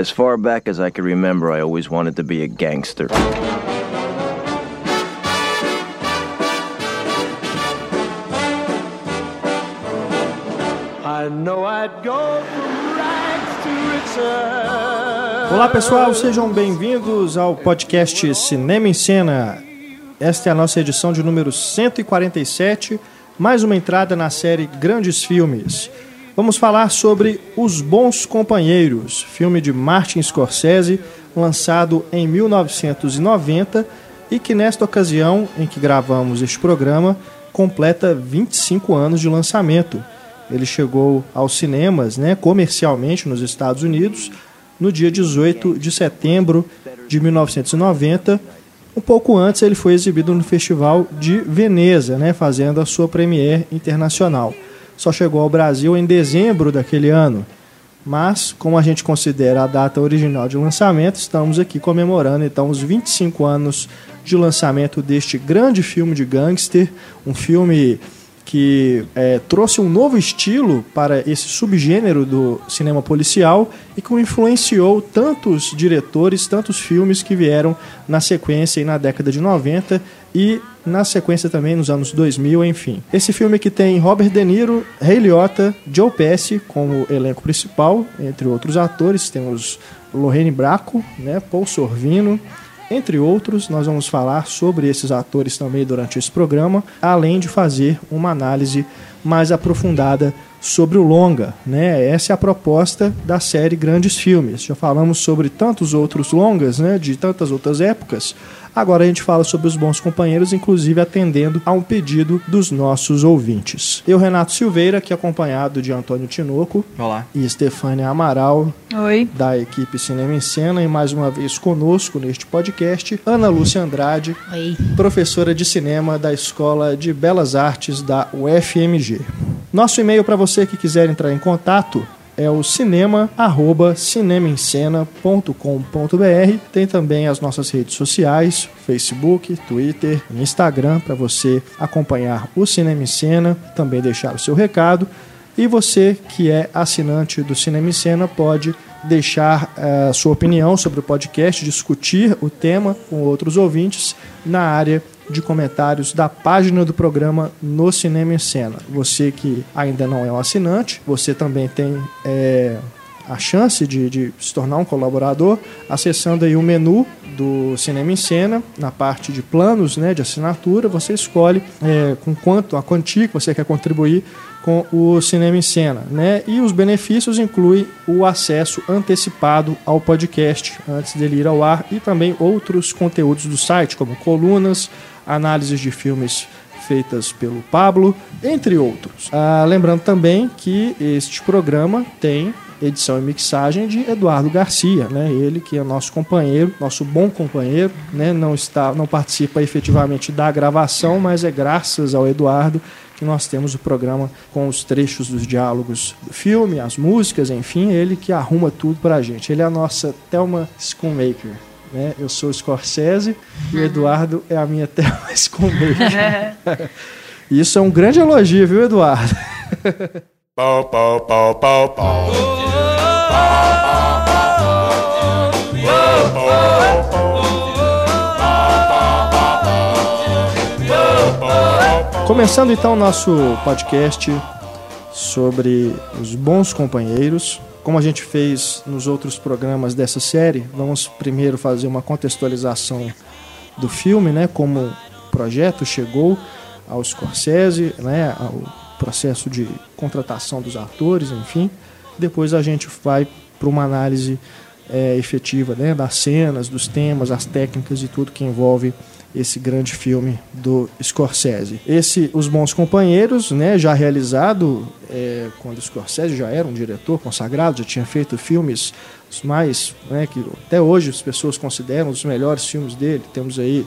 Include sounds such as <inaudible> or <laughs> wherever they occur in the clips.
As far back as I can remember, I always wanted to be a gangster. Olá pessoal, sejam bem-vindos ao podcast Cinema em Cena. Esta é a nossa edição de número 147, mais uma entrada na série Grandes Filmes. Vamos falar sobre Os Bons Companheiros, filme de Martin Scorsese, lançado em 1990 e que nesta ocasião em que gravamos este programa completa 25 anos de lançamento. Ele chegou aos cinemas, né, comercialmente nos Estados Unidos, no dia 18 de setembro de 1990. Um pouco antes, ele foi exibido no Festival de Veneza, né, fazendo a sua premiere internacional. Só chegou ao Brasil em dezembro daquele ano. Mas, como a gente considera a data original de lançamento, estamos aqui comemorando então os 25 anos de lançamento deste grande filme de gangster, um filme que é, trouxe um novo estilo para esse subgênero do cinema policial e que influenciou tantos diretores, tantos filmes que vieram na sequência e na década de 90 e na sequência também nos anos 2000, enfim. Esse filme que tem Robert De Niro, Ray Liotta, Joe Pesci como elenco principal, entre outros atores, temos Lorraine Bracco, né, Paul Sorvino, entre outros, nós vamos falar sobre esses atores também durante esse programa, além de fazer uma análise mais aprofundada sobre o longa, né? Essa é a proposta da série Grandes Filmes. Já falamos sobre tantos outros longas, né, de tantas outras épocas. Agora a gente fala sobre os bons companheiros, inclusive atendendo a um pedido dos nossos ouvintes. Eu, Renato Silveira, aqui acompanhado de Antônio Tinoco. Olá. E Stefânia Amaral. Oi. Da equipe Cinema em Cena. E mais uma vez conosco neste podcast, Ana Lúcia Andrade. Oi. Professora de cinema da Escola de Belas Artes da UFMG. Nosso e-mail para você que quiser entrar em contato é o cinema@cinemaencena.com.br. Tem também as nossas redes sociais, Facebook, Twitter, Instagram para você acompanhar o Cinema em Cena, também deixar o seu recado. E você que é assinante do Cinema em Cena pode deixar a uh, sua opinião sobre o podcast, discutir o tema com outros ouvintes na área de comentários da página do programa no Cinema em Cena. Você que ainda não é um assinante, você também tem é, a chance de, de, se tornar um colaborador acessando aí o menu do Cinema em Cena, na parte de planos né, de assinatura, você escolhe é, com quanto, a quantia que você quer contribuir com o Cinema em Cena. Né? E os benefícios incluem o acesso antecipado ao podcast antes dele ir ao ar e também outros conteúdos do site, como colunas, análises de filmes feitas pelo Pablo, entre outros. Ah, lembrando também que este programa tem edição e mixagem de Eduardo Garcia, né? Ele que é nosso companheiro, nosso bom companheiro, né? Não está, não participa efetivamente da gravação, mas é graças ao Eduardo que nós temos o programa com os trechos dos diálogos do filme, as músicas, enfim, ele que arruma tudo pra gente. Ele é a nossa Thelma Schoonmaker. Né? Eu sou o Scorsese e o Eduardo é a minha Thelma Schoonmaker. Isso é um grande elogio, viu, Eduardo? Pau, pau, pau, pau, pau. Começando então o nosso podcast sobre os bons companheiros. Como a gente fez nos outros programas dessa série, vamos primeiro fazer uma contextualização do filme, né, como o projeto chegou ao Scorsese, né, ao processo de contratação dos atores, enfim. Depois a gente vai para uma análise é, efetiva né, das cenas, dos temas, as técnicas e tudo que envolve esse grande filme do Scorsese. Esse Os Bons Companheiros, né, já realizado é, quando o Scorsese já era um diretor consagrado, já tinha feito filmes os mais, né, que até hoje as pessoas consideram os melhores filmes dele. Temos aí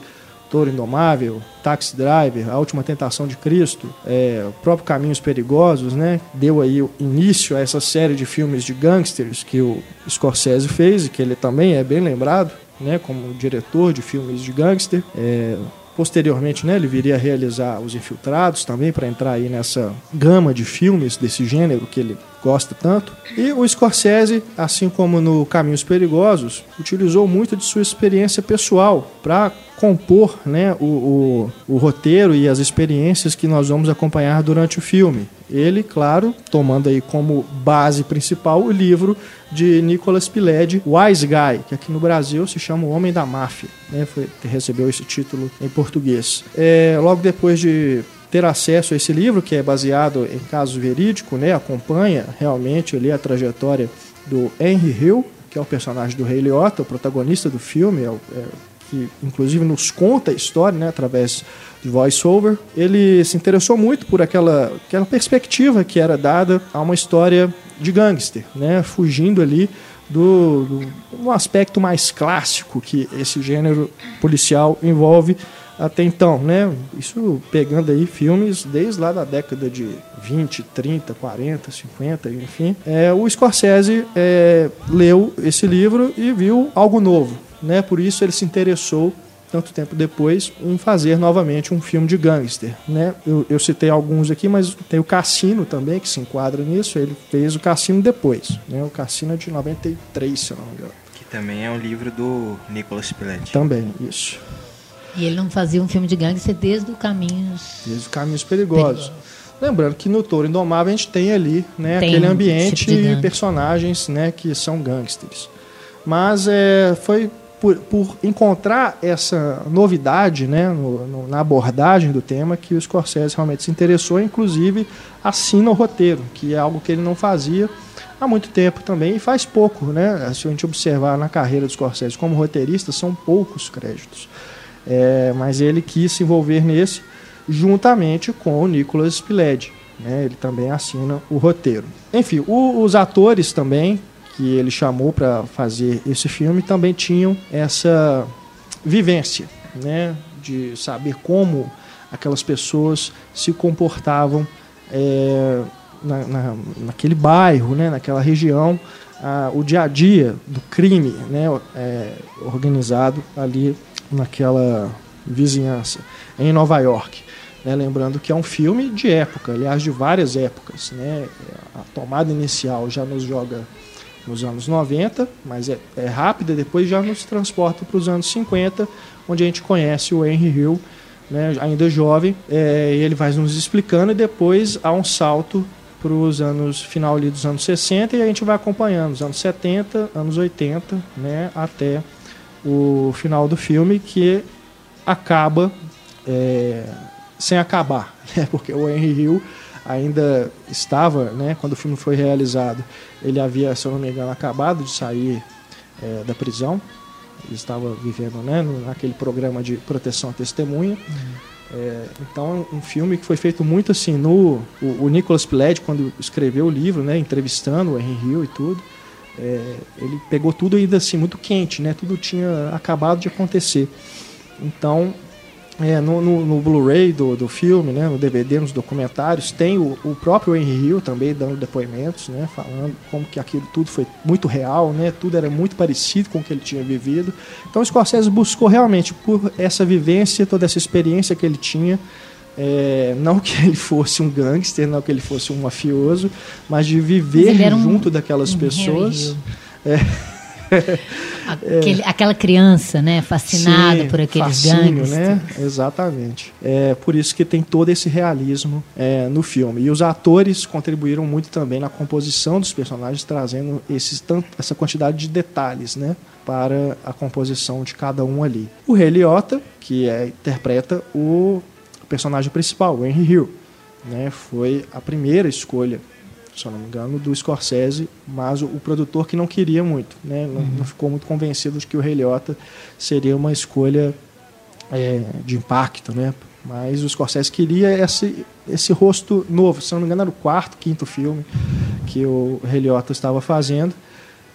Toro Indomável, Taxi Driver, A Última Tentação de Cristo, é, o próprio Caminhos Perigosos, né? Deu aí início a essa série de filmes de gangsters que o Scorsese fez e que ele também é bem lembrado né, como diretor de filmes de gangster. É, posteriormente, né, ele viria a realizar Os Infiltrados também para entrar aí nessa gama de filmes desse gênero que ele gosta tanto. E o Scorsese, assim como no Caminhos Perigosos, utilizou muito de sua experiência pessoal para compor né, o, o, o, roteiro e as experiências que nós vamos acompanhar durante o filme. Ele, claro, tomando aí como base principal o livro de Nicholas Pileggi, Wise Guy, que aqui no Brasil se chama O Homem da Máfia, né, foi, recebeu esse título em português. É, logo depois de ter acesso a esse livro, que é baseado em caso verídico, né, acompanha realmente ali a trajetória do Henry Hill, que é o personagem do Rei Liotta, o protagonista do filme, é, é, que inclusive nos conta a história né, através de voice-over. Ele se interessou muito por aquela, aquela perspectiva que era dada a uma história de gangster, né, fugindo ali do, do, do aspecto mais clássico que esse gênero policial envolve até então, né? Isso pegando aí filmes desde lá da década de 20, 30, 40, 50, enfim. É, o Scorsese é, leu esse livro e viu algo novo, né? Por isso ele se interessou tanto tempo depois em fazer novamente um filme de gangster, né? Eu, eu citei alguns aqui, mas tem o Cassino também que se enquadra nisso. Ele fez o Cassino depois, né? O Cassino é de 93, se eu não me engano. Que também é um livro do Nicolas Piletti. Também, isso. E ele não fazia um filme de gangster desde o Caminhos... Desde o Caminhos Perigosos. Lembrando que no Touro Indomável a gente tem ali né, tem aquele ambiente tipo e personagens né, que são gangsters. Mas é, foi por, por, encontrar essa novidade né, no, no, na abordagem do tema que o Scorsese realmente se interessou, inclusive assina o roteiro, que é algo que ele não fazia há muito tempo também e faz pouco. Né? Se a gente observar na carreira do Scorsese como roteirista, são poucos créditos. É, mas ele quis se envolver nesse juntamente com o Nicholas Pileggi. Né? Ele também assina o roteiro. Enfim, o, os atores também que ele chamou para fazer esse filme também tinham essa vivência, né? de saber como aquelas pessoas se comportavam é, na, na, naquele bairro, né? naquela região, o dia a dia do crime né? É, organizado ali naquela vizinhança em Nova York. Né? Lembrando que é um filme de época, aliás, de várias épocas. Né? A tomada inicial já nos joga nos anos 90, mas é, é rápida, depois já nos transporta para os anos 50, onde a gente conhece o Henry Hill, né, ainda jovem, é, e ele vai nos explicando e depois há um salto para os anos final ali dos anos 60 e a gente vai acompanhando os anos 70, anos 80, né, até o final do filme que acaba é, sem acabar, <laughs> né? porque o Henry Hill ainda estava, né, quando o filme foi realizado, ele havia, se eu não me engano, acabado de sair é, da prisão, ele estava vivendo né, naquele programa de proteção à testemunha. Uhum. É, então, um filme que foi feito muito assim no o, o Nicholas Pileggi quando escreveu o livro, né, entrevistando o Henry Hill e tudo, é, ele pegou tudo ainda assim muito quente, né? Tudo tinha acabado de acontecer. Então, é, no, no, no Blu-ray do, do filme, né, no DVD, nos documentários, tem o, o próprio Henry Hill também dando depoimentos, né, falando como que aquilo tudo foi muito real, né, tudo era muito parecido com o que ele tinha vivido. Então o Scorsese buscou realmente, por essa vivência, toda essa experiência que ele tinha, é, não que ele fosse um gangster, não que ele fosse um mafioso, mas de viver mas junto um, daquelas um pessoas. É. <laughs> Aquele, é. Aquela criança, né, fascinada Sim, por aqueles gangsters. né? Exatamente. É por isso que tem todo esse realismo é, no filme. E os atores contribuíram muito também na composição dos personagens, trazendo esses, tanto, essa quantidade de detalhes, né? Para a composição de cada um ali. O Rei Liotta, que é, interpreta o personagem principal, o Henry Hill. Né, foi a primeira escolha, se eu não me engano, do Scorsese, mas o, o produtor que não queria muito, né, não, uhum. não, ficou muito convencido de que o Rei Liotta seria uma escolha é, de impacto, né, mas o Scorsese queria esse, esse rosto novo, se não me engano era o quarto, quinto filme que o Rei Liotta estava fazendo,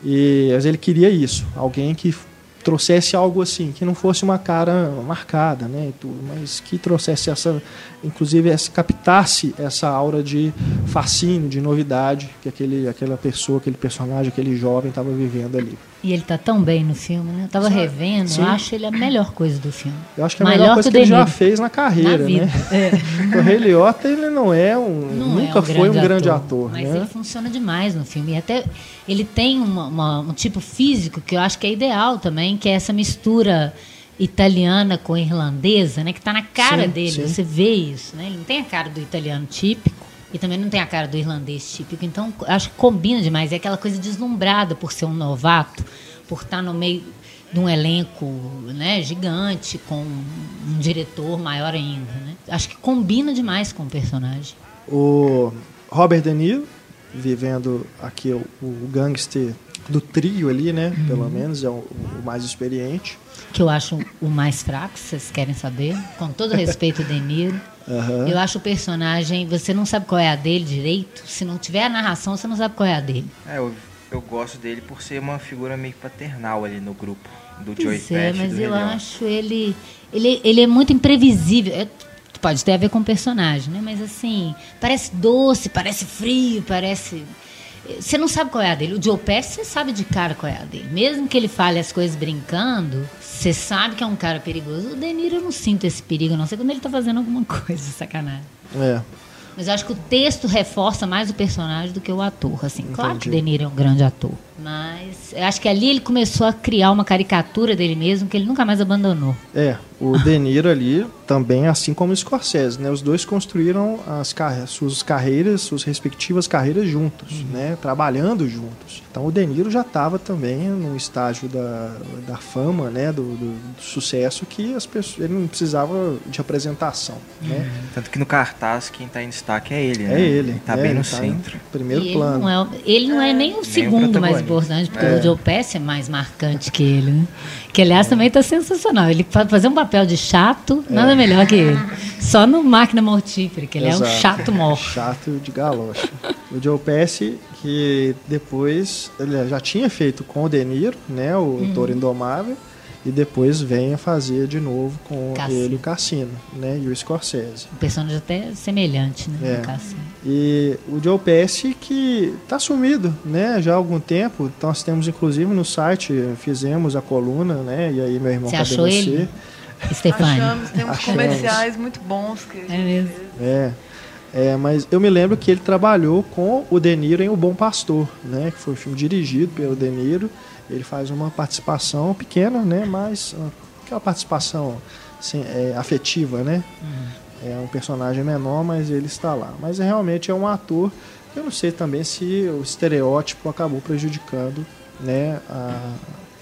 e mas ele queria isso, alguém que trouxesse algo assim, que não fosse uma cara marcada, né, tudo, mas que trouxesse essa, inclusive, essa, captasse essa aura de fascínio, de novidade que aquele, aquela pessoa, aquele personagem, aquele jovem estava vivendo ali. E ele tá tão bem no filme, né? Eu tava revendo, Sim. eu acho ele a melhor coisa do filme. Eu acho que é a melhor coisa que, o ele já fez na carreira, Na né? É. <laughs> O Rei Liotta, ele não é um. Não nunca é um foi um grande ator, Mas né? ele funciona demais no filme. E até ele tem uma- uma- um tipo físico que eu acho que é ideal também, que é essa mistura italiana com irlandesa, né? Que tá na cara Sim, dele. sim. Você vê isso, né? Ele não tem a cara do italiano típico. E também não tem a cara do irlandês típico. Então, acho que combina demais. É aquela coisa deslumbrada por ser um novato, por estar no meio de um elenco né, gigante, com um diretor maior ainda. Né? Acho que combina demais com o personagem. O Robert De Niro, vivendo aqui o, o gangster do trio ali, né? Uhum. Pelo menos, é o, o mais experiente. que eu acho o mais fraco, se vocês querem saber. Com todo respeito, De Niro. <laughs> Aham. Eu acho o personagem, você não sabe qual é a dele direito. Se não tiver a narração, você não sabe qual é a dele. É, eu, eu gosto dele por ser uma figura meio paternal ali no grupo do Joey Pois é, mas do eu Leão. acho ele, ele. Ele é muito imprevisível. É, pode ter a ver com o personagem, né? Mas assim, parece doce, parece frio, parece. Você não sabe qual é a dele. O Joe Pesci, você sabe de cara qual é a dele. Mesmo que ele fale as coisas brincando, você sabe que é um cara perigoso. O De Niro, eu não sinto esse perigo, não sei quando ele tá fazendo alguma <laughs> coisa, sacanagem. É. Mas eu acho que o texto reforça mais o personagem do que o ator. Assim, claro que o Entendi. De Niro é um grande ator. Mas eu acho que ali ele começou a criar uma caricatura dele mesmo que ele nunca mais abandonou. É, o <laughs> De Niro ali também, assim como o Scorsese, né? Os dois construíram as carre- suas carreiras, suas respectivas carreiras juntos, Uhum. né? Trabalhando juntos. Então o De Niro já estava também num estágio da, da fama, né? Do, do- do sucesso que as pessoas, ele não precisava de apresentação, né? Tanto que no cartaz quem tá em destaque é ele, É né? ele. tá é, bem ele no tá centro. Primeiro ele plano. não, é, ele não é nem o segundo protagonista. Importante, porque É. o Joe Pesci é mais marcante que ele. Né? Que, aliás, também está sensacional. Ele fa- fazer um papel de chato, nada melhor que ele. Só no Máquina Mortífera, que ele é Exato. um chato mor. Chato de galocha. o Joe Pesci, que depois ele já tinha feito com o De Niro, né, o Uhum. Toro Indomável, e depois vem a fazer de novo com Cassino. ele o Cassino, né, e o Scorsese. Um personagem até semelhante, né? É. No Cassino. E o Joe Pesci que tá sumido, né, já há algum tempo. Então, nós temos inclusive no site, fizemos a coluna, né, e aí meu irmão Você cadê achou você? ele? Stefani. Achamos, tem uns Achamos. comerciais muito bons que a gente É mesmo. É. É, mas eu me lembro que ele trabalhou com o De Niro em O Bom Pastor, né? Que foi um filme dirigido pelo De Niro. Ele faz uma participação pequena, né? Mas ah, aquela participação assim, é, afetiva, né? É um personagem menor, mas ele está lá. Mas é, realmente é um ator. Eu não sei também se o estereótipo acabou prejudicando, né? A,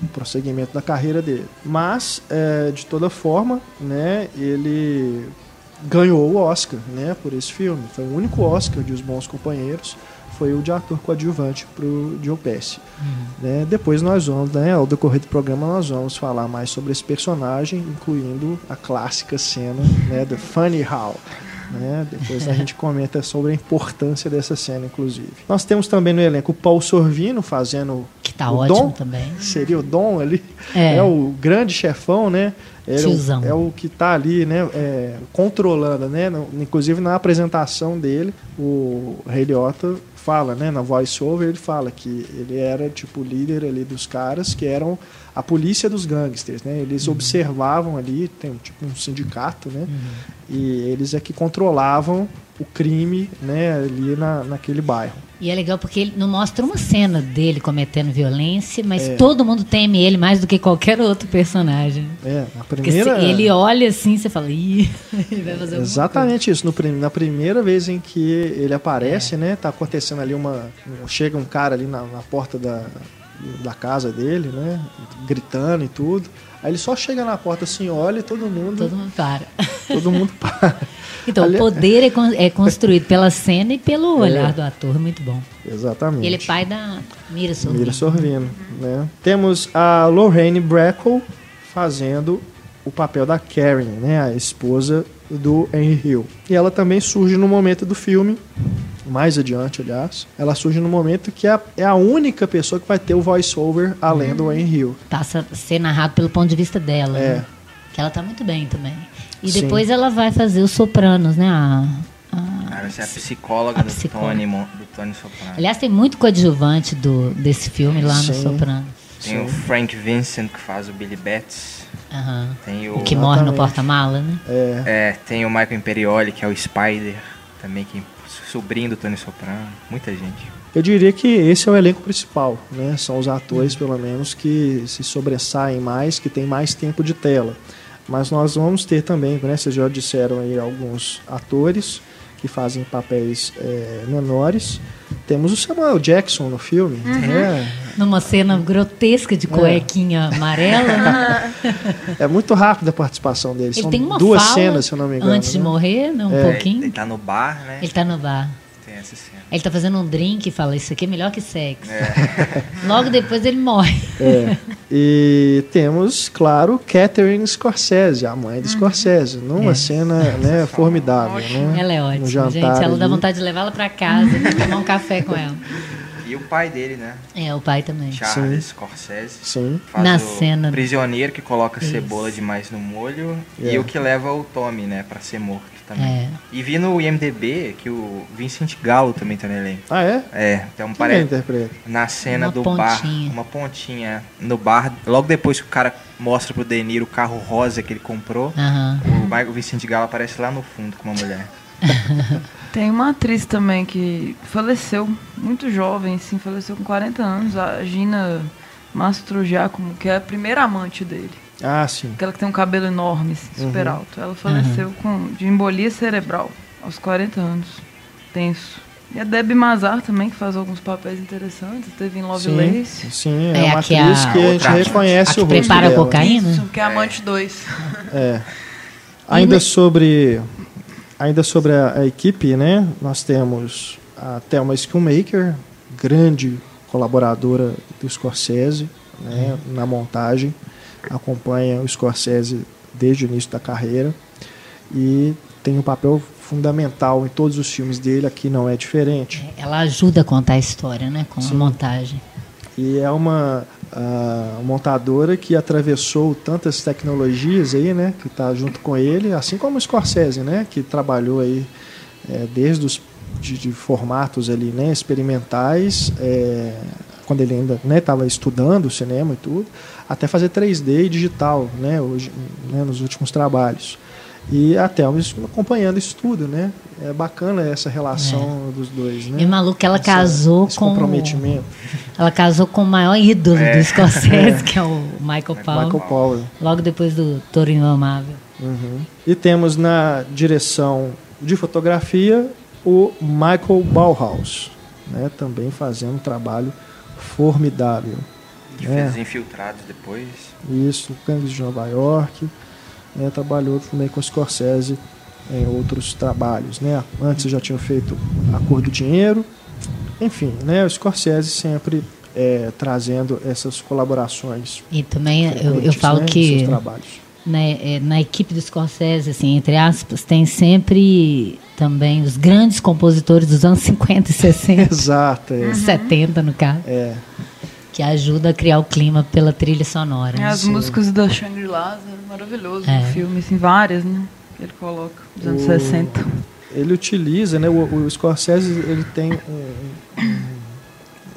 o prosseguimento da carreira dele. Mas, é, de toda forma, né? Ele ganhou o Oscar, né, por esse filme. Foi o único Oscar de Os Bons Companheiros, foi o de ator coadjuvante pro Joe Pesci. Né, depois nós vamos, né, ao decorrer do programa nós vamos falar mais sobre esse personagem, incluindo a clássica cena, né, do Funny How. Né? Depois a gente comenta sobre a importância dessa cena, inclusive. Nós temos também no elenco o Paul Sorvino fazendo Que tá o ótimo Dom, também. seria o Dom ali, É. é, o grande chefão, né? É o-. É o que tá ali, né? é, controlando, né? Inclusive na apresentação dele, o Rei Liotta fala, né? Na voice-over ele fala que ele era tipo líder ali dos caras que eram a polícia dos gangsters, né? Eles observavam ali, tem um, tipo um sindicato, né? E eles é que controlavam o crime, né? Ali na, naquele bairro. E é legal porque ele não mostra uma cena dele cometendo violência, mas É. todo mundo teme ele mais do que qualquer outro personagem. É, na Porque primeira... se ele olha assim, você fala, ih, <laughs> ele vai fazer alguma Exatamente isso. No, na primeira vez em que ele aparece, É. né? Tá acontecendo ali uma. Chega um cara ali na, na porta da, da casa dele, né? Gritando e tudo. Aí ele só chega na porta assim, olha e todo mundo. Todo mundo para. todo mundo <laughs> para. Então, Ali- o poder é, con- é construído pela cena e pelo olhar do ator, muito bom. Exatamente. Ele é pai da Mira Sorvino. Mira Sorvino, né? Temos a Lorraine Bracco fazendo o papel da Karen, né? A esposa do Henry Hill. E ela também surge no momento do filme, mais adiante, aliás. Ela surge no momento que é a, é a única pessoa que vai ter o voice-over além do Henry Hill. Passa a ser narrado pelo ponto de vista dela. É. né? Que ela tá muito bem também. E Sim. depois ela vai fazer os Sopranos, né? A, a- você é a psicóloga A do, psicóloga. Tony, do Tony Soprano. Aliás, tem muito coadjuvante do, desse filme lá no Sim. Sopranos. Tem o Frank Vincent, que faz o Billy Betts. Aham. Tem o... O que morre no porta-mala, né? É, É, tem o Michael Imperioli, que é o Spider. Também, que sobrinho do Tony Soprano. Muita gente. eu diria que esse é o elenco principal, né? São os atores, pelo menos, que se sobressaem mais, que têm mais tempo de tela. Mas nós vamos ter também, né? Vocês já disseram aí alguns atores que fazem papéis é, menores. Temos o Samuel Jackson no filme, né? Numa cena grotesca de cuequinha amarela, né? <laughs> É muito rápida a participação dele. Ele São tem uma duas fala cenas, se eu não me engano. antes de né? morrer, né? Um Ele pouquinho. tá no bar, né? Ele tá no bar. Tem essa cena. Ele tá fazendo um drink e fala, isso aqui é melhor que sexo. <laughs> Logo depois ele morre. É. E temos, claro, Catherine Scorsese, a mãe do Scorsese, numa É. cena né, formidável. Né? Ela é ótima, gente. Ela dá ali. vontade de levá-la pra casa e tomar um café com ela. <laughs> E o pai dele, né? É, o pai também. Charles Scorsese. Sim. Faz Na o cena. prisioneiro que coloca Isso. cebola demais no molho É. e o que leva o Tommy, né, pra ser morto também. É. E vi no IMDB que o Vincent Gallo também tá no elenco. Ah, é? É, então Quem é parece interpreta? na cena Uma do pontinha. bar, uma pontinha no bar, logo depois que o cara mostra pro De Niro o carro rosa que ele comprou, Aham. o Michael Vincent Gallo aparece lá no fundo com uma mulher. <laughs> Tem uma atriz também que faleceu muito jovem, assim, faleceu com 40 anos, a Gina Mastro Giacomo, que é a primeira amante dele. Ah, sim. Aquela que tem um cabelo enorme, assim, super alto. Ela faleceu com, de embolia cerebral aos 40 anos. Tenso. E a Debbie Mazar também, que faz alguns papéis interessantes. Teve em Sim, Lovelace. sim, é, É uma atriz a- que a gente outra reconhece A que o rosto prepara cocaína? Isso, que é Amante 2. É. Ainda sobre ainda sobre a, a equipe, né? Nós temos a Thelma Skillmaker, grande colaboradora do Scorsese, né, na montagem, acompanha o Scorsese desde o início da carreira e tem um papel fundamental em todos os filmes dele, aqui não é diferente. Ela ajuda a contar a história, né? Com a Sim. montagem. E é uma ah, montadora que atravessou tantas tecnologias aí, né? Que está junto com ele, assim como o Scorsese, né? Que trabalhou aí eh, desde os de, de formatos ali, né? Experimentais, eh, quando ele ainda estava estudando cinema e tudo, até fazer 3D e digital, né? Hoje, né? Nos últimos trabalhos. E até acompanhando isso tudo, né? É bacana essa relação dos dois, né? E maluco, ela Essa- casou esse com. comprometimento. Ela casou com o maior ídolo do Scorsese, <laughs> que é o Michael Powell. Michael Powell. Logo depois do Toro Indomável. Uhum. E temos na direção de fotografia o Michael Bauhaus, né, também fazendo um trabalho formidável. Que É. fez Infiltrados depois. Isso, Gangues de Nova York, né, trabalhou também com Scorsese em outros trabalhos. Né? Antes já tinha feito A Cor do Dinheiro, enfim, né, o Scorsese sempre é, trazendo essas colaborações. E também eu, eu falo né, que seus trabalhos. né, é, na equipe do Scorsese, assim, entre aspas, tem sempre também os grandes compositores dos anos 50 e 60, <laughs> Exato, é. 70 no caso, é. que ajuda a criar o clima pela trilha sonora. né? As Sim. músicas da Shangri-La eram maravilhosas É. no filme, assim, várias, né? Ele coloca, dos anos O- 60. ele utiliza, né, o, o Scorsese ele tem um, um-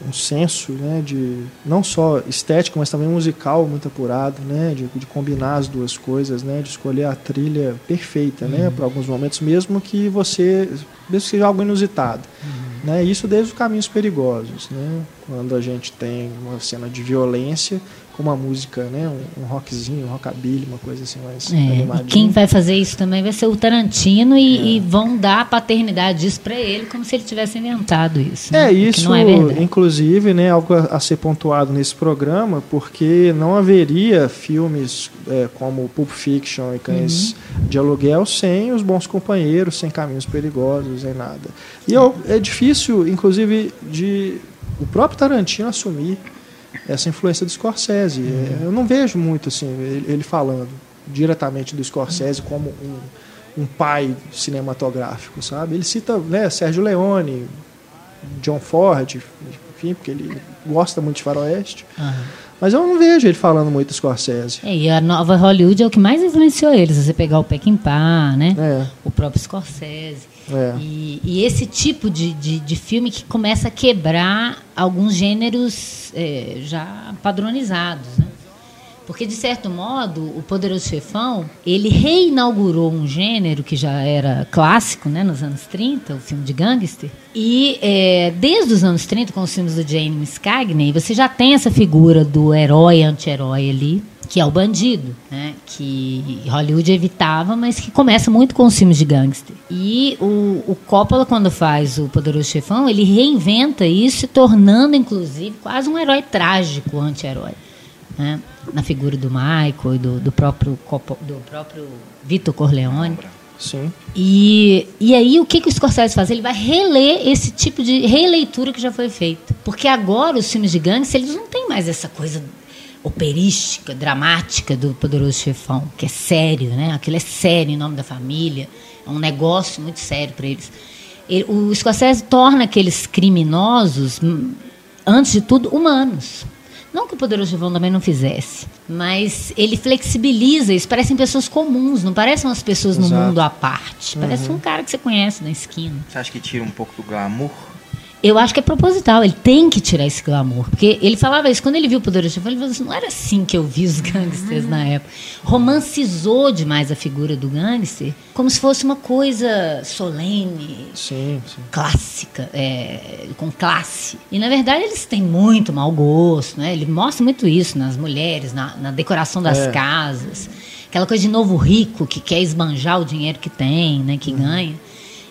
um senso né, de não só estético, mas também musical muito apurado, né, de, de combinar as duas coisas, né, de escolher a trilha perfeita, né, para alguns momentos, mesmo que você, mesmo que seja algo inusitado, né, isso desde os caminhos perigosos, né, quando a gente tem uma cena de violência com uma música, né, um, um rockzinho, um rockabilly, uma coisa assim mais É, e quem vai fazer isso também vai ser o Tarantino É. e, e vão dar a paternidade disso para ele como se ele tivesse inventado isso. né? É isso, é inclusive, né, algo a, a ser pontuado nesse programa, porque não haveria filmes é, como Pulp Fiction e Cães Uhum. de Aluguel sem os bons companheiros, sem caminhos perigosos, sem nada. E eu- é difícil, inclusive, de o próprio Tarantino assumir essa influência do Scorsese. Uhum. É, Eu não vejo muito assim ele, ele falando diretamente do Scorsese como um, um pai cinematográfico, sabe? Ele cita né, Sérgio Leone, John Ford, enfim, porque ele gosta muito de faroeste. Aham. Mas eu não vejo ele falando muito do Scorsese. É, e a nova Hollywood é o que mais influenciou eles. Se você pegar o Peckinpah, né? É. O próprio Scorsese. É. E, e esse tipo de, de, de filme que começa a quebrar alguns gêneros é, já padronizados, né? Porque, de certo modo, o Poderoso Chefão, ele reinaugurou um gênero que já era clássico, né, nos anos 30, o filme de gangster. E é, desde os anos 30, com os filmes do James Cagney, você já tem essa figura do herói anti-herói ali, que é o bandido, né? que Hollywood evitava, mas que começa muito com os filmes de gangster. E o, o Coppola, quando faz o Poderoso Chefão, ele reinventa isso, tornando, inclusive, quase um herói trágico, anti-herói. Né? Na figura do Michael e do, do próprio, do próprio Vitor Corleone. Sim. E, e aí, o que, que o Scorsese faz? Ele vai reler esse tipo de releitura que já foi feita. Porque agora os filmes de gangster, eles não têm mais essa coisa operística, dramática do Poderoso Chefão, que é sério, né? Aquilo é sério em nome da família, é um negócio muito sério para eles. Ele, o Scorsese torna aqueles criminosos, hum, antes de tudo, humanos. Não que o Poderoso Chefão também não fizesse, mas ele flexibiliza isso. Parecem pessoas comuns, não parecem umas pessoas no Exato. mundo à parte. Parece um cara que você conhece na esquina. Você acha que tira um pouco do glamour? Eu acho que é proposital, ele tem que tirar esse glamour. Porque ele falava isso, quando ele viu o Poderoso Chefão, ele falou assim, não era assim que eu vi os <laughs> gangsters na época. Romancizou demais a figura do gangster, como se fosse uma coisa solene, Sim, sim. clássica, é, com classe. E na verdade eles têm muito mau gosto, né? Ele mostra muito isso nas mulheres, na, na decoração das É. casas, aquela coisa de novo rico que quer esbanjar o dinheiro que tem, né? Uhum. Que ganha.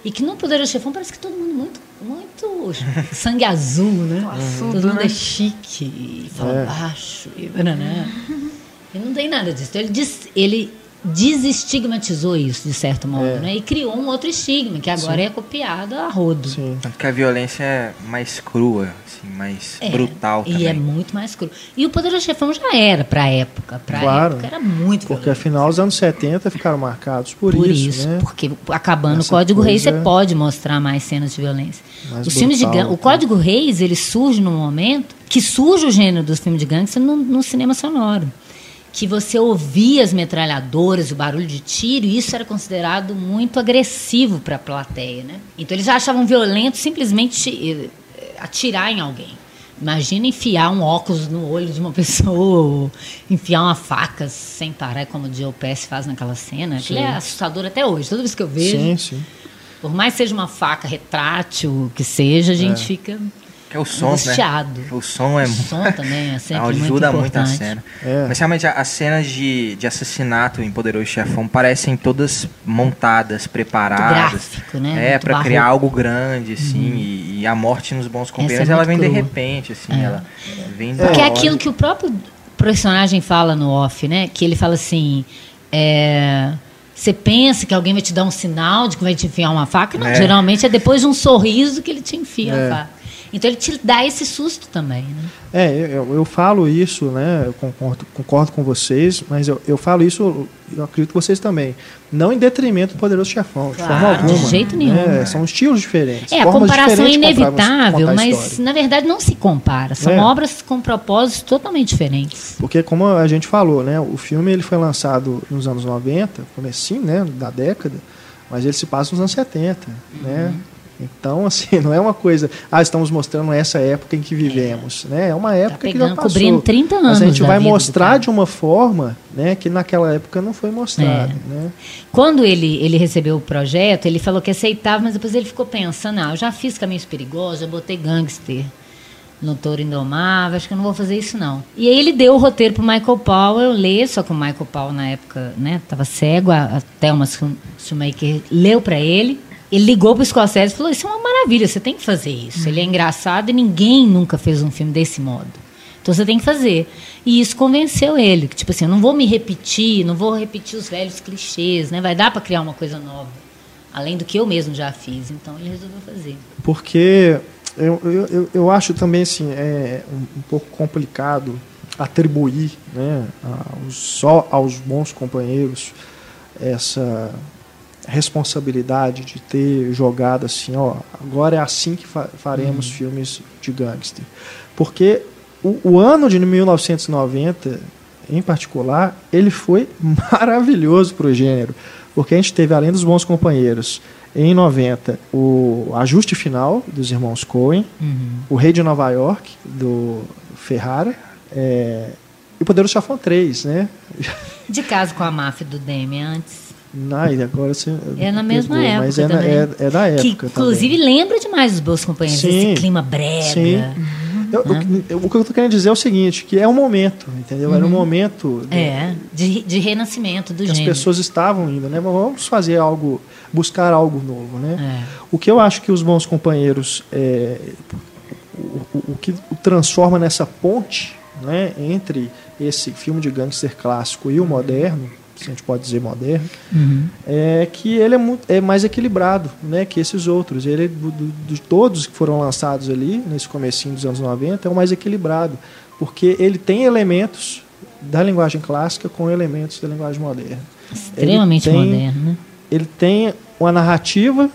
E que no Poderoso Chefão parece que todo mundo muito, muito sangue azul, né? Classudo, todo mundo né? é chique, e fala É. baixo, e bananá. <laughs> E não tem nada disso. Então, ele, des- ele desestigmatizou isso, de certo modo, É. né? E criou um outro estigma, que agora é copiado a rodo. Sim. Tanto que a violência é mais crua, assim, mais É, brutal E também. é muito mais cru. E o Poderoso Chefão já era pra época. Pra Claro. época era muito Porque violento. afinal os anos 70 ficaram marcados por, Por isso, isso, né? porque acabando o Essa Código Reis, você pode mostrar mais cenas de violência. Mais Os filmes de brutal, o né? Código Reis, ele surge num momento que surge o gênero dos filmes de gangster no, no cinema sonoro. Que você ouvia as metralhadoras, o barulho de tiro, e isso era considerado muito agressivo para a plateia. Né? Então eles já achavam violento simplesmente eh, atirar em alguém. Imagina enfiar um óculos no olho de uma <laughs> pessoa, ou enfiar uma faca sem parar, como o Joe Pesci faz naquela cena. Aquilo é assustador até hoje. Toda vez que eu vejo, Sim, sim. por mais que seja uma faca retrátil, que seja, a gente fica Que é o som, né? angustiado. O som é O som também é <laughs> sempre muito ajuda muito a importante. cena. É. Mas realmente a- as cenas de, de assassinato em Poderoso Chefão parecem todas montadas, preparadas. gráfico, né? É, Muito pra criar algo grande, assim. E, e a morte nos bons companheiros, é ela muito vem de repente, assim. É. Ela vem da Porque é aquilo que o próprio personagem fala no off, né? Que ele fala assim. é, Você pensa que alguém vai te dar um sinal de que vai te enfiar uma faca? Não, É. geralmente é depois de um sorriso que ele te enfia É. a faca. Então ele te dá esse susto também, né? É, eu, eu falo isso, né? Eu concordo, concordo com vocês, mas eu, eu falo isso, eu acredito que vocês também. Não em detrimento do Poderoso Chefão, de Claro, forma de alguma. jeito nenhum. né? São estilos diferentes. É, a comparação é de inevitável, mas na verdade não se compara. São É. obras com propósitos totalmente diferentes. Porque como a gente falou, né, o filme ele foi lançado nos anos 90, comecinho, né, da década, mas ele se passa nos anos 70, né? Então, assim, <laughs> não é uma coisa, ah, estamos mostrando essa época em que vivemos, né? É uma época que já pegando, passou. cobrindo 30 Mas anos a gente vai mostrar de uma forma, né, que naquela época não foi mostrada, É. né? Quando ele, ele recebeu o projeto, ele falou que aceitava, mas depois ele ficou pensando, ah, eu já fiz Caminhos Perigosos, já botei gangster no Touro Indomável, acho que eu não vou fazer isso não. E aí ele deu o roteiro pro Michael Powell ler, só que o Michael Powell na época, né, tava cego, a, a Thelma Schum- Schumacher leu para ele, ele ligou pro Scorsese e falou, isso é uma maravilha, você tem que fazer isso. Ele é engraçado e ninguém nunca fez um filme desse modo. Então você tem que fazer. E isso convenceu ele, que tipo assim, eu não vou me repetir, não vou repetir os velhos clichês, né? Vai dar para criar uma coisa nova. Além do que eu mesmo já fiz. Então ele resolveu fazer. Porque eu, eu, eu- acho também assim, é um, um pouco complicado atribuir né, aos, só aos bons companheiros essa responsabilidade de ter jogado assim, ó, agora é assim que fa- faremos filmes de gangster. Porque o, o ano de 1990, em particular, ele foi <laughs> maravilhoso para o gênero. Porque a gente teve, além dos bons companheiros, Em 90, o Ajuste Final, dos irmãos Coen. O Rei de Nova York, do Ferrara. É, e o Poderoso Chafão 3, né? De caso com a máfia do Demi antes. Ai, agora você É na mesma pegou, época Mas é, na- é- é da época que inclusive também. lembra demais os Bons Companheiros, Sim, esse clima brega. sim. Eu- o, que- o que eu tô querendo dizer é o seguinte, que é um momento, entendeu? Era um momento de- É, de, de renascimento do que as gênero. pessoas estavam indo, né? Vamos fazer algo, buscar algo novo, né? É. O que eu acho que os bons companheiros, é, o, o- o que o transforma nessa ponte, né, entre esse filme de gangster clássico e o moderno, se a gente pode dizer moderno, Uhum. é que ele é, muito, é mais equilibrado, né, que esses outros. Ele do- do- de todos que foram lançados ali nesse comecinho dos anos 90 é o mais equilibrado, porque ele tem elementos da linguagem clássica com elementos da linguagem moderna. Extremamente Ele tem- moderno, né? ele tem uma narrativa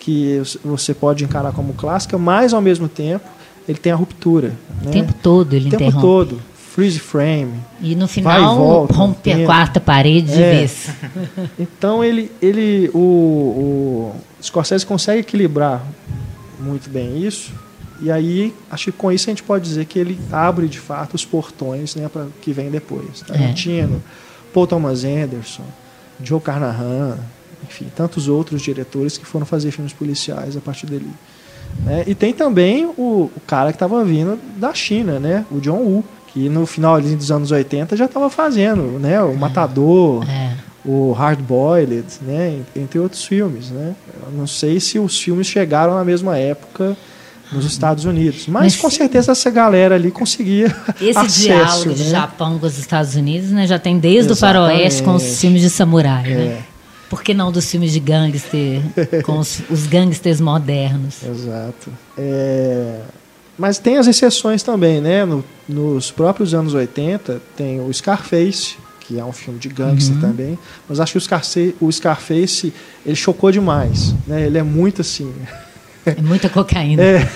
que você pode encarar como clássica, mas ao mesmo tempo ele tem a ruptura. O Né? tempo todo ele O tempo interrompe. todo. Freeze frame. E no Vai e final volta, rompe a quarta parede de É. vez. <laughs> Então ele, ele o, o Scorsese consegue equilibrar muito bem isso. E aí, acho que com isso a gente pode dizer que ele abre de fato os portões né, para que vem depois. Tarantino, Paul Thomas Anderson, Joe Carnahan, enfim, tantos outros diretores que foram fazer filmes policiais a partir dele. né? E tem também o, o cara que estava vindo da China, né? o John Woo, que no final dos anos 80 já estava fazendo né? o Matador, É. o Hard Boiled, né? entre outros filmes. Né? Eu não sei se os filmes chegaram na mesma época nos Estados Unidos, mas, Mas com certeza essa galera ali conseguia Esse <laughs> acesso, diálogo de né? Japão com os Estados Unidos, né, já tem desde Exatamente. o faroeste com os filmes de samurai, né? É. Por que não dos filmes de gangster, com os, os gangsters modernos? <laughs> Exato. É, Mas tem as exceções também, né? No- nos próprios anos 80 tem o Scarface, que é um filme de gangster também. Mas acho que o Scarface, o Scarface ele chocou demais. Né? Ele é muito assim. É muita cocaína. É.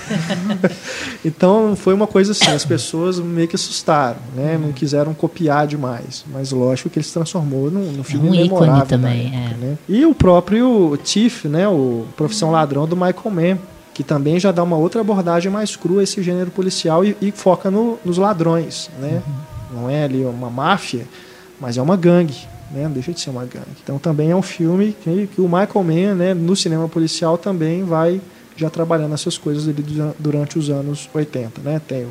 <laughs> então foi uma coisa assim, as pessoas meio que assustaram, né? Não quiseram copiar demais. Mas lógico que ele se transformou num, num filme um memorável também, época, é. né? E o próprio Tiff, né? O Profissão Ladrão do Michael Mann, que também já dá uma outra abordagem mais crua a esse gênero policial e, e foca no- nos ladrões, né? Uhum. Não é ali uma máfia, mas é uma gangue. Né? Não deixa de ser uma gangue. Então também é um filme que, que o Michael Mann, né, no cinema policial, também vai já trabalhando essas coisas ali du- durante os anos 80. Né? Tem o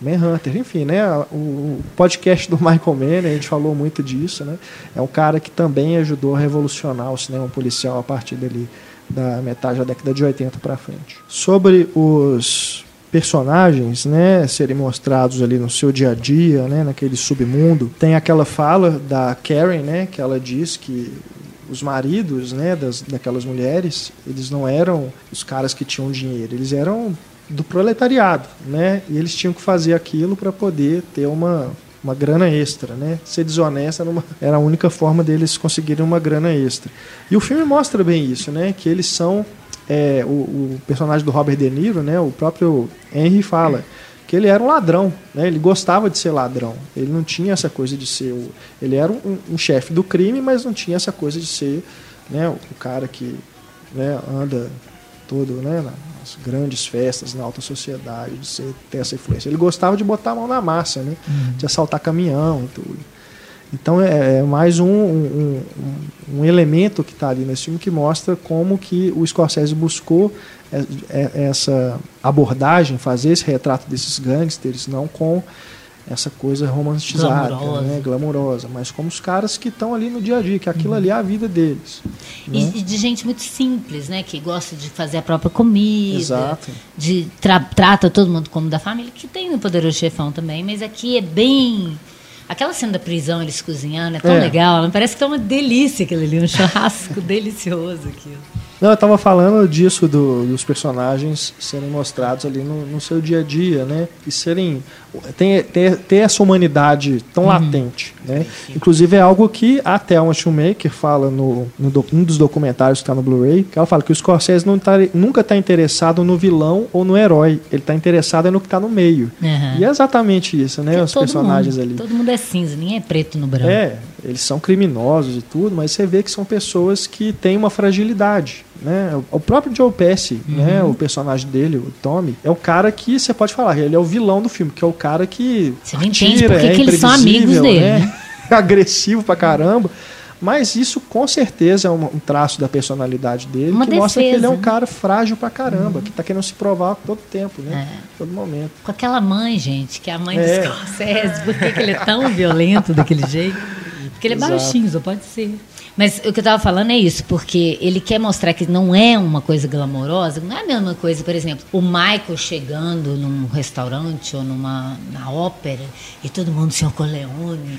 Manhunter, enfim, né? O, o podcast do <laughs> Michael Mann, a gente falou muito disso, né? É um cara que também ajudou a revolucionar o cinema policial a partir dali da metade da década de 80 para frente. Sobre os personagens, né, serem mostrados ali no seu dia a dia, né, naquele submundo, tem aquela fala da Karen, né, que ela diz que os maridos, né, das, daquelas mulheres, eles não eram os caras que tinham dinheiro, eles eram do proletariado, né? E eles tinham que fazer aquilo para poder ter uma, uma grana extra, né? Ser desonesta era, uma- era a única forma deles conseguirem uma grana extra. E o filme mostra bem isso, né? Que eles são é, o, o personagem do Robert De Niro, né? O próprio Henry fala que ele era um ladrão, né? Ele gostava de ser ladrão. Ele não tinha essa coisa de ser o, ele era um, um chefe do crime, mas não tinha essa coisa de ser, né? O, o cara que né, anda todo, né, nas grandes festas, na alta sociedade, de ser, ter essa influência. Ele gostava de botar a mão na massa, né, de assaltar caminhão e tudo. Então é, é mais um, um, um- um elemento que está ali nesse filme que mostra como que o Scorsese buscou é- é- essa abordagem, fazer esse retrato desses gangsters, não com essa coisa romantizada, Glamurosa. né, glamurosa, mas como os caras que estão ali no dia a dia, que aquilo ali é a vida deles. né? E, e de gente muito simples, né? Que gosta de fazer a própria comida. Exato. De tra- trata todo mundo como da família, que tem no Poderoso Chefão também, mas aqui é bem. Aquela cena da prisão, eles cozinhando, é tão É. legal. né? Parece que tá uma delícia aquilo ali, um churrasco <laughs> delicioso aquilo. Não, eu estava falando disso do- dos personagens serem mostrados ali no, no seu dia a dia, né? E serem ter, ter, ter essa humanidade tão latente, né? Inclusive é algo que a Thelma Schumacher fala no, no um dos documentários que está no Blu-ray, que ela fala que o Scorsese não tá, nunca está interessado no vilão ou no herói, ele está interessado é no que está no meio. Aham. E é exatamente isso, né? Porque Os personagens mundo, ali. Todo mundo é cinza, ninguém é preto no branco. É, eles são criminosos e tudo, mas você vê que são pessoas que têm uma fragilidade. Né? O próprio Joe Pesci, né? O personagem dele, o Tommy, é o cara que você pode falar, ele é o vilão do filme, que é o cara que Você não entende atira, por que é que eles são amigos dele, né? né? <laughs> Agressivo pra caramba. Mas isso com certeza é um, traço da personalidade dele Uma que mostra que ele é defesa, um né? cara frágil pra caramba, que tá querendo se provar todo tempo, né? É. Todo momento. Com aquela mãe, gente, que é a mãe É. do Scorsese. Por que, que ele é tão violento daquele jeito? Porque ele é Exato. baixinho, só pode ser. Mas o que eu estava falando é isso, porque ele quer mostrar que não é uma coisa glamourosa, não é a mesma coisa, por exemplo, o Michael chegando num restaurante ou numa na ópera e todo mundo Senhor Corleone.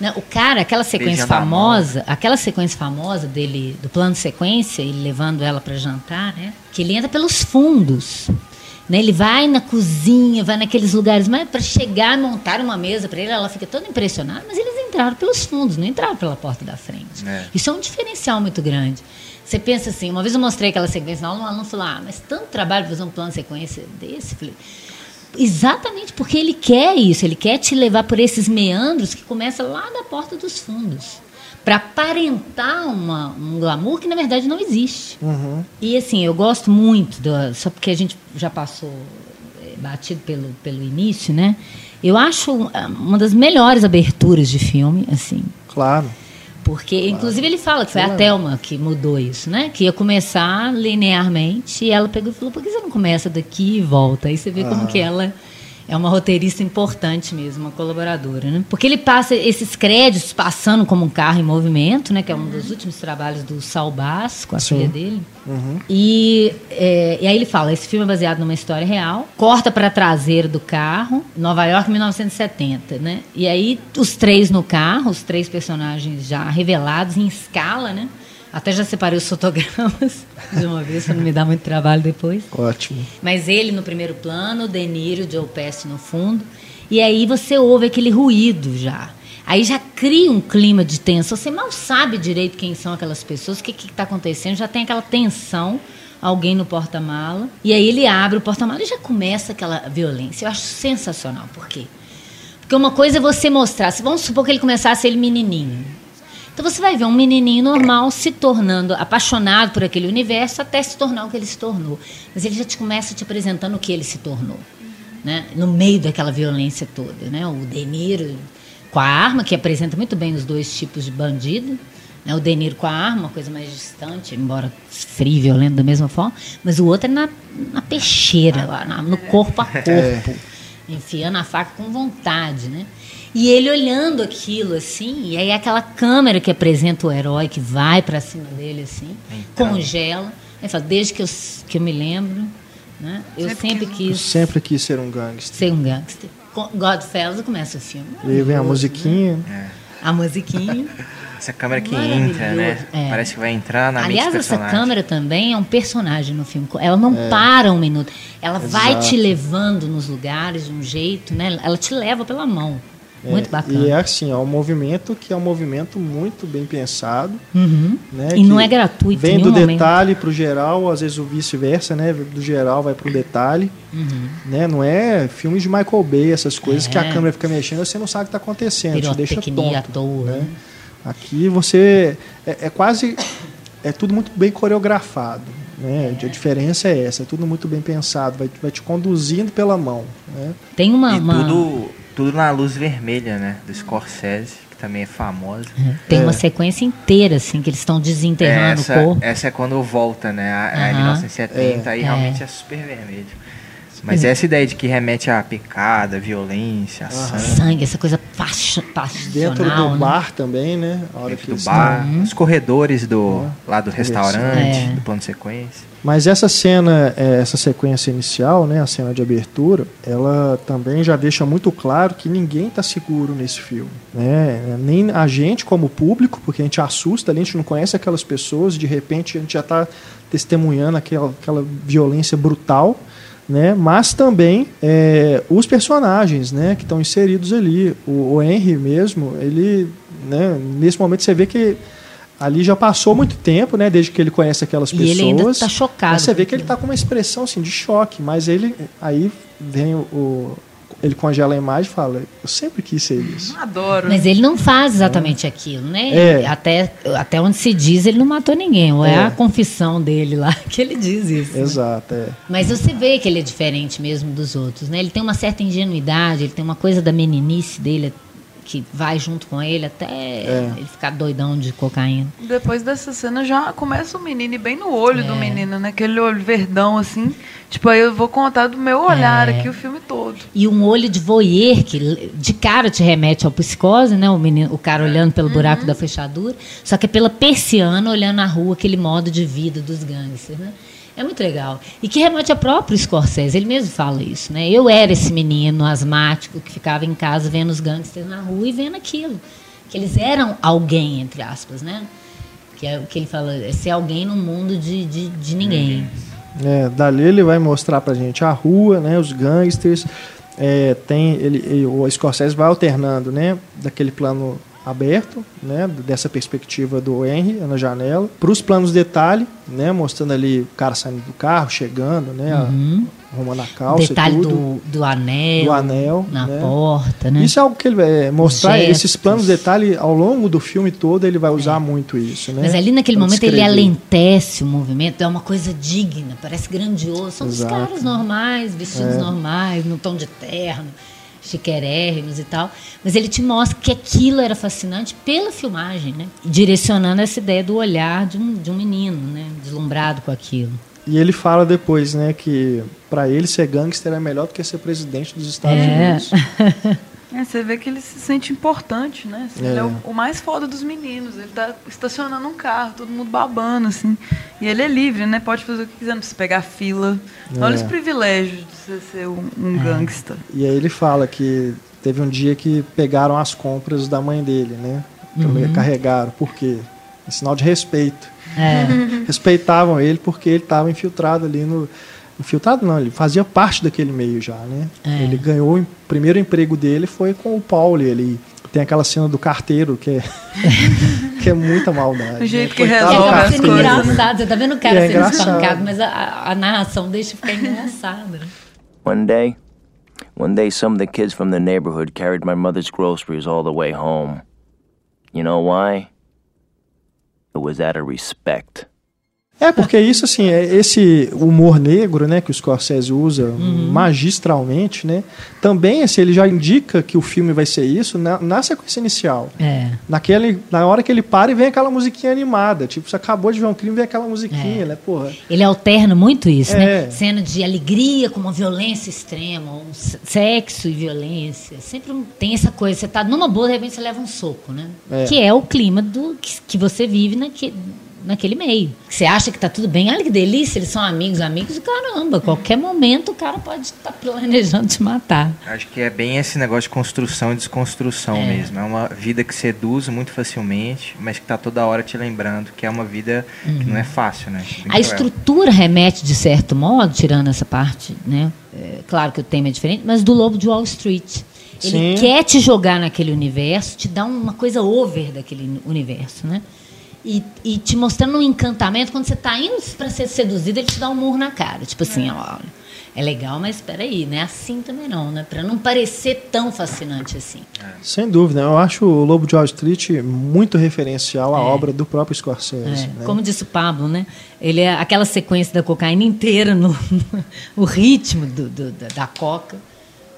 Não, o cara, aquela sequência Beijando famosa, aquela sequência famosa dele, do plano de sequência, ele levando ela para jantar, né? Que ele entra pelos fundos. Né? Ele vai na cozinha, vai naqueles lugares, mas para chegar e montar uma mesa para ele, ela fica toda impressionada, mas eles entraram pelos fundos, não entraram pela porta da frente. É. Isso é um diferencial muito grande. Você pensa assim, uma vez eu mostrei aquela sequência na aula, um aluno falou: Ah, mas tanto trabalho para fazer um plano de sequência desse? Falei, Exatamente porque ele quer isso, ele quer te levar por esses meandros que começa lá da porta dos fundos. Para aparentar uma, um glamour que na verdade não existe. Uhum. E assim, eu gosto muito, do, só porque a gente já passou eh, batido pelo, pelo início, né? Eu acho ah, uma das melhores aberturas de filme, assim. Claro. Porque, inclusive, ele fala que foi a Claro. Thelma que mudou isso, né? Que ia começar linearmente e ela pegou e falou: por que você não começa daqui e volta? Aí você vê como que ela é uma roteirista importante mesmo, uma colaboradora, né? Porque ele passa esses créditos passando como um carro em movimento, né? Que é um dos últimos trabalhos do Saul Bass com a Sim. filha dele. E, é, e aí ele fala: esse filme é baseado numa história real. Corta para a traseira do carro, Nova York, 1970, né? E aí os três no carro, os três personagens já revelados em escala, né? Até já separei os fotogramas <laughs> de uma vez para não me dar muito trabalho depois. Ótimo. Mas ele no primeiro plano, o De Niro, o Joe Pesci no fundo. E aí você ouve aquele ruído já. Aí já cria um clima de tensão. Você mal sabe direito quem são aquelas pessoas, o que está acontecendo. Já tem aquela tensão, alguém no porta-mala. E aí ele abre o porta-mala e já começa aquela violência. Eu acho sensacional. Por quê? Porque uma coisa é você mostrar. se- Vamos supor que ele começasse ele menininho. Então você vai ver um menininho normal se tornando apaixonado por aquele universo até se tornar o que ele se tornou. Mas ele já te começa te apresentando o que ele se tornou, né? No meio daquela violência toda, né? O De Niro com a arma que apresenta muito bem os dois tipos de bandido, né? O De Niro com a arma, uma coisa mais distante, embora frio e violento da mesma forma, mas o outro é na, na peixeira lá, na- no corpo a <laughs> corpo enfiando a faca com vontade, né? E ele olhando aquilo assim, e aí aquela câmera que apresenta o herói que vai pra cima dele assim, Então. congela. Ele fala, desde que eu, que eu me lembro, né? Eu Sempre sempre Eu quis sempre quis ser um gangster. ser um gangster. Godfellas começa o filme. E aí vem a musiquinha. né? A musiquinha. <laughs> Essa câmera que entra, né? é. Parece que vai entrar na Aliás, mente do essa câmera também é um personagem no filme. Ela não para um minuto. Ela vai Exato. te levando nos lugares de um jeito, né? Ela te leva pela mão. Muito É, bacana. E é assim, é um movimento que é um movimento muito bem pensado. Uhum. Né, E não é gratuito Vem em do detalhe para o geral, às vezes o vice-versa, né? Do geral vai para o detalhe. Uhum. Né? Não é filmes de Michael Bay, essas coisas que a É. câmera fica mexendo, você não sabe o que está acontecendo, te deixa tonto. toa. né? Aqui você é, é quase é tudo muito bem coreografado. Né? A diferença é essa, é tudo muito bem pensado, vai, vai te conduzindo pela mão. Né? Tem uma. E uma- tudo, tudo na luz vermelha, né? Do Scorsese, que também é famosa. Tem É. uma sequência inteira, assim, que eles estão desenterrando essa, o corpo. essa é quando volta, né? A, a Aham. 1970, aí É. realmente é super vermelho. Mas essa ideia de que remete a pecado, a violência, a sangue. Sangue, essa coisa passion, Dentro passional. do né? bar também, né? A hora Dentro que do bar, Uhum. os corredores do, lá do restaurante, É. do plano de sequência. Mas essa cena, é, essa sequência inicial, né, a cena de abertura, ela também já deixa muito claro que ninguém está seguro nesse filme. Né? Nem a gente como público, porque a gente assusta, ali, a gente não conhece aquelas pessoas, de repente a gente já está testemunhando aquela, aquela violência brutal. Né? Mas também é, os personagens né, que estão inseridos ali. O, o Henry mesmo, ele, né, nesse momento você vê que ali já passou muito tempo, né, desde que ele conhece aquelas E pessoas. ele ainda tá chocado Mas você vê que ele está com uma expressão assim, de choque, mas ele aí vem o- ele congela a imagem e fala: Eu sempre quis ser isso. <laughs> Adoro. Mas ele não faz exatamente aquilo, né? É. Até, até onde se diz, ele não matou ninguém. Ou é. É. a confissão dele lá <laughs> que ele diz isso. né? Exato, é. Mas você vê que ele é diferente mesmo dos outros, né? Ele tem uma certa ingenuidade, ele tem uma coisa da meninice dele que vai junto com ele até É. ele ficar doidão de cocaína. Depois dessa cena já começa o menino bem no olho do É. menino, né? Aquele olho verdão, assim. Tipo, aí eu vou contar do meu olhar É. aqui o filme todo. E um olho de voyeur que de cara te remete ao psicose, né? O, menino, o cara olhando pelo buraco da fechadura, só que é pela persiana olhando a rua, aquele modo de vida dos gangsters, né? É muito legal. E que remete ao próprio Scorsese, ele mesmo fala isso, né? Eu era esse menino asmático que ficava em casa vendo os gangsters na rua e vendo aquilo. Que eles eram alguém, entre aspas, né? Que é o que ele fala, é ser alguém no mundo de, de, de ninguém. É, dali ele vai mostrar pra gente a rua, né, os gangsters. É, tem ele, ele- o Scorsese vai alternando, né, daquele plano aberto, né, dessa perspectiva do Henry na janela, para os planos detalhe, né, mostrando ali o cara saindo do carro, chegando, né, arrumando a calça detalhe tudo. do, do anel, Do anel, na né? porta, né? Isso é algo que ele vai mostrar, Gestos. esses planos detalhe ao longo do filme todo ele vai usar muito isso, né? Mas ali naquele momento ele descrever. alentece o movimento, é uma coisa digna, parece grandioso. São os caras normais, vestidos É. normais, no tom de terno, chiquérrimos e tal. Mas ele te mostra que aquilo era fascinante pela filmagem, né? Direcionando essa ideia do olhar de um, de um menino, né? Deslumbrado com aquilo. E ele fala depois, né, que pra ele ser gangster é melhor do que ser presidente dos Estados É. Unidos. <laughs> É, você vê que ele se sente importante, né? Assim, É. Ele é o, o mais foda dos meninos. Ele tá estacionando um carro, todo mundo babando, assim. E ele é livre, né? Pode fazer o que quiser, não precisa pegar fila. Olha É. os privilégios de você ser um, um gangsta. E aí ele fala que teve um dia que pegaram as compras da mãe dele, né? Uhum. Carregaram. Por quê? É sinal de respeito. É. <laughs> Respeitavam ele porque ele estava infiltrado ali no. Infiltrado não, ele fazia parte daquele meio já, né? É. Ele ganhou o primeiro emprego dele foi com o Pauli ali. Tem aquela cena do carteiro que é, <laughs> que é muita maldade. O jeito né? que É, resolve as coisas. engraçado. Você tá vendo o cara É sendo engraçado. espancado, mas a, a- a narração deixa ficar engraçada. né? One day, one day, some of the kids from the neighborhood carried my mother's groceries all the way home. You know why? It was out of respect. É, porque isso, assim, é esse humor negro, né, que o Scorsese usa Uhum. magistralmente, né, também, assim, ele já indica que o filme vai ser isso na, na sequência inicial. É. Naquele, na hora que ele para e vem aquela musiquinha animada. Tipo, você acabou de ver um crime vem aquela musiquinha, É. né, porra. Ele alterna muito isso, É. né? Cena de alegria com uma violência extrema, um sexo e violência. Sempre tem essa coisa. Você tá numa boa, de repente você leva um soco, né? É. Que é o clima do que, que você vive naque, naquele meio. Você acha que tá tudo bem, olha que delícia, eles são amigos, amigos, caramba. Qualquer momento o cara pode estar planejando te matar. Acho que é bem esse negócio de construção e desconstrução É. mesmo. É uma vida que seduz muito facilmente, mas que tá toda hora te lembrando que é uma vida que não é fácil, né? Bem A cruel. estrutura remete, de certo modo, tirando essa parte, né? É, claro que o tema é diferente, mas do Lobo de Wall Street. Ele Sim. quer te jogar naquele universo, te dá uma coisa over daquele universo, né? E, e te mostrando um encantamento, quando você está indo para ser seduzido, ele te dá um murro na cara. Tipo assim, ó, olha, é legal, mas espera aí, não é assim também não, né? Para não parecer tão fascinante assim. Sem dúvida. Eu acho o Lobo de Wall Street muito referencial à obra do próprio Scorsese. É, né? Como disse o Pablo, né? Ele é aquela sequência da cocaína inteira, no, <laughs> o ritmo do, do- da coca,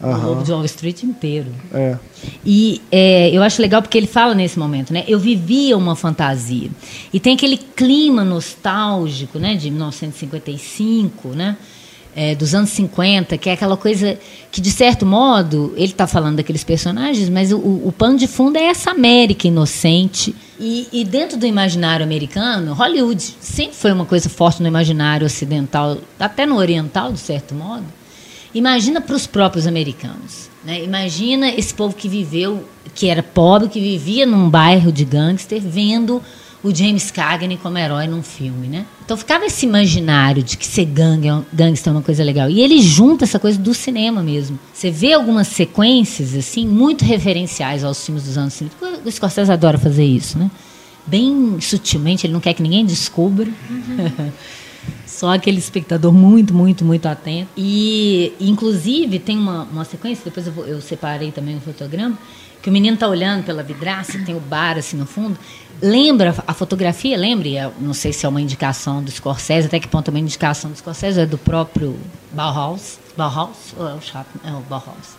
O Lobo de Wall Street inteiro. É. E é, eu acho legal porque ele fala nesse momento, né? Eu vivia uma fantasia. E tem aquele clima nostálgico, né? De 1955, né? É, dos anos 50, que é aquela coisa que, de certo modo, ele está falando daqueles personagens, mas o, o pano de fundo é essa América inocente. E, e dentro do imaginário americano, Hollywood sempre foi uma coisa forte no imaginário ocidental, até no oriental, de certo modo. Imagina para os próprios americanos. Né? Imagina esse povo que viveu, que era pobre, que vivia num bairro de gangster, vendo o James Cagney como herói num filme. Né? Então ficava esse imaginário de que ser gang, gangster é uma coisa legal. E ele junta essa coisa do cinema mesmo. Você vê algumas sequências assim muito referenciais aos filmes dos anos 50. O Scorsese adora fazer isso. Né? Bem sutilmente, ele não quer que ninguém descubra. <laughs> só aquele espectador muito, muito, muito atento. E, inclusive, tem uma, uma sequência, depois eu, vou, eu separei também um fotograma, que o menino tá olhando pela vidraça, tem o bar assim no fundo. Lembra a fotografia? Lembre, não sei se é uma indicação do Scorsese, até que ponto é uma indicação do Scorsese, é do próprio Bauhaus. Bauhaus? Ou é o Chapman? É o Bauhaus.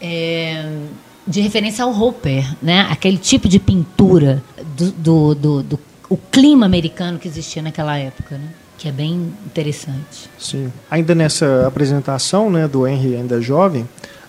É, de referência ao Hopper, né? Aquele tipo de pintura do, do, do, do o clima americano que existia naquela época, né? Que é bem interessante. Sim. Ainda nessa apresentação, né, do Henry ainda jovem,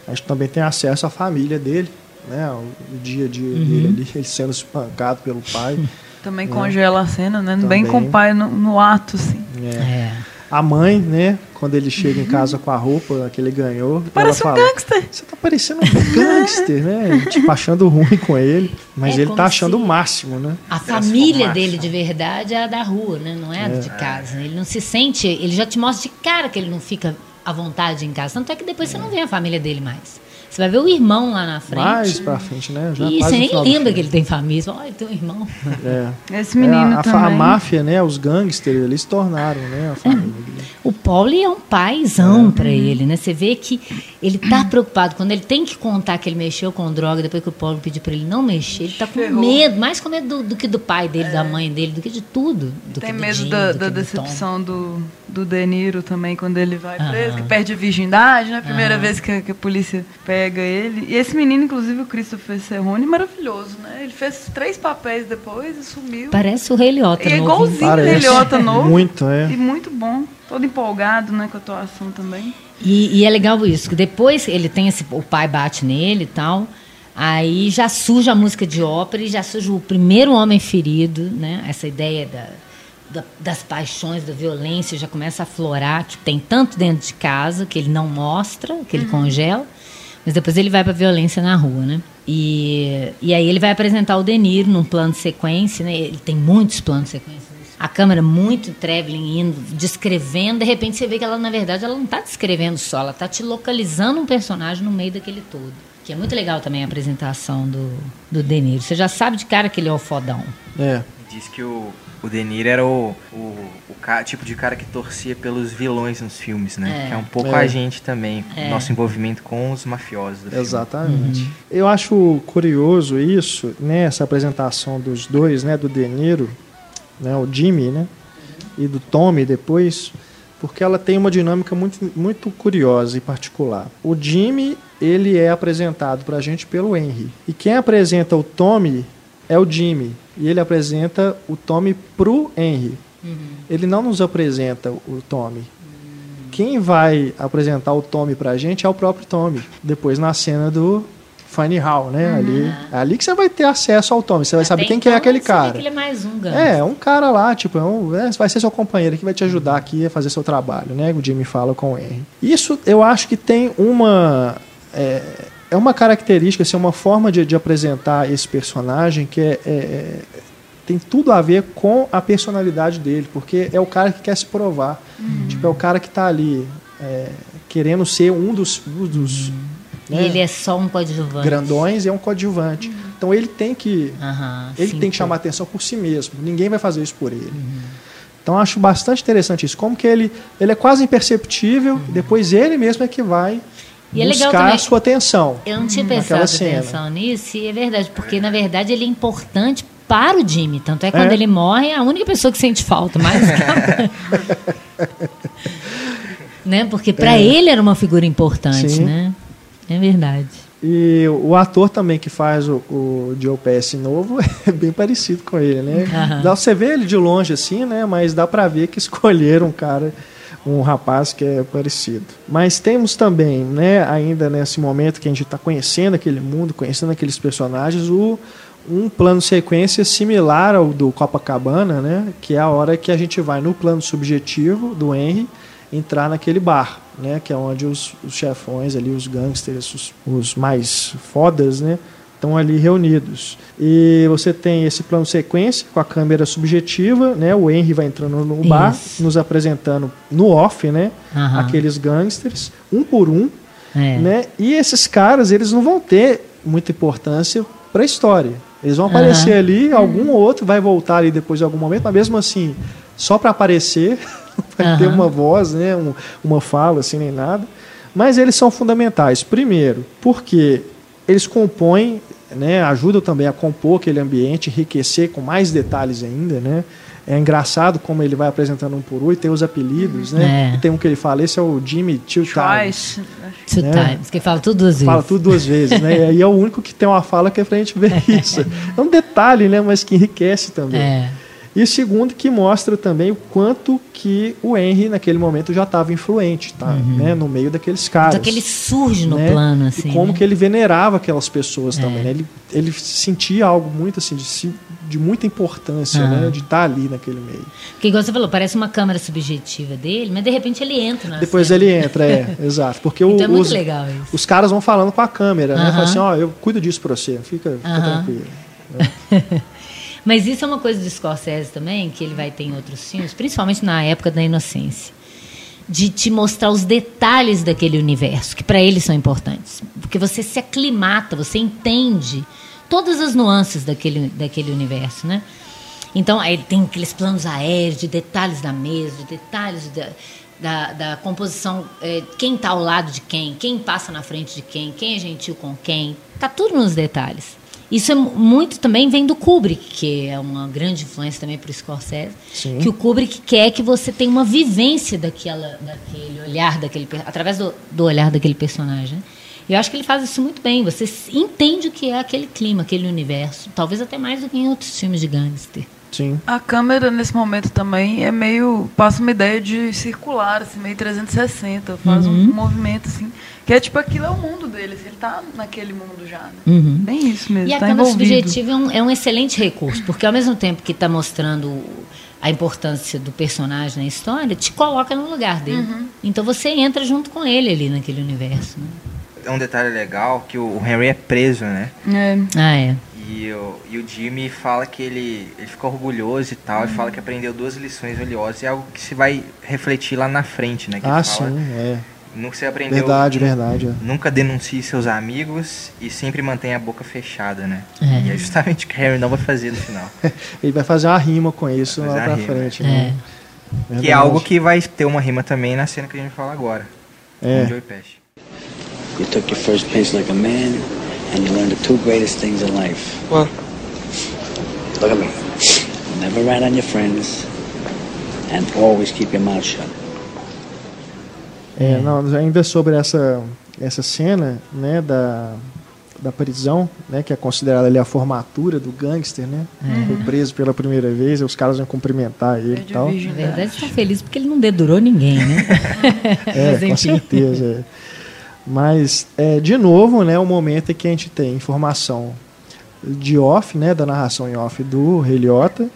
a gente também tem acesso à família dele, né? O dia a dia uhum. dele ali, <laughs> ele sendo espancado pelo pai. Também né? congela a cena, né? Também. Bem com o pai no, no ato, assim. É. é. A mãe, né? Quando ele chega em uhum. casa com a roupa que ele ganhou. Parece um gangster. Você tá parecendo um gangster, né? Tipo, achando ruim com ele. Mas é ele tá achando o máximo, né? A família dele de verdade é a da rua, né? Não é a é. de casa. Ele não se sente. Ele já te mostra de cara que ele não fica à vontade em casa. Tanto é que depois você não vê a família dele mais. Você vai ver o irmão lá na frente. Mais pra frente, né? Já e você nem lembra que ele tem família. Olha, tem um irmão. É. <laughs> Esse menino é, a, também. A máfia, né? Os gangsters, eles se tornaram, né? A família. O Paulo é um paizão é. para ele, né? Você vê que ele tá <clears throat> preocupado. Quando ele tem que contar que ele mexeu com droga, depois que o Paulo pediu para ele não mexer, ele tá com Ferrou. medo. Mais com medo do, do, que do pai dele, da é. mãe dele, do que de tudo. Do tem que medo Jim, da, da decepção do, do De Niro também, quando ele vai preso, que perde a virgindade, né? Primeira vez que que a polícia pega ele. E esse menino, inclusive, o Christopher Serrone, maravilhoso, né? Ele fez três papéis depois e sumiu. Parece o Rei Liotta E é igualzinho o Rei Liotta novo. Muito, é. E muito bom. Todo empolgado, né, com a atuação também. E, e é legal isso, que depois ele tem esse... O pai bate nele e tal... Aí já surge a música de ópera e já surge o primeiro homem ferido, né? Essa ideia da, da, das paixões, da violência já começa a aflorar, que tem tanto dentro de casa, que ele não mostra, que ele uhum. congela. Mas depois ele vai para violência na rua, né? E, e aí ele vai apresentar o Denir num plano de sequência, né? Ele tem muitos planos de sequência. A câmera muito traveling indo, descrevendo, de repente você vê que ela na verdade ela não está descrevendo só, ela está te localizando um personagem no meio daquele todo. Que é muito legal também a apresentação do, do Denir. Você já sabe de cara que ele é o fodão. É. Diz que o, o De Niro era o, o, o ca, tipo de cara que torcia pelos vilões nos filmes, né? É. Que é um pouco é. a gente também, é. nosso envolvimento com os mafiosos. Exatamente. Uhum. Eu acho curioso isso, né? Essa apresentação dos dois, né? Do De Niro, né? O Jimmy, né? E do Tommy depois, porque ela tem uma dinâmica muito, muito curiosa e particular. O Jimmy, ele é apresentado para a gente pelo Henry. E quem apresenta o Tommy é o Jimmy e ele apresenta o Tommy pro Henry. Uhum. Ele não nos apresenta o Tommy. Uhum. Quem vai apresentar o Tommy pra gente é o próprio Tommy. Depois na cena do Funny How, né? Uhum. Ali, ali que você vai ter acesso ao Tommy. Você vai saber quem então, que é então, aquele cara. Que ele é mais um É, um cara lá, tipo, é um, é, vai ser seu companheiro que vai te ajudar aqui a fazer seu trabalho, né? O Jimmy fala com o Henry. Isso eu acho que tem uma. É, é uma característica, assim, é uma forma de, de apresentar esse personagem que é, é, é, tem tudo a ver com a personalidade dele, porque é o cara que quer se provar. Uhum. Tipo, é o cara que está ali é, querendo ser um dos. dos uhum. né, e ele é só um coadjuvante. Grandões é um coadjuvante. Uhum. Então ele tem que. ele sim, tem que chamar atenção por si mesmo. Ninguém vai fazer isso por ele. Uhum. Então acho bastante interessante isso. Como que ele, ele é quase imperceptível, uhum. depois ele mesmo é que vai e é buscar também, a sua atenção. Eu não tinha prestado atenção nisso, e é verdade, porque na verdade ele é importante para o Jimmy. Tanto é que quando é. ele morre, é a única pessoa que sente falta, mais <laughs> né? Porque para é. ele era uma figura importante, Sim. né? É verdade. E o ator também que faz o, o Joe Pesci novo <laughs> é bem parecido com ele, né? Uhum. Dá, você vê ele de longe assim, né? Mas dá para ver que escolheram um cara um rapaz que é parecido. Mas temos também, né, ainda nesse momento que a gente está conhecendo aquele mundo, conhecendo aqueles personagens, o, um plano sequência similar ao do Copacabana, né, que é a hora que a gente vai no plano subjetivo do Henry entrar naquele bar, né, que é onde os, os chefões ali, os gangsters, os, os mais fodas, né, estão ali reunidos. E você tem esse plano sequência com a câmera subjetiva, né? O Henry vai entrando no bar, Isso. nos apresentando no off, né? Uhum. Aqueles gangsters, um por um, é. né? E esses caras, eles não vão ter muita importância para a história. Eles vão aparecer uhum. ali, algum outro vai voltar ali depois de algum momento, mas mesmo assim, só para aparecer, não <laughs> vai ter uma voz, né? Um, uma fala, assim, nem nada. Mas eles são fundamentais. Primeiro, porque eles compõem, né, ajudam também a compor aquele ambiente, enriquecer com mais detalhes ainda, né? É engraçado como ele vai apresentando um por um e tem os apelidos, né? É. E tem um que ele fala, esse é o Jimmy Two Times. Twice. Two né? times, que fala tudo duas vezes. Fala tudo duas vezes, né? E é o único que tem uma fala que é pra gente ver <laughs> isso. É um detalhe, né? Mas que enriquece também. É. E segundo, que mostra também o quanto que o Henry, naquele momento, já estava influente, tá? Né? No meio daqueles caras. Então que ele surge no né? plano, assim. E como né? que ele venerava aquelas pessoas também, né? Ele, ele sentia algo muito, assim, de, de muita importância, Ah. né? De estar ali naquele meio. Porque, igual você falou, parece uma câmera subjetiva dele, mas de repente ele entra na Depois cena. ele entra, é, <laughs> exato. Porque o- Então é muito os, legal isso. os caras vão falando com a câmera, né? Fala assim, ó, eu cuido disso pra você, fica, fica tranquilo. <laughs> Mas isso é uma coisa do Scorsese também, que ele vai ter em outros filmes, principalmente na época da inocência. De te mostrar os detalhes daquele universo, que para ele são importantes. Porque você se aclimata, você entende todas as nuances daquele, daquele universo, né? Então, aí tem aqueles planos aéreos, de detalhes da mesa, de detalhes da, da, da composição, eh, quem está ao lado de quem, quem passa na frente de quem, quem é gentil com quem. Tá tudo nos detalhes. Isso é mu- muito também vem do Kubrick, que é uma grande influência também para o Scorsese. Sim. Que o Kubrick quer que você tenha uma vivência daquela, daquele olhar, daquele, através do, do olhar daquele personagem. né? E eu acho que ele faz isso muito bem. Você entende o que é aquele clima, aquele universo. Talvez até mais do que em outros filmes de gangster. Sim. A câmera nesse momento também é meio. passa uma ideia de circular, assim, meio 360. Faz Uhum. um movimento assim. Que é tipo aquilo é o mundo dele. assim, Ele tá naquele mundo já. Né? Uhum. Bem isso mesmo. E a tá câmera envolvido. subjetiva é um, é um excelente recurso, porque ao mesmo tempo que está mostrando a importância do personagem na história, te coloca no lugar dele. Uhum. Então você entra junto com ele ali naquele universo. Né? É um detalhe legal que o Henry é preso, né? É. Ah, é. E o, e o Jimmy fala que ele, ele fica orgulhoso e tal, e fala que aprendeu duas lições valiosas. E é algo que se vai refletir lá na frente, né? Que Ah, ele sim, fala, é. Nunca você aprendeu. Verdade, verdade. é. Nunca denuncie seus amigos e sempre mantenha a boca fechada, né? É. E é justamente o que o Harry não vai fazer no final. <laughs> Ele vai fazer uma rima com isso lá pra rima. frente, né? que é Verdade. algo que vai ter uma rima também na cena que a gente fala agora. É. Com o Joey Pesci. You took your first pinch like a man, and you learned the two greatest things in life. What? Look at me. Never rat on your friends, and always keep your mouth shut. É, não, ainda sobre essa, essa cena, né, da, da prisão, né, que é considerada ali a formatura do gangster, né, foi preso pela primeira vez, os caras vão cumprimentar ele e tal. Na verdade, está feliz porque ele não dedurou ninguém, né? É, <laughs> Mas com certeza. é. Mas, é, de novo, né, o momento em que a gente tem informação de off, né, da narração em off do Rei Liotta,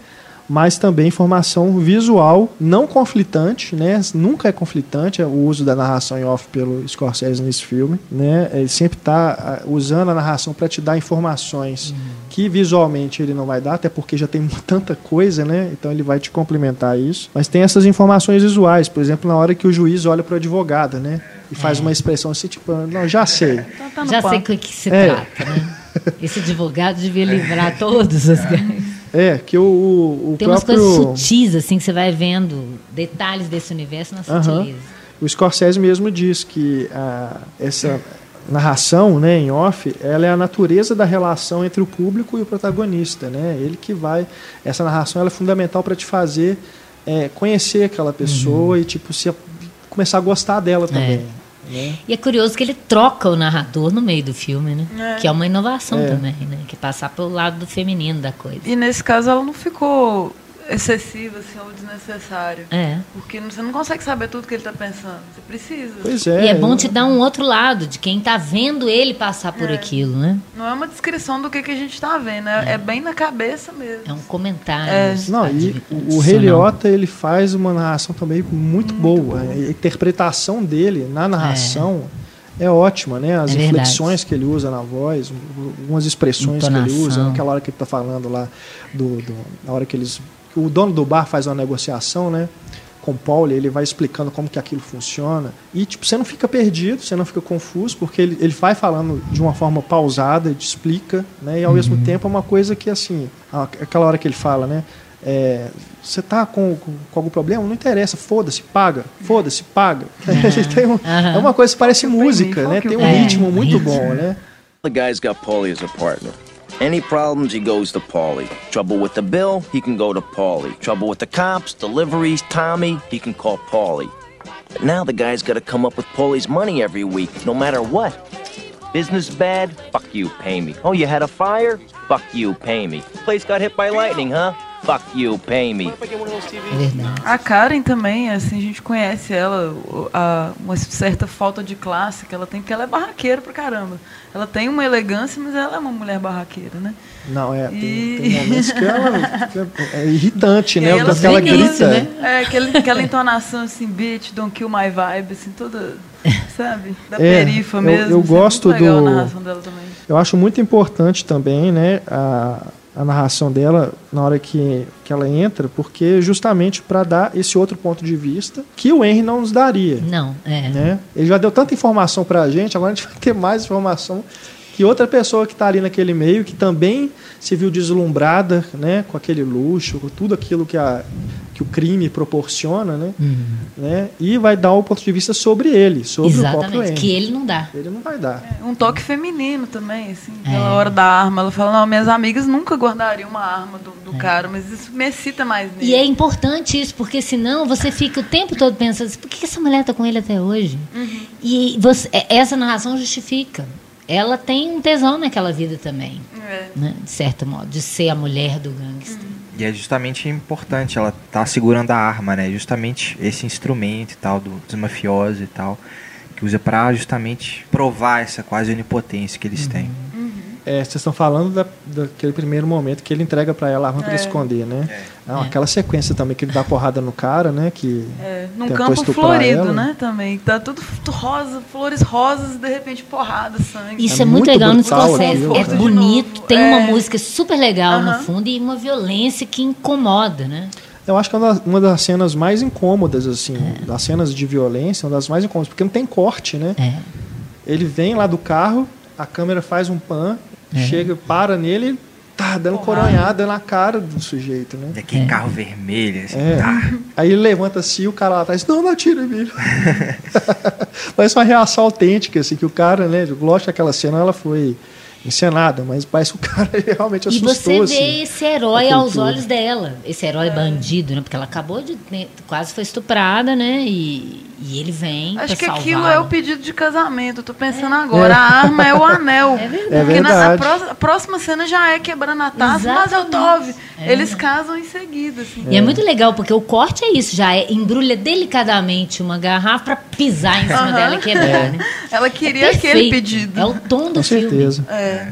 mas também informação visual não conflitante, né? Nunca é conflitante é o uso da narração em off pelo Scorsese nesse filme, né? Ele sempre está usando a narração para te dar informações que visualmente ele não vai dar, até porque já tem <laughs> tanta coisa, né? Então ele vai te complementar isso. Mas tem essas informações visuais, por exemplo, na hora que o juiz olha para o advogado, né? E faz uma expressão assim, tipo, não, já sei. <laughs> Então tá Já sei papo. o que se É. trata, né? Esse advogado devia livrar todos os gangues. É, que o, o, Tem umas próprio... coisas sutis, assim, que você vai vendo detalhes desse universo na sutileza. O Scorsese mesmo diz que a, essa narração, né, em off, ela é a natureza da relação entre o público e o protagonista, né? Ele que vai, essa narração ela é fundamental para te fazer é, conhecer aquela pessoa e tipo se começar a gostar dela também. Né? E é curioso que ele troca o narrador no meio do filme, né? É. Que é uma inovação É. também, né? Que é passar pelo lado do feminino da coisa. E nesse caso ela não ficou excessiva assim, ou desnecessária. É. Porque você não consegue saber tudo que ele está pensando. Você precisa. Pois é. e é bom te dar um outro lado, de quem tá vendo ele passar por É. aquilo, né? Não é uma descrição do que, que a gente está vendo. É, é bem na cabeça mesmo. É um comentário. É. Não, e o Rei. Liotta, ele faz uma narração também muito, boa. A interpretação dele na narração é, ótima, né? As É verdade. inflexões que ele usa na voz, um- algumas expressões que ele usa, Entonação. naquela hora que ele está falando lá, do, do- na hora que eles. O dono do bar faz uma negociação, né? Com o Paul, ele vai explicando como que aquilo funciona. E, tipo, você não fica perdido, você não fica confuso, porque ele, ele vai falando de uma forma pausada, te explica, né? E ao mesmo tempo é uma coisa que, assim, aquela hora que ele fala, né? É, você tá com, com, com, algum problema? Não interessa, foda-se, paga, foda-se, paga. <laughs> <laughs> Uhum. um, é uma coisa que parece música, né? Tem um é, ritmo muito bom, né? The guy's got Paulie as a partner. Any problems, he goes to Paulie. Trouble with the bill, he can go to Paulie. Trouble with the cops, deliveries, Tommy, he can call Paulie. But now the guy's got to come up with Paulie's money every week, no matter what. Business bad? Fuck you, pay me. Oh, you had a fire? Fuck you, pay me. Place got hit by lightning, huh? Fuck you, pay me. A Karen também, assim, a gente conhece ela, a, uma certa falta de classe que ela tem, porque ela é barraqueira pra caramba. Ela tem uma elegância, mas ela é uma mulher barraqueira, né? Não, é. E... Tem, tem momentos que ela é, <laughs> é irritante, né? Que ela grita. Né? É, aquele, aquela entonação assim, bitch, don't kill my vibe, assim, toda. Sabe? Da é, perifa mesmo. Eu, eu assim, gosto é do. Eu acho muito importante também, né? A a narração dela na hora que, que ela entra, porque justamente para dar esse outro ponto de vista que o Henry não nos daria. Não, é. Né? Ele já deu tanta informação para a gente, agora a gente <laughs> vai ter mais informação que outra pessoa que está ali naquele meio, que também se viu deslumbrada né, com aquele luxo, com tudo aquilo que, a, que o crime proporciona, né, uhum. né, e vai dar o um ponto de vista sobre ele, sobre Exatamente, o próprio Henry. que ele não dá. Ele não vai dar. É, um toque feminino também, assim, é. na hora da arma. Ela fala, não, minhas amigas nunca guardariam uma arma do, do é. cara, mas isso me excita mais nele. E é importante isso, porque senão você fica o tempo todo pensando assim, por que essa mulher está com ele até hoje? Uhum. E você, é, essa narração justifica ela tem um tesão naquela vida também, é. né? de certo modo, de ser a mulher do gangster. Uhum. E é justamente importante, ela tá segurando a arma, né? Justamente esse instrumento e tal, do, dos mafiosos e tal, que usa para justamente provar essa quase onipotência que eles uhum. têm. É, vocês estão falando da, daquele primeiro momento que ele entrega para ela a arma é. para esconder, né? É. Não, é. Aquela sequência também que ele dá porrada no cara, né? Que é. Num campo florido, ela. né? Também. Tá tudo rosa, flores rosas e de repente porrada, sangue. Isso é, é muito, legal no Scorsese. É bonito, tem uma é. música super legal uh -huh. no fundo e uma violência que incomoda, né? Eu acho que é uma das cenas mais incômodas, assim, das cenas de violência, uma das mais incômodas, porque não tem corte, né? Ele vem lá do carro, a câmera faz um pan é. Chega, para nele, tá dando Porra. coronhada na cara do sujeito, né? E aquele é. carro vermelho, assim, é. tá. Aí ele levanta assim, o cara lá atrás, não, não atira mim. <laughs> Parece uma reação autêntica, assim, que o cara, né? Lógico que aquela cena ela foi encenada, mas parece que o cara <laughs> realmente assustou. E você vê assim, esse herói aos olhos dela, esse herói bandido, né? Porque ela acabou de né, quase foi estuprada, né? E, e ele vem Acho que aquilo é o pedido de casamento. Eu tô pensando é. agora, a arma é o <laughs> anel. É verdade. É porque na, a, próxima cena já é quebrando a taça, Exatamente. mas eu tô é. Eles casam em seguida, assim. E é. muito legal porque o corte é isso, já é embrulha delicadamente uma garrafa para pisar em cima uh -huh. dela e quebrar, é. né? <laughs> Ela queria aquele pedido. É o tom do Com filme. certeza. É.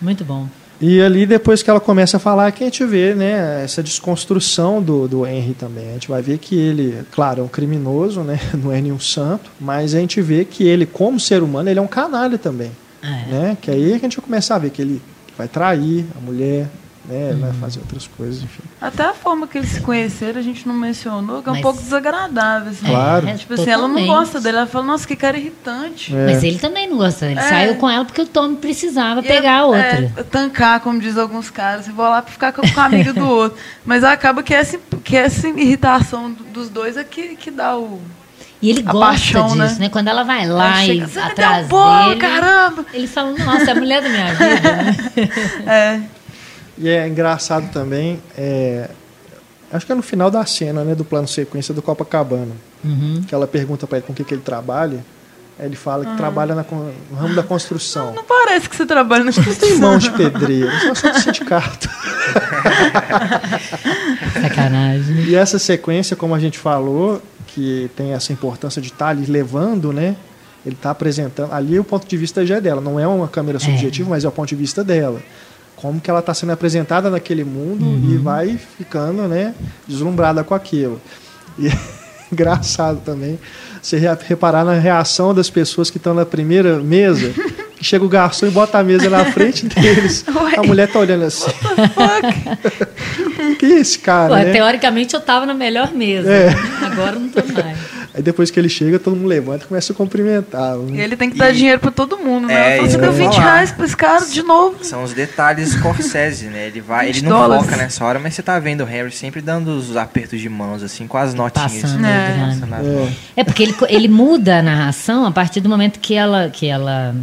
Muito bom. E ali, depois que ela começa a falar, que a gente vê né, essa desconstrução do, do Henry também. A gente vai ver que ele, claro, é um criminoso, né, <laughs> não é nenhum santo, mas a gente vê que ele, como ser humano, ele é um canalha também. É. Né? Que aí a gente vai começar a ver que ele vai trair a mulher, né? Vai fazer outras coisas, enfim. Até a forma que eles se conheceram, a gente não mencionou, que é um Mas... pouco desagradável. Assim. Claro. É, tipo assim, ela não gosta dele. Ela fala, nossa, que cara irritante. É. Mas ele também não gosta. Ele é. saiu com ela porque o Tom precisava e pegar a outra. É, tancar, como diz alguns caras. E vou lá pra ficar com, com a amiga do <laughs> outro. Mas acaba que essa, que essa irritação dos dois é que, que dá o... E ele gosta paixão, disso, né? né? Quando ela vai lá e atrás dele, caramba! ele fala, nossa, é a mulher da minha vida, né? <laughs> É. E é engraçado também, é, acho que é no final da cena, né, do plano sequência do Copacabana, uhum. que ela pergunta para ele com o que, que ele trabalha. Ele fala que uhum. trabalha na, no ramo da construção. Não, não, parece que você trabalha na construção. Tem mãos de pedreiro, eu sou do sindicato. <laughs> Sacanagem. E essa sequência, como a gente falou, que tem essa importância de estar ali levando, né? Ele está apresentando. Ali o ponto de vista já é dela, não é uma câmera subjetiva, é. mas é o ponto de vista dela como que ela está sendo apresentada naquele mundo uhum. e vai ficando né, deslumbrada com aquilo. E <laughs> é engraçado também você reparar na reação das pessoas que estão na primeira mesa. Que chega o garçom e bota a mesa na frente <laughs> deles. A mulher tá olhando assim. <laughs> que é esse cara? Pô, né? Teoricamente eu estava na melhor mesa. É. Agora não estou mais. Aí depois que ele chega, todo mundo levanta e começa a cumprimentar. E ele tem que dar E- dinheiro pra todo mundo, né? É, você deu ia 20 falar. reais pra esse cara de novo. São os detalhes <laughs> Scorsese, né? Ele vai, ele 20 não dólares. foca nessa hora, mas você tá vendo o Harry sempre dando os apertos de mãos, assim, com as notinhas. Passando É. as É. notas. É porque ele, ele muda a narração a partir do momento que ela que ela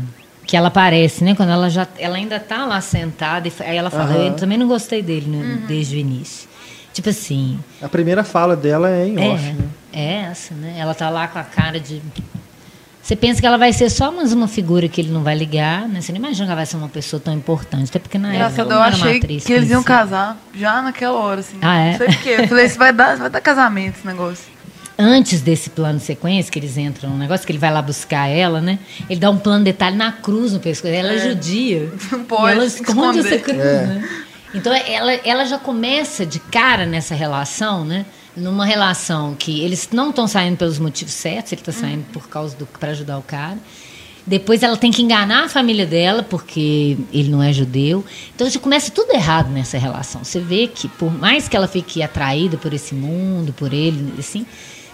que ela aparece, né? Quando ela já ela ainda tá lá sentada e aí ela fala, Aham. eu também não gostei dele né, desde o início. Tipo assim, A primeira fala dela é em off, né? É, é essa, né? Ela tá lá com a cara de você pensa que ela vai ser só mais uma figura que ele não vai ligar, né? Você não imagina que ela vai ser uma pessoa tão importante, até porque na época Engraçado, ela eu não era uma achei atriz que eles iam casar já naquela hora, assim. Ah, é? Não sei porquê. Eu falei, isso vai dar, vai dar casamento esse negócio. antes desse plano de sequência, que eles entram no negócio, que ele vai lá buscar ela, né? Ele dá um plano de detalhe na cruz no pescoço. Ela é, judia. Não pode E ela esconde esconder. essa cruz, né? Então ela, ela já começa de cara nessa relação, né? Numa relação que eles não estão saindo pelos motivos certos, ele está saindo por causa do para ajudar o cara. Depois ela tem que enganar a família dela porque ele não é judeu. Então já começa tudo errado nessa relação. Você vê que por mais que ela fique atraída por esse mundo, por ele, assim,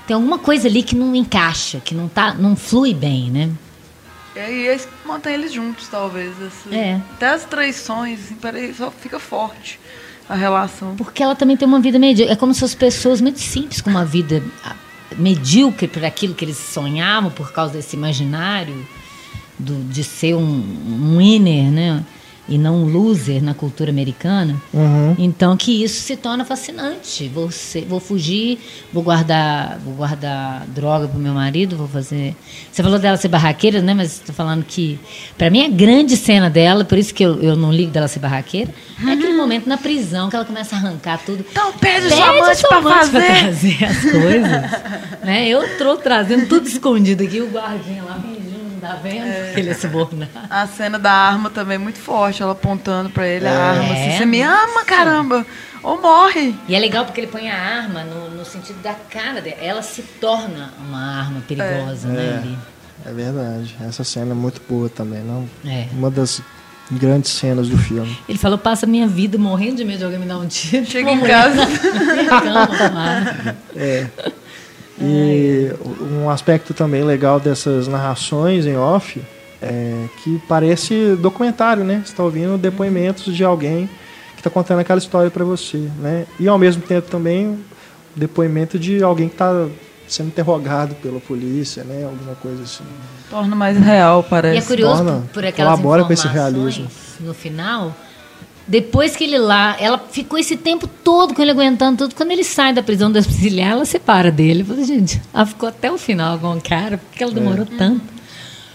tem alguma coisa ali que não encaixa, que não tá, não flui bem, né? E aí eles mantêm eles juntos, talvez. Assim. É. Até as traições, assim, peraí, só fica forte a relação. Porque ela também tem uma vida medíocre. É como se as pessoas muito simples, com uma vida ah, medíocre por aquilo que eles sonhavam, por causa desse imaginário do, de ser um, um winner, né? E não um loser na cultura americana. Uhum. Então que isso se torna fascinante. Você, vou fugir, vou guardar, vou guardar droga pro meu marido, vou fazer. Você falou dela ser barraqueira, né? Mas estou falando que para mim a grande cena dela, por isso que eu, eu não ligo dela ser barraqueira, é aquele momento na prisão que ela começa a arrancar tudo. Então pede Pede sua amante pra fazer. trazer as coisas. né? Eu tô trazendo tudo escondido aqui, o guardinha lá tá vendo? Que <laughs> ele é subornado. A cena da arma também é muito forte, ela apontando pra ele a arma. Assim, É, você me ama, caramba! Ou morre! E é legal porque ele põe a arma no, no sentido da cara dela. Ela se torna uma arma perigosa, né? ali. É verdade. Essa cena é muito boa também, não? É. Uma das grandes cenas do filme. Ele falou, passa minha vida morrendo de medo de alguém me dar um tiro. Chega em casa. <laughs> <laughs> É. E um aspecto também legal dessas narrações em off é que parece documentário, né? Você está ouvindo depoimentos de alguém que está contando aquela história para você, né? E ao mesmo tempo também depoimento de alguém que está sendo interrogado pela polícia, né? Alguma coisa assim. Torna mais real, E parece. é curioso torna- por, aquelas colabora com esse realismo. no final. Depois que ele lá, ela ficou esse tempo todo com ele aguentando tudo. Quando ele sai da prisão domiciliar, ela separa dele. Falei, gente, ela ficou até o final com o cara, porque ela demorou tanto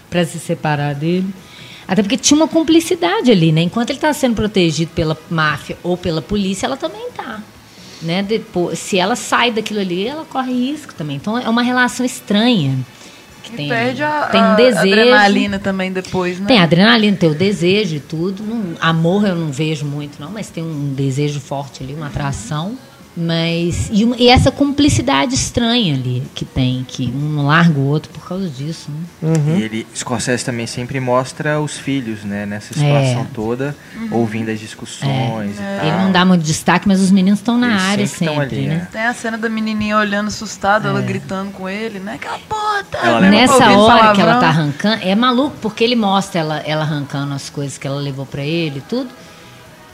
para se separar dele. Até porque tinha uma cumplicidade ali, né? Enquanto ele está sendo protegido pela máfia ou pela polícia, ela também tá. Né? Depois, se ela sai daquilo ali, ela corre risco também. Então é uma relação estranha. Que E tem, perde a, tem um desejo. adrenalina também depois, né? Tem adrenalina, tem o desejo e tudo. Não- amor eu não vejo muito, não, mas tem um desejo forte ali, uma atração. Mas. E, uma- e essa cumplicidade estranha ali que tem, que um larga o outro por causa disso. Né? Uhum. E ele, Scorsese também sempre mostra os filhos, né? Nessa situação É. toda, ouvindo as discussões e tal. Ele não dá muito destaque, mas os meninos estão na Eles área sempre sempre, ali, né? né? Tem a cena da menininha olhando assustada, ela gritando com ele, né? Aquela puta! Ela leva Nessa hora que ela tá arrancando, é maluco, porque ele mostra ela, ela arrancando as coisas que ela levou pra ele e tudo.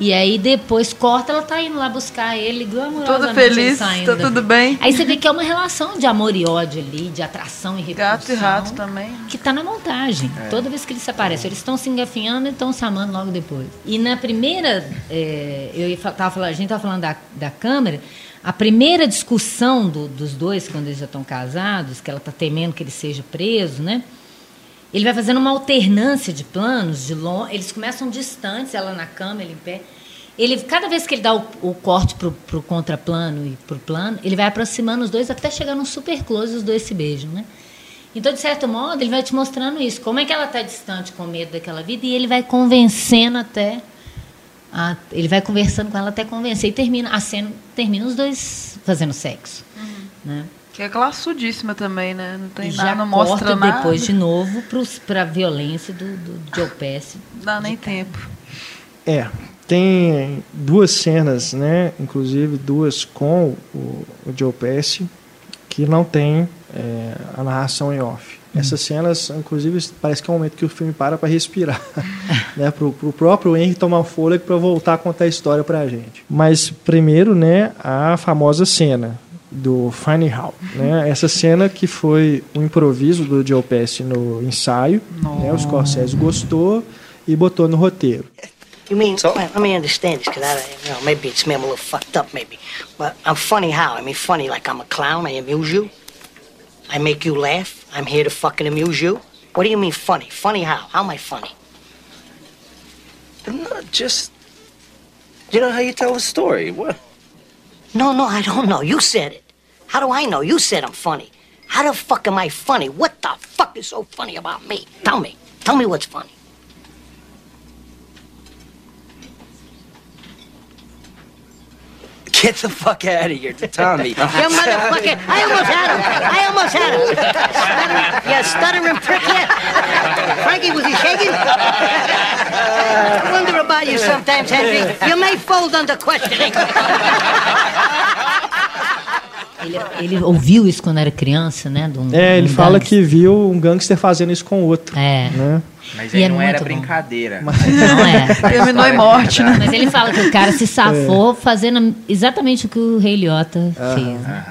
E aí depois corta, ela tá indo lá buscar ele, glamurosamente Toda ele feliz, saindo tá da- tudo bem. Aí você vê que é uma relação de amor e ódio ali, de atração e repulsão. Gato e rato também. Que tá na montagem. Toda vez que eles se aparecem, eles estão se engafinhando e estão se amando logo depois. E na primeira, é, eu tava falando, a gente tava falando da, da câmera, a primeira discussão do- dos dois, quando eles já estão casados, que ela tá temendo que ele seja preso, né? Ele vai fazendo uma alternância de planos, de long... eles começam distantes, ela na cama, ele em pé. Ele, cada vez que ele dá o, o corte pro, pro contraplano e pro plano, ele vai aproximando os dois até chegar num super close e os dois se beijam, né? Então, de certo modo, ele vai te mostrando isso. Como é que ela está distante com medo daquela vida e ele vai convencendo até. a- ele vai conversando com ela até convencer. E termina, a cena termina os dois fazendo sexo. Né? Que é classudíssima também, né? Não tem E nada, já não mostra corta nada. depois de novo para a violência do, do Joe Pesci. Não dá nem tempo. É, tem duas cenas, né? Inclusive duas com o, o Joe Pesci. que não tem é, a narração em off. Essas cenas, inclusive, parece que é um momento que o filme para para respirar, <laughs> né, pro, pro próprio Henry tomar fôlego para voltar a contar a história para a gente. Mas primeiro, né, a famosa cena do Funny How, né? Essa cena que foi um improviso do Joe Pesci no ensaio, né? O Scorsese gostou e botou no roteiro. You mean, well, let me understand this, because I, you know, maybe it's me, I'm a little fucked up, maybe. But I'm funny how? I mean, funny like I'm a clown, I amuse you? I make you laugh? I'm here to fucking amuse you? What do you mean funny? Funny how? How am I funny? No, just. You know how you tell a story. What? No, no, I don't know. You said it. How do I know? You said I'm funny. How the fuck am I funny? What the fuck is so funny about me? Tell me. Tell me what's funny. Get the fuck out of here to Tommy. <laughs> You motherfucker! I almost had him! I almost had him! Stuttering, yeah, stuttering prick, yeah. Frankie, was he shaking? I wonder about you sometimes, Henry. You may fold under questioning. Ele, ele ouviu isso quando era criança, né? de um- É, ele um fala gangster. que viu um gangster fazendo isso com o outro. É. Né? Mas E aí é não era muito bom. brincadeira. <laughs> Não é. Terminou em morte, né? Mas ele fala que o cara se safou fazendo exatamente o que o Rei Liotta fez. né?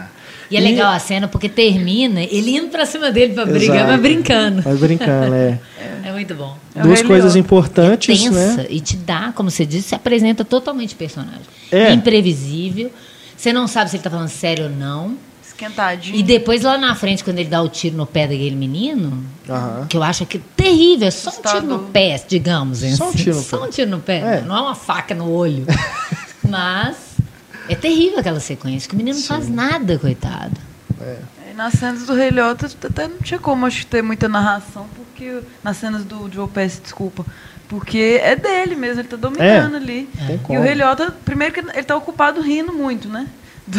E é legal a cena porque termina ele indo pra cima dele pra brigar, Exato. mas brincando. Mas brincando, é. É muito bom. É Duas coisas importantes, Tensa né? e te dá, como você disse, se apresenta totalmente o personagem. É. Imprevisível. Você não sabe se ele tá falando sério ou não. Esquentadinho. E depois lá na frente, quando ele dá o tiro no pé daquele menino, Aham. que eu acho que terrível, é só um tiro no pé, digamos. Só um assim. tiro no Só pé. um tiro no pé. É. Não é uma faca no olho. <laughs> Mas é terrível aquela sequência, que o menino não faz nada, coitado. E nas cenas do Rei Liotta até não tinha como acho, ter muita narração, porque. Nas cenas do Joe Pesci, desculpa. Porque é dele mesmo, ele tá dominando É, ali. E como. o Rei Liotta, primeiro que ele tá ocupado rindo muito, né? Do,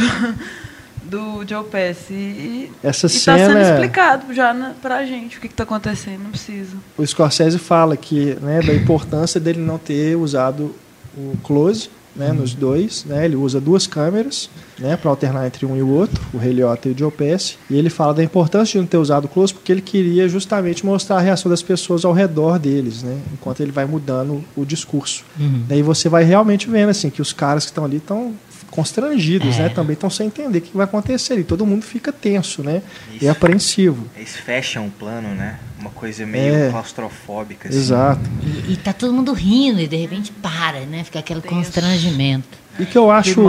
do Joe Pesci. E, Essa e tá sendo cena- explicado já na, pra gente o que, que tá acontecendo, não precisa. O Scorsese fala que, né, da importância dele não ter usado o close, né, nos dois, né, ele usa duas câmeras, né, para alternar entre um e o outro, o Ray Liotta e o Joe Pesci, e ele fala da importância de não ter usado o close porque ele queria justamente mostrar a reação das pessoas ao redor deles, né, enquanto ele vai mudando o discurso. Daí você vai realmente vendo assim que os caras que estão ali estão constrangidos, É. né, também estão sem entender o que vai acontecer e todo mundo fica tenso, né, e Isso. apreensivo. Eles fecham o plano, né? Uma coisa meio É. claustrofóbica. Assim. Exato. E, e tá todo mundo rindo e de repente para, né? Fica aquele constrangimento. E que eu acho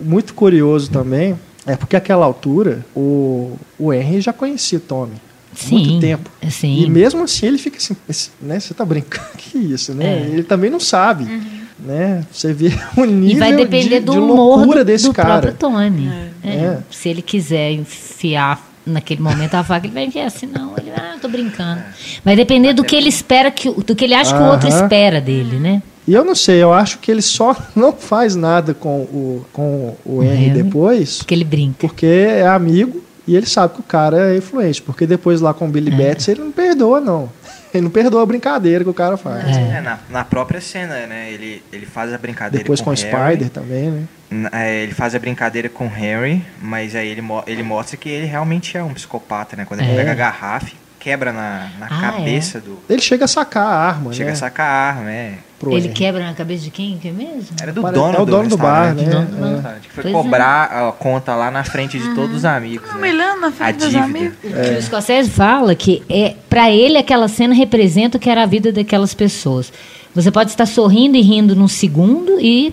muito curioso também é porque àquela altura o, o Henry já conhecia o Tommy. há Sim, muito tempo. sim. E mesmo assim ele fica assim, né? Você tá brincando? <laughs> Que isso, né? É. Ele também não sabe. Né? Você vê <laughs> o nível E vai depender de, do de loucura do, desse do cara. próprio Tony. É. É. Se ele quiser enfiar naquele momento a faca, ele vai enfiar. Se não, ele vai, ah, tô brincando. Vai depender do que ele espera, que, o- do que ele acha que o outro espera dele, né? E eu não sei, eu acho que ele só <laughs> não faz nada com o, com o Henry Henry. depois Porque ele brinca. porque é amigo e ele sabe que o cara é influente. Porque depois lá com o É. Billy Betts ele não perdoa, não. <laughs> Ele não perdoa a brincadeira que o cara faz. É, na, na própria cena, né? Ele, ele faz a brincadeira Depois com o Harry. Spider também, né? É, ele faz a brincadeira com o Harry, mas aí ele, ele mostra que ele realmente é um psicopata, né? Quando ele É. pega a garrafa, e quebra na, na Ah, cabeça do. Ele chega a sacar a arma, Chega né? a sacar a arma, é. pro Ele Henry. quebra na cabeça de quem? Que mesmo? Era do Pare- dono é o dono do bar, né? dono do É. que foi Pois é. cobrar a conta lá na frente de todos os amigos. né? Humilhando na frente A dos amigos. É. Que o Scorsese fala que é para ele aquela cena representa o que era a vida daquelas pessoas. Você pode estar sorrindo e rindo num segundo e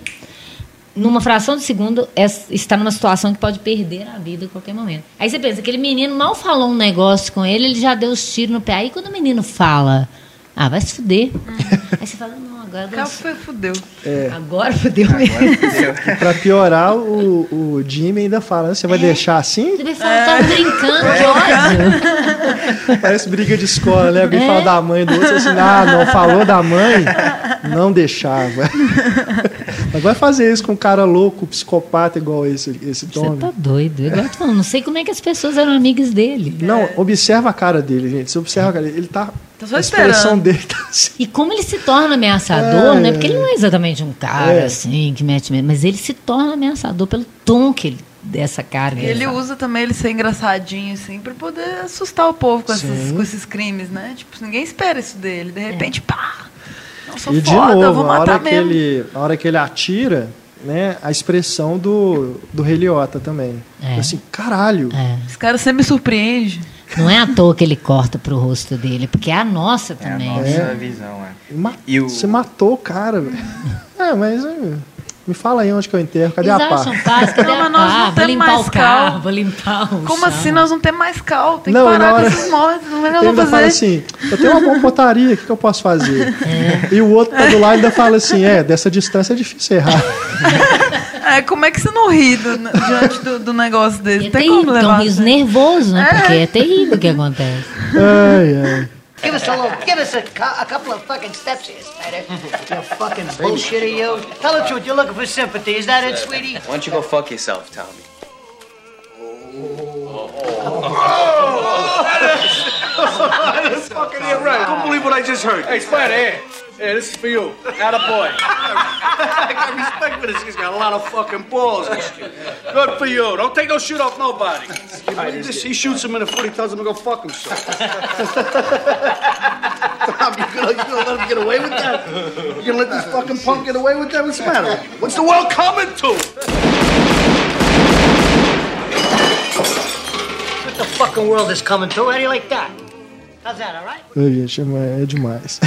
numa fração de segundo é- está numa situação que pode perder a vida a qualquer momento. Aí você pensa, aquele menino mal falou um negócio com ele, ele já deu os tiros no pé. Aí quando o menino fala, ah, vai se fuder. Aí você fala, não, agora Cara, foi, fudeu. Agora fudeu mesmo. Entendeu? <laughs> Pra piorar, o, o Jimmy ainda fala, você vai deixar assim? Ele vai falar, tá brincando, que ódio. <laughs> Parece briga de escola, né? Alguém É. fala da mãe do outro, assim, ah, não falou da mãe, não deixava. <laughs> Mas vai fazer isso com um cara louco, psicopata igual esse, esse Você Tommy. tá doido. Eu falando, não sei como é que as pessoas eram amigas dele. Não, observa a cara dele, gente. Você observa a cara dele. Ele tá Tô só a expressão esperando. dele tá assim. E como ele se torna ameaçador, É. né? Porque ele não é exatamente um cara É. assim que mete medo, mas ele se torna ameaçador pelo tom que ele dessa carga. E ele usa também ele ser engraçadinho, assim, pra poder assustar o povo com, esses, Sim. com esses crimes, né? Tipo, ninguém espera isso dele. De repente, pá! Não sou E de foda, eu novo, vou a hora, matar que mesmo. ele, a hora que ele atira, né, a expressão do, do Rei Liotta também. É. Assim, caralho. É. Esse cara sempre me surpreende. Não é à toa que ele corta pro rosto dele, porque é a nossa É a também. nossa É. visão, é. Ma- E o- Você matou o cara, velho. <laughs> É, mas é, me fala aí onde que eu enterro. Cadê Eles a pá? paz, cadê Não, a mas nós pá? não Vou temos limpar mais o carro, cal. vou limpar o Como chão. assim nós não temos mais cal? Tem Não, que e na parar hora- com esses mortos. Não é Ele nada ainda fazer. fala assim, eu tenho uma boa pontaria, o que, que eu posso fazer? <laughs> É. E o outro tá do lado ainda fala assim, é, dessa distância é difícil errar. <laughs> É, como é que você não ri do- diante do, do negócio desse? É tem como terrível, é levar. um riso nervoso, né? Porque é terrível o que acontece. Ai, ai. Give us a little, give us a, a couple of fucking steps here, Snyder. You fucking bullshitter, you. Tell the truth, you're looking for sympathy. Is that it, sweetie? Why don't you go fuck yourself, Tommy? fucking here right. I don't believe what I just heard. Hey, Spider, here. Yeah, this is for you. Not a boy. <laughs> I got respect for this. He's got a lot of fucking balls. Good for you. Don't take no shit off nobody. You believe this? He shoots him in the foot. He tells him to go fuck himself. <laughs> Tom, you gonna, you gonna let him get away with that? You gonna let this fucking punk get away with that? What's the matter? What's the world coming to? What the fucking world is coming to? How do you like that? How's that, all right? Ai, gente, é é demais.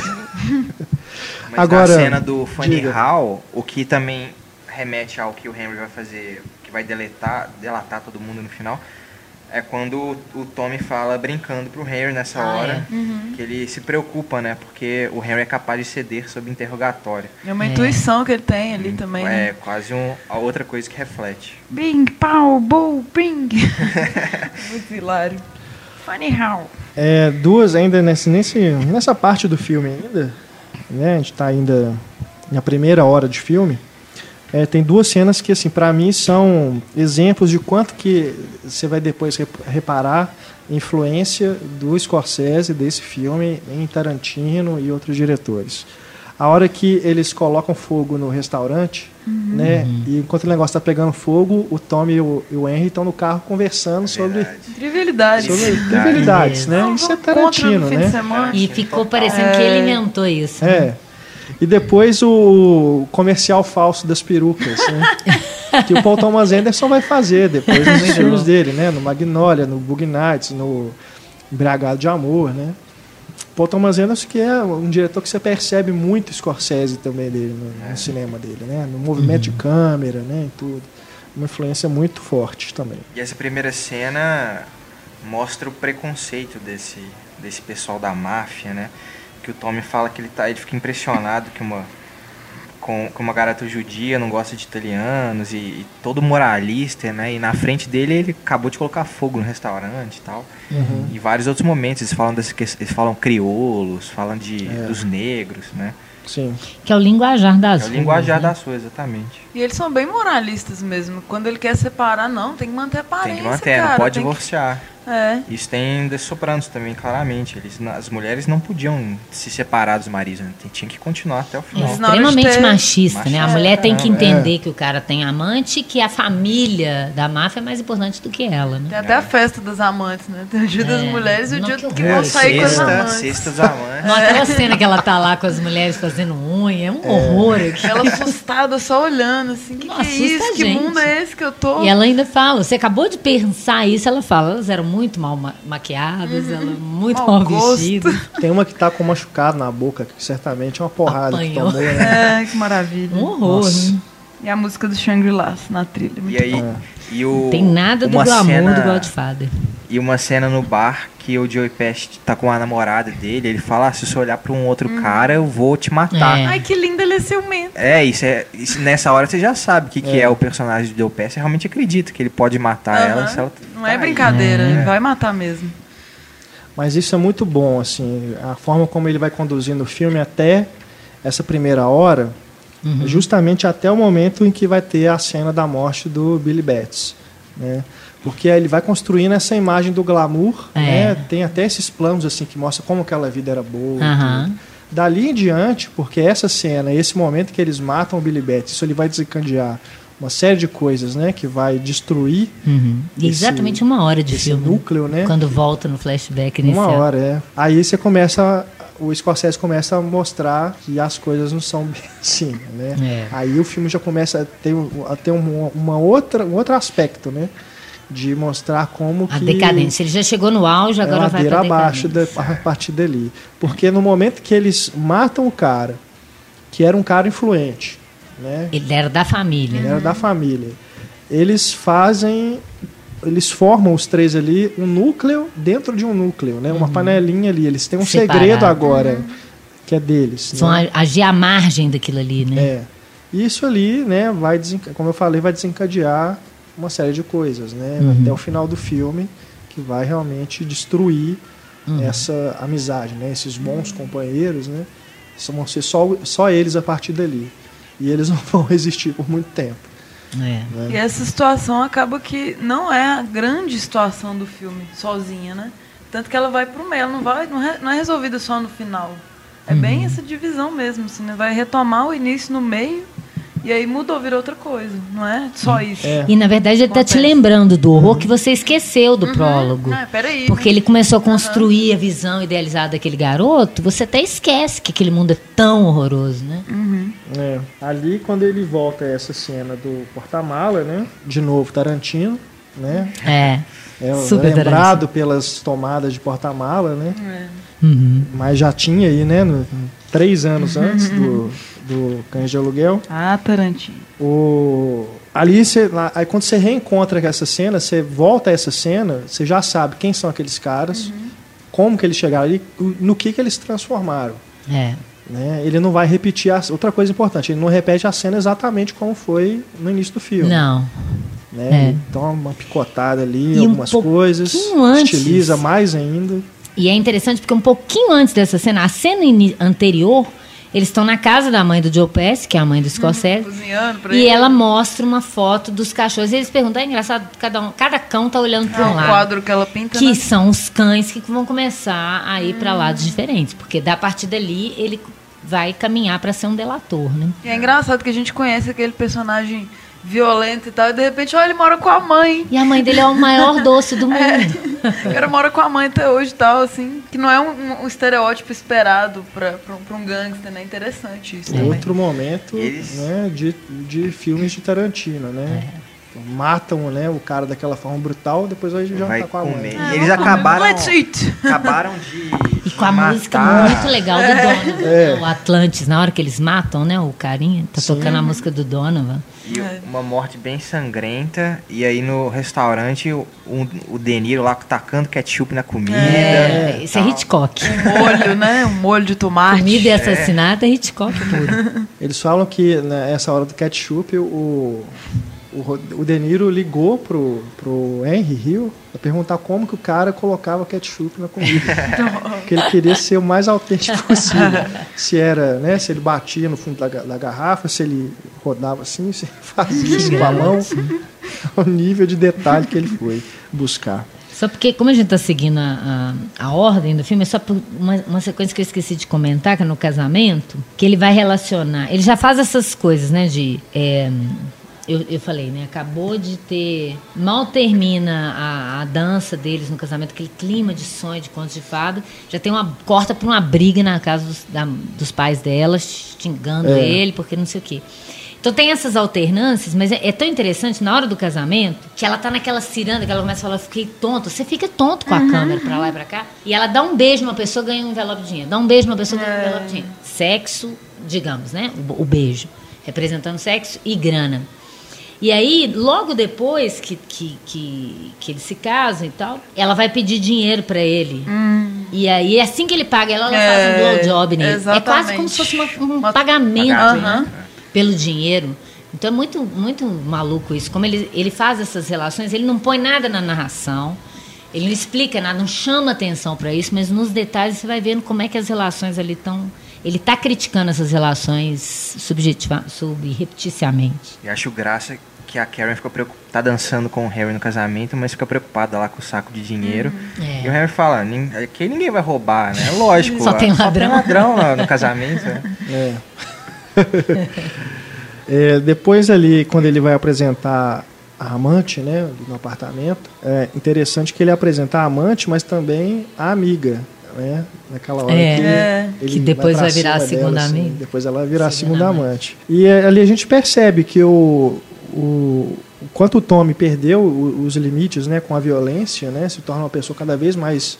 Mas Agora, na cena do Funny diga. How, o que também remete ao que o Henry vai fazer, que vai deletar, delatar todo mundo no final, é quando o, Tommy fala brincando pro Henry nessa Ah, hora, Uhum. que ele se preocupa, né? Porque o Henry é capaz de ceder sob interrogatório. É uma intuição que ele tem ali também. É né? quase um, a outra coisa que reflete. Bing, pau, bow, bing. <laughs> Muito hilário. Funny how. É, duas ainda nesse, nesse, nessa parte do filme ainda, né? A gente tá ainda na primeira hora de filme. É, tem duas cenas que, assim, para mim são exemplos de quanto que você vai depois rep- reparar influência do Scorsese desse filme em Tarantino e outros diretores. A hora que eles colocam fogo no restaurante, né? E enquanto o negócio tá pegando fogo, o Tommy e o, e o Henry estão no carro conversando sobre, Trivialidade. sobre trivialidades, né? Não, Isso é Tarantino, né? E ficou parecendo que ele inventou isso. É. E depois o comercial falso das perucas, né? <laughs> que o Paul Thomas Anderson vai fazer depois nos filmes dele, né? No Magnolia, no Bug Nights, no Embriagado de Amor, né? Paul Thomas Anderson que é um diretor que você percebe muito Scorsese também dele no, no cinema dele, né? No movimento de câmera, né? E tudo. Uma influência muito forte também. E essa primeira cena mostra o preconceito desse, desse pessoal da máfia, né? Que o Tommy fala que ele, tá, ele fica impressionado que uma, com, com uma garota judia não gosta de italianos e, e todo moralista, né? E na frente dele ele acabou de colocar fogo no restaurante e tal. E vários outros momentos eles falam desse, eles falam crioulos, falam de, dos negros, né? Sim. Que é o linguajar das É o ruas, linguajar né? da sua, exatamente. E eles são bem moralistas mesmo. Quando ele quer separar, não, tem que manter a aparência, Tem que manter, cara. não pode tem que- divorciar. É. Isso tem The Sopranos também, claramente. Eles, as mulheres não podiam se separar dos maridos, né? Tinha que continuar até o É final. extremamente ter- machista, né? A Machista, mulher tem que é. entender que o cara tem amante, que a família da máfia é mais importante do que ela, né? Tem até a festa das amantes, né? Tem o dia das É. mulheres e o Não, dia que que vão sair com as Sexta, amantes. sexta dos amantes. Não, aquela cena que ela tá lá com as mulheres fazendo unha, é um horror. <laughs> Ela assustada, só olhando, assim, que, Não, que é isso? Que mundo é esse que eu tô? E ela ainda fala, você acabou de pensar isso, ela fala, elas eram muito mal ma- maquiadas, ela muito mal gosto. vestidas. Tem uma que tá com machucado na boca, que certamente é uma porrada que Apanhou. tomou, né? É, que maravilha. Um horror, Nossa. né? E a música do Shangri-La na trilha. E Muito aí, É. e o, Tem nada do glamour cena, do Godfather. E uma cena no bar que o Joey Pesci tá com a namorada dele, ele fala, ah, se você olhar pra um outro cara, eu vou te matar. É. Ai, que lindo ele é ciumento. É, isso é. isso- nessa hora você já sabe o que, que É. é. o personagem do Joe Pesci. Você realmente acredita que ele pode matar ela se ela. Não tá é aí. brincadeira, É. ele vai matar mesmo. Mas isso é muito bom, assim, a forma como ele vai conduzindo o filme até essa primeira hora, justamente até o momento em que vai ter a cena da morte do Billy Betts, né? Porque ele vai construindo essa imagem do glamour, É. né? Tem até esses planos assim que mostra como aquela vida era boa. tudo. Dali em diante, porque essa cena, esse momento que eles matam o Billy Bat, isso ele vai desencadear uma série de coisas, né? Que vai destruir Uhum. Esse- exatamente uma hora de filme. núcleo, né? Quando volta no flashback inicial. Uma hora, é. Aí você começa. O Scorsese começa a mostrar que as coisas não são <laughs> bem assim, né? É. Aí o filme já começa a ter, a ter um, uma outra, um outro aspecto, né? De mostrar como A que. decadência. Ele já chegou no auge, é agora vai pra abaixo da, decadência. a partir dali. Porque no momento que eles matam o cara, que era um cara influente, né? Ele era da família. Ele era da família. Eles fazem, eles formam os três ali um núcleo dentro de um núcleo, né? Uma panelinha ali. Eles têm um Uhum. Separado. segredo agora que é deles. Vão né? agir à margem daquilo ali, né? É. Isso ali, né? Vai como eu falei, vai desencadear uma série de coisas, né? Uhum. Até o final do filme que vai realmente destruir Uhum. essa amizade, né? Esses bons companheiros, né? Só vão ser só, só eles a partir dali. E eles <laughs> não vão resistir por muito tempo. É. né? E essa situação acaba que não é a grande situação do filme, sozinha, né? Tanto que ela vai pro meio, ela não, vai, não, é, não é resolvida só no final. É Uhum. bem essa divisão mesmo, assim, né? Vai retomar o início no meio e aí mudou, vira outra coisa. Não é só isso. É. E na verdade ele tá te lembrando do horror que você esqueceu do prólogo. Ah, peraí. Porque ele começou a construir a visão idealizada daquele garoto, você até esquece que aquele mundo é tão horroroso, né? É, ali quando ele volta a essa cena do porta-mala, né? De novo Tarantino, né? É. É Super lembrado pelas tomadas de porta-mala, né? Uhum. Mas já tinha aí, né? no- três anos antes do, <laughs> do Cães de Aluguel. Ah, Tarantino. O, ali, você, lá- aí quando você reencontra com essa cena, você volta a essa cena, você já sabe quem são aqueles caras, como que eles chegaram ali, no que que eles se transformaram. É. Né? Ele não vai repetir a, outra coisa importante, ele não repete a cena exatamente como foi no início do filme. Não. Né? É. Toma uma picotada ali, E um algumas coisas, pouquinho antes. estiliza mais ainda. E é interessante porque um pouquinho antes dessa cena, a cena anterior, eles estão na casa da mãe do Joe Pesci, que é a mãe do Scorsese, Cozinhando pra e ele. ela mostra uma foto dos cachorros. E eles perguntam, é engraçado, cada, um, cada cão tá olhando para É um lado. quadro que ela pinta, Que né? são os cães que vão começar a ir para lados diferentes. Porque da partir dali ele vai caminhar para ser um delator, né? E é engraçado que a gente conhece aquele personagem violento e tal, e de repente, olha, ele mora com a mãe. E a mãe dele é o maior <laughs> doce do mundo. <laughs> O cara mora com a mãe até hoje e tal, assim, que não é um, um estereótipo esperado pra, pra, um- pra um gangster, né? Interessante isso também. Outro momento Eles- né, de, de filmes de Tarantino, né? É. Matam né, o cara daquela forma brutal, depois vai jantar Vai com a comer. mãe. E eles acabaram. Acabaram de. <laughs> E com a matar- música muito legal do Donovan, É. o Atlantis, na hora que eles matam, né, o carinha, tá Sim. tocando a música do Donovan. E uma morte bem sangrenta. E aí no restaurante, o, o De Niro lá tacando ketchup na comida. É, isso é. Hitchcock. Um molho, né? Um molho de tomate. Comida e assassinato é Hitchcock puro. Eles falam que nessa hora do ketchup, o, o, De Niro ligou pro, pro Henry Hill pra perguntar como que o cara colocava ketchup na comida. <laughs> Porque ele queria ser o mais autêntico possível. Se era, né, se ele batia no fundo da, da garrafa, se ele rodava assim, se ele fazia isso com a mão. <laughs> O nível de detalhe que ele foi buscar. Só porque, como a gente está seguindo a, a, a ordem do filme, é só por uma, uma sequência que eu esqueci de comentar, que é no casamento, que ele vai relacionar. Ele já faz essas coisas, né? De. é, eu, eu falei, né? Acabou de ter. Mal termina a, a dança deles no casamento, aquele clima de sonho, de contos de fado. Já tem uma. Corta para uma briga na casa dos, da- dos pais dela, xingando É. ele, porque não sei o quê. Então tem essas alternâncias, mas é, é tão interessante na hora do casamento que ela tá naquela ciranda que ela começa a falar, eu fiquei tonto. Você fica tonto com a câmera pra lá e pra cá. E ela dá um beijo numa pessoa, ganha um envelope de dinheiro. Dá um beijo numa pessoa, ganha um envelope de dinheiro. Sexo, digamos, né? O, o beijo. Representando sexo e grana. E aí, logo depois que, que, que, que eles se casam e tal, ela vai pedir dinheiro pra ele. E aí, assim que ele paga, ela, ela faz um É, blowjob nele. É quase como exatamente. se fosse uma- um Uma- pagamento Pagamento, né? né? pelo dinheiro. Então é muito, muito maluco isso. Como ele, ele faz essas relações, ele não põe nada na narração, ele não explica nada, não chama atenção para isso, mas nos detalhes você vai vendo como é que as relações ali estão. Ele está criticando essas relações subjetiva, subrepticiamente. E acho graça que a Karen ficou preocupada, tá dançando com o Harry no casamento, mas fica preocupada lá com o saco de dinheiro. É. E o Harry fala, "Nin- aqui ninguém vai roubar, né? Lógico. Só tem ladrão." ladrão lá no casamento. né? <laughs> É. <laughs> É, depois ali, quando ele vai apresentar a amante, né, no apartamento, é interessante que ele apresenta a amante, mas também a amiga, né, naquela hora É, que, É. ele Que depois pra vai virar a segunda dela, assim, amiga. Depois ela vai virar a Segunda segunda amante. E é, ali a gente percebe que o, o o quanto o Tommy perdeu os limites, né, com a violência, né, se torna uma pessoa cada vez mais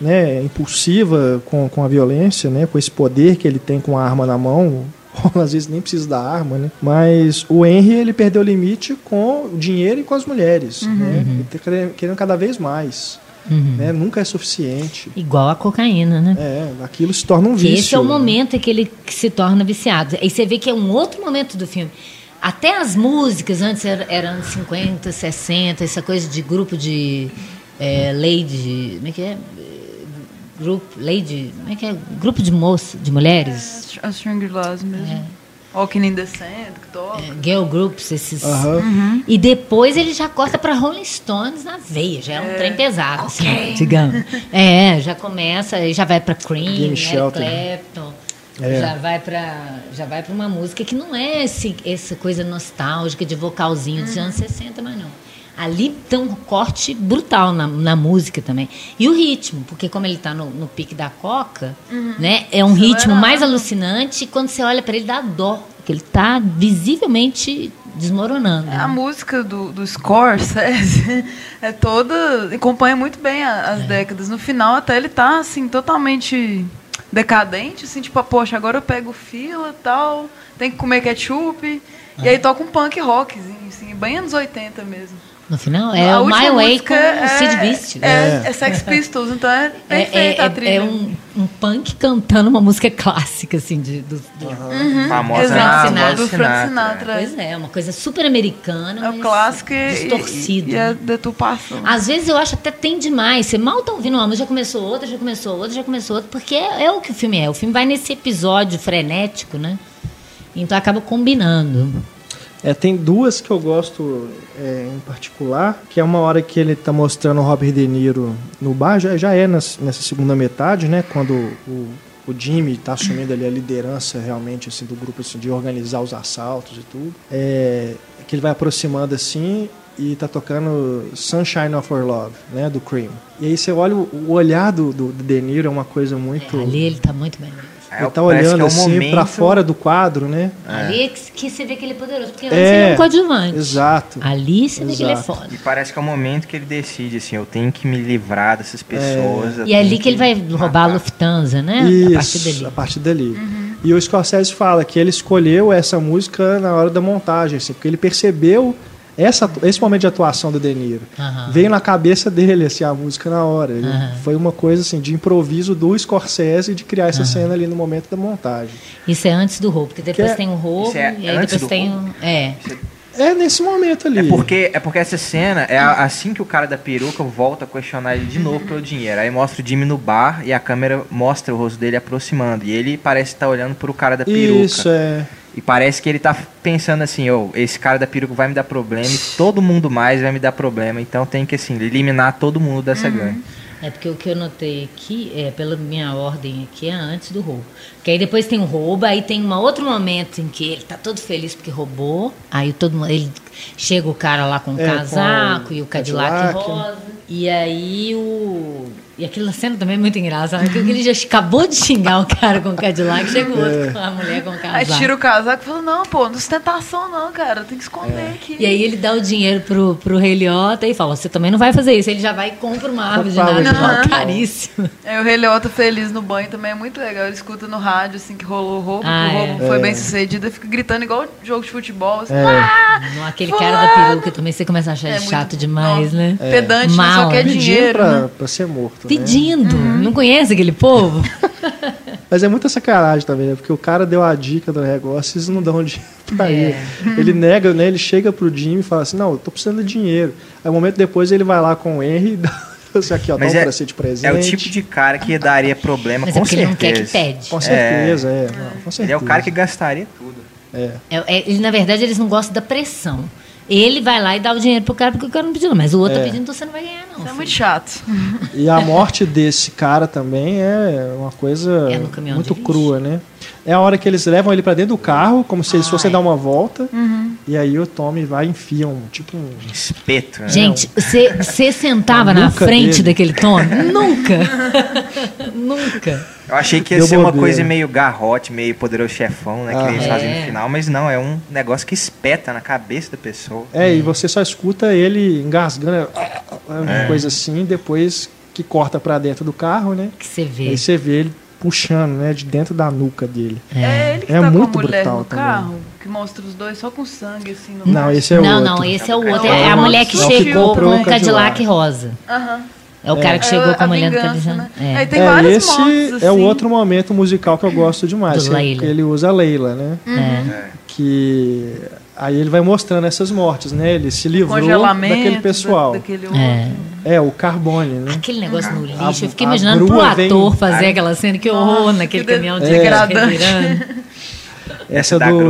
né, impulsiva com, com a violência, né, com esse poder que ele tem com a arma na mão, <laughs> às vezes nem precisa da arma, né? Mas o Henry ele perdeu o limite com o dinheiro e com as mulheres, né? Ele tá querendo, querendo cada vez mais, Uhum. né? Nunca é suficiente. Igual a cocaína, né? É, aquilo se torna um vício. esse é o momento em que ele se torna viciado. Aí você vê que é um outro momento do filme. Até as músicas, antes era, era anos 50, 60, essa coisa de grupo de é, lady. Como é que é? Grupo, lady. Como é que é? Grupo de moças, de mulheres. As String Glass mesmo. É. Walking in the Sand, que toca. Girl groups, esses. Aham. E depois ele já corta para Rolling Stones na veia, já é um trem pesado, assim, digamos. <laughs> É, já começa, já vai para Cream, Gimme Eric. Clapton. É. Já vai para já vai para uma música que não é esse, essa coisa nostálgica de vocalzinho dos anos 60, mas não. Ali tem um corte brutal na, na música também. E o ritmo, porque como ele está no, no pique da coca, né? É um ritmo mais alucinante e quando você olha para ele dá dó, porque ele está visivelmente desmoronando. A né? música do, do Scorsese <laughs> é toda. acompanha muito bem as É. décadas. No final, até ele tá assim, totalmente decadente, assim, tipo, poxa, agora eu pego fila e tal, tem que comer ketchup. E aí toca um punk rock, assim, bem anos 80 mesmo. No final, é A o My Way com o Sid Vicious. É, é Sex Pistols, então é É, perfeita é, a trilha. é, é um, um punk cantando uma música clássica, assim, de, do, do- Famosa Exato, na Sinatra. do Frank Sinatra. Pois é, uma coisa super americana. É o mas clássico e, distorcido. e, e a deturpação. Às vezes eu acho até tem demais. Você mal tá ouvindo uma música, já começou outra, já começou outra, já começou outra, porque é, é o que o filme é. O filme vai nesse episódio frenético, né? Então acaba combinando. É, tem duas que eu gosto é, em particular, que é uma hora que ele está mostrando o Robert De Niro no bar, já, já é nas- nessa segunda metade, né? Quando o, o Jimmy está assumindo ali a liderança realmente assim, do grupo assim, de organizar os assaltos e tudo. É, que ele vai aproximando assim e tá tocando Sunshine of Our Love, né? Do Cream. E aí você olha o, o olhar do, do De Niro é uma coisa muito... É, ali ele tá muito bem. É, ele tá parece que olhando é o assim momento- para fora do quadro, né? Ali é que, você vê que ele é poderoso, porque antes ele é um coadjuvante. Exato. Ali você vê que ele é Exato. foda. E parece que é o momento que ele decide, assim, eu tenho que me livrar dessas pessoas. eu E é ali que ele vai roubar a. Lufthansa, né? Isso, a partir dali. a partir dali. E o Scorsese fala que ele escolheu essa música na hora da montagem, assim, porque ele percebeu essa, esse momento de atuação do De Niro. Aham. Veio na cabeça dele assim, a música na hora. Aham. Foi uma coisa assim, de improviso do Scorsese de criar essa cena ali no momento da montagem. Isso é antes do roubo, porque depois Que é- tem o roubo é e aí antes depois tem o. É. É nesse momento ali. É porque, é porque essa cena é a- assim que o cara da peruca volta a questionar ele de novo pelo dinheiro. Aí mostra o Jimmy no bar e a câmera mostra o rosto dele aproximando. E ele parece estar olhando pro cara da peruca. Isso, é. E parece que ele tá pensando assim, ô, esse cara da peruca vai me dar problema e todo mundo mais vai me dar problema. Então tem que, assim, eliminar todo mundo dessa gangue. É porque o que eu notei aqui, é, pela minha ordem aqui, é antes do roubo. Porque aí depois tem o roubo, aí tem um outro momento em que ele tá todo feliz porque roubou. Aí todo mundo, ele chega o cara lá com o É, com casaco o e o Cadillac, Cadillac. rosa. E aí o. E aquela cena também é muito engraçada, porque ele já acabou de xingar o cara com o Cadillac, chega o outro com a mulher com o casaco. Aí tira o casaco e fala, não, pô, não ostentação não, cara, tem que esconder aqui. E aí ele dá o dinheiro pro, pro Rei Liotta e fala, você também não vai fazer isso. Ele já vai e compra uma árvore de árvore de Natal. <laughs> caríssimo. Aí o Rei Leota feliz no banho também é muito legal. Ele escuta no rádio, assim, que rolou o roubo, Ah, que o roubo é. foi É. bem sucedido, e fica gritando igual jogo de futebol. Assim, É. "Ah!" Não, aquele cara da Fulano! peruca também você começa a achar É ele muito- chato demais, né? Pedante? Mal, só quer? Pedindo dinheiro. pra, né? pra ser morto. Né? Pedindo. Não conhece aquele povo? <laughs> Mas é muita sacanagem também, né? Porque o cara deu a dica do negócio e eles não dão dinheiro pra É. ele. Ele nega, né? Ele chega pro Jimmy e fala assim, não, eu tô precisando de dinheiro. Aí um momento depois ele vai lá com o Henry e dá <laughs> assim, aqui, ó, Mas dá um é- de presente. É o tipo de cara que daria problema, Mas é com porque ele não certeza. quer que pede. Com certeza, é. não, com certeza. Ele é o cara que gastaria tudo. É. É, é, ele, na verdade, eles não gostam da pressão. Ele vai lá e dá o dinheiro pro cara porque o cara não pediu, mas o outro É. tá pedindo, então você não vai ganhar, não. Isso é muito chato. E a morte desse cara também é uma coisa É muito crua, né? É a hora que eles levam ele pra dentro do carro, como se eles fossem dar uma volta, Uhum. e aí o Tommy vai e enfia um, tipo um... Espeto, né? Gente, você sentava na frente dele. daquele Tommy? <laughs> Nunca! Nunca! Eu achei que ia Deu ser uma bobeira. coisa meio garrote, meio poderoso chefão, né? Que Ah. eles fazem É. no final, mas não, é um negócio que espeta na cabeça da pessoa. É, e você só escuta ele engasgando, uma É. coisa assim, depois que corta pra dentro do carro, né? Que você vê. Aí você vê ele puxando, né, de dentro da nuca dele. É ele que É tá muito com a mulher brutal no também. carro, que mostra os dois só com sangue, assim, no Não, esse é o não, outro. não, esse é o outro. É É a mulher que chegou com o Cadillac Cadillac. rosa. Aham. É o cara que chegou É com a mulher do vingança, Cadillac. né? É. Tem é, vários esse mortos, é o assim. outro momento musical que eu gosto demais. Do que- Leila. ele usa Leila, né? É. Que aí ele vai mostrando essas mortes, né? Ele se livrou daquele pessoal. da- daquele outro. É. É, o Carbone, né? Aquele negócio no lixo. A- eu fiquei imaginando pro grua vem- ator fazer a- aquela cena. Que horror naquele que caminhão de É. Essa da do, é do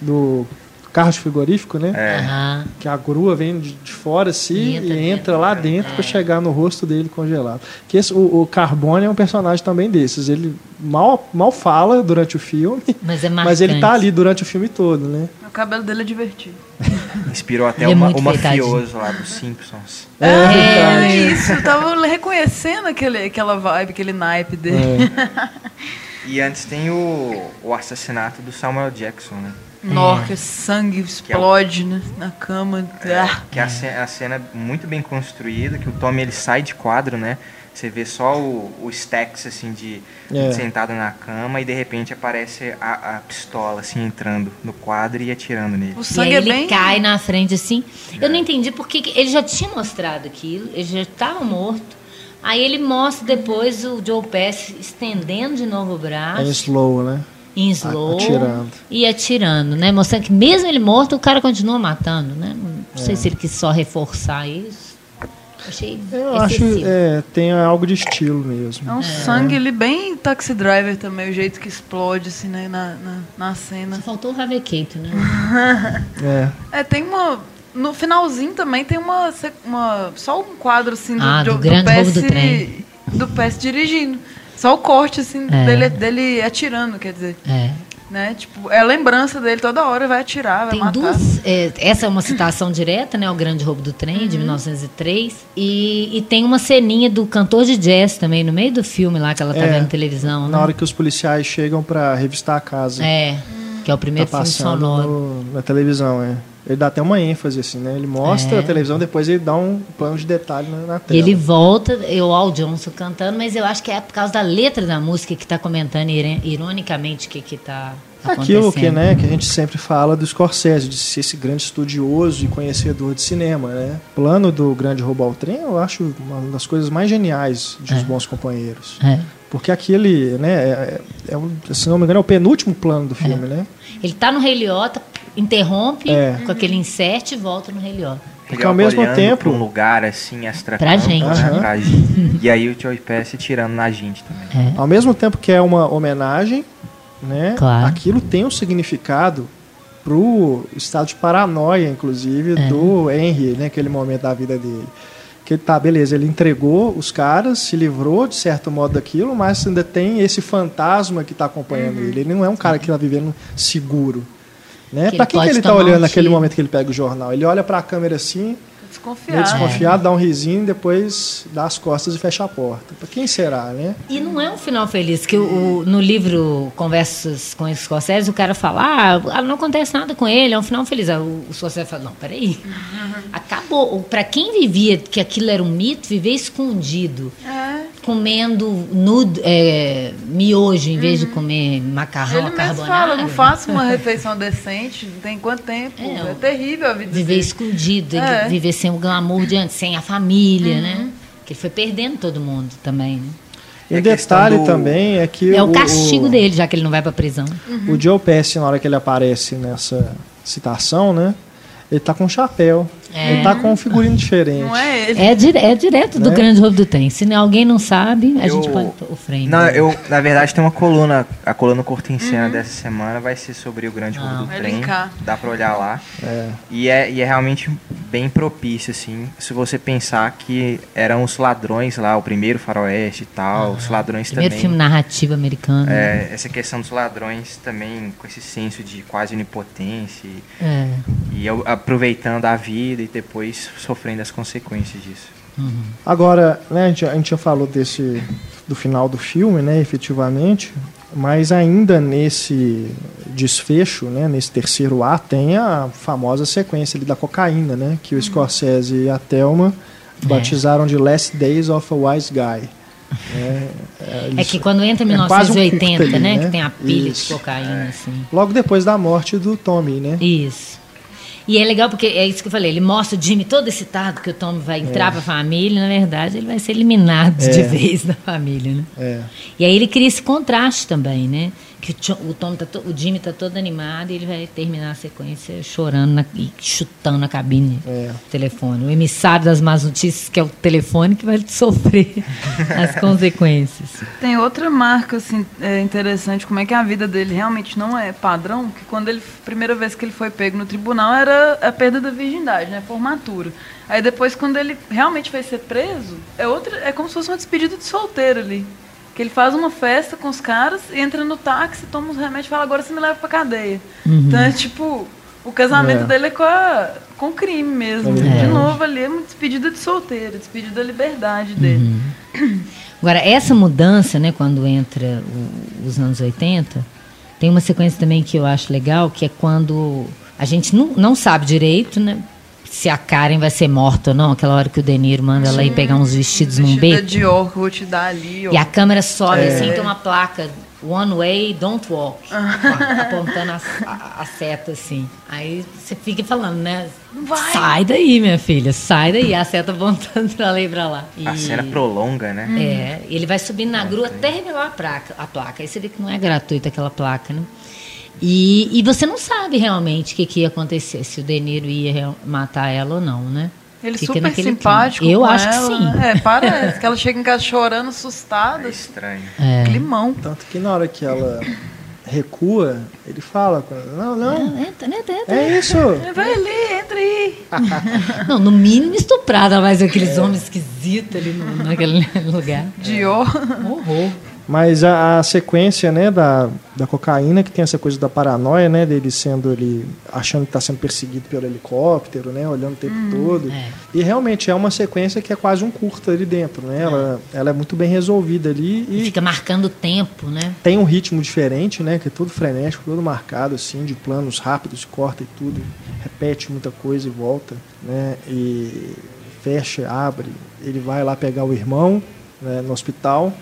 do carro de frigorífico, né? É. Aham. Que a grua vem de, de fora assim E e entra entra, lá dentro para chegar no rosto dele congelado. Que esse, o, o Carbone é um personagem também desses. Ele mal, mal fala durante o filme, Mas é mas ele tá ali durante o filme todo, né? O cabelo dele é divertido. <laughs> Inspirou até é uma, o mafioso lá dos Simpsons. É, É, verdade. isso. Eu tava reconhecendo aquele, aquela vibe, aquele naipe dele. É. <laughs> E antes tem o, o assassinato do Samuel Jackson, né? Nossa, sangue explode né, na cama. Ah. Que é a, ce- a cena muito bem construída, que o Tommy ele sai de quadro, né? Você vê só o, o Stax, assim, de É. sentado na cama e de repente aparece a, a pistola, assim, entrando no quadro e atirando nele. O E sangue aí é ele bem. cai na frente assim. Eu não entendi porque que- ele já tinha mostrado aquilo, ele já estava morto. Aí ele mostra depois o Joe Pass estendendo de novo o É em braço, slow, né? Em slow, atirando. e atirando, né? Mostrando que mesmo ele morto, o cara continua matando, né? Não sei se ele quis só reforçar isso. Achei Eu acho excessivo. é, tem algo de estilo mesmo. É um sangue ali bem taxi driver também, o jeito que explode assim né, na, na, na cena. Só faltou o Harvey Keitel, né? <laughs> É. É, tem uma. No finalzinho também tem uma. uma só um quadro assim do, Ah, do do, grande roubo do PS trem. do PS dirigindo. Só o corte, assim, É. dele, dele atirando, quer dizer. É. Né? Tipo, é a lembrança dele toda hora, vai atirar, vai Tem matar. duas. é, essa é uma citação direta, né? O Grande Roubo do Trem, Uhum. de 1903. E, e tem uma ceninha do cantor de jazz também, no meio do filme lá que ela tá É, vendo televisão. Na né? hora que os policiais chegam para revistar a casa. É, que é o tá primeiro filme passando sonoro. no- na televisão, é. Ele dá até uma ênfase, assim, né? Ele mostra É. a televisão, depois ele dá um plano de detalhe na, na E tela. ele volta, eu, Al Johnson cantando, mas eu acho que é por causa da letra da música que tá comentando ironicamente o que que tá acontecendo. Aquilo que, né, que a gente sempre fala do Scorsese, de ser esse grande estudioso e conhecedor de cinema, né? O plano do Grande Roubo ao Trem, eu acho uma das coisas mais geniais de Os É. Bons Companheiros. É. Porque aquele, né, é, é, um- se não me engano, é o penúltimo plano do filme, né? Ele tá no Rei Liotta, interrompe É. com aquele insert e volta no Liotta. Porque ao mesmo tempo- pra um lugar assim, extra Pra gente. Aham. Pra gente. E aí o Joey Pass tirando na gente também. É. Ao mesmo tempo que é uma homenagem, né? Claro. Aquilo tem um significado pro estado de paranoia, inclusive, É. do Henry, né? Aquele momento da vida dele. Que ele tá, beleza, ele entregou os caras, se livrou de certo modo daquilo, mas ainda tem esse fantasma que tá acompanhando Uhum. ele. Ele não é um cara que tá vivendo seguro. Né? Que Pra ele quem que ele tá tomar um olhando naquele momento que ele pega o jornal? Ele olha pra câmera assim, Desconfiado. meio desconfiado, dá um risinho, depois dá as costas e fecha a porta. Pra quem será, né? E não é um final feliz, que o, o- no livro Conversas com Scorsese, o cara fala, ah, não acontece nada com ele, é um final feliz. Aí O, o Scorsese fala, não, peraí, acabou. Para quem vivia que aquilo era um mito, viver escondido, É. comendo nudo, é, miojo em vez de comer macarrão Ele mesmo carbonara. fala, não faço uma refeição decente, não tem quanto tempo. É, É, o- terrível a vida Viver dele. escondido, ele É. viver sem o glamour de antes, sem a família, né? Que ele foi perdendo todo mundo também, né? E o questão detalhe do- também é que É o castigo dele, já que ele não vai pra prisão. O Joe Pesci, na hora que ele aparece nessa citação, né? Ele tá com um chapéu. É. Ele tá com um figurino diferente. Não é ele. É, dire- é direto do Né? grande roubo do trem. Se alguém não sabe, a Eu- gente pode o frame. Não, eu, na verdade, tem uma coluna, a coluna curta em cena dessa semana vai ser sobre o grande roubo do Vai trem. linkar. Dá pra olhar lá. É. E é, e é realmente bem propício, assim, se você pensar que eram os ladrões lá, o primeiro faroeste e tal, os ladrões Primeiro também. filme narrativo americano. É, essa questão dos ladrões também com esse senso de quase onipotência É. e eu- aproveitando a vida e depois sofrendo as consequências disso. Agora, né, a gente, a gente já falou desse do final do filme, né, efetivamente, mas ainda nesse desfecho, né, nesse terceiro ato, tem a famosa sequência ali da cocaína, né, que o Scorsese e a Thelma É. batizaram de Last Days of a Wise Guy. né. É, É isso- que quando entra em é quase um 1980, curta ali, né, né? Que tem a pilha Isso. de cocaína, assim. Logo depois da morte do Tommy, né? Isso. E é legal porque é isso que eu falei, ele mostra o Jimmy todo excitado que o Tom vai entrar pra família, e, na verdade ele vai ser eliminado de É. vez da família, né? É. E aí ele cria esse contraste também, né? Que o, o Tom tá to- o Jimmy tá todo animado e ele vai terminar a sequência chorando na- e chutando na cabine É. do telefone. O emissário das más notícias, que é o telefone, que vai <laughs> sofrer as consequências. Tem outra marca assim é, interessante, como é que a vida dele realmente não é padrão, que quando ele primeira vez que ele foi pego no tribunal era a perda da virgindade, né, formatura. Aí depois quando ele realmente vai ser preso, é outra, é como se fosse uma despedida de solteiro ali. Que ele faz uma festa com os caras, entra no táxi, toma uns remédios e fala, agora você me leva pra cadeia. Então é tipo, o casamento É. dele é com, a, com o crime mesmo. É. De novo ali, é uma despedida de solteiro, despedida da liberdade dele. Agora, essa mudança, né, quando entra o- os anos 80, tem uma sequência também que eu acho legal, que é quando a gente não, não sabe direito, né, se a Karen vai ser morta ou não, aquela hora que o De Niro manda ela ir pegar uns vestidos num Vestida beco. de or que eu vou te dar ali. ó. E a câmera sobe É. assim, tem uma placa One Way, Don't Walk, apontando a, a- a seta assim. Aí você fica falando, né? vai. Sai daí, minha filha, sai daí. A seta apontando pra lá e pra lá. A E- cena prolonga, né? é, ele vai subindo na grua até revelar a placa, a placa. Aí você vê que não é gratuita aquela placa, né? E, e você não sabe realmente o que, que ia acontecer, se o De Niro ia matar ela ou não, né? Ele Fica super naquele simpático. clima. Eu com acho que ela. sim. É, parece <laughs> que ela chega em casa chorando, assustada. É estranho. É. Climão. Tanto que na hora que ela recua, ele fala com ela, não, não, Entra, né? Entra. é isso. Vai ali, entra aí. <laughs> Não, no mínimo estuprada, mas aqueles homens esquisitos ali no, naquele <laughs> lugar. Dior. Horror. Mas a, a sequência, né, da, da cocaína, que tem essa coisa da paranoia, né, dele sendo ele achando que está sendo perseguido pelo helicóptero, né, olhando o tempo todo. é. E realmente é uma sequência que é quase um curta ali dentro, né? Ela, ela é muito bem resolvida ali E e fica marcando o tempo, né? tem um ritmo diferente, né, que é todo frenético, todo marcado assim, de planos rápidos, corta e tudo, repete muita coisa e volta, né? E fecha, abre, ele vai lá pegar o irmão, né, no hospital.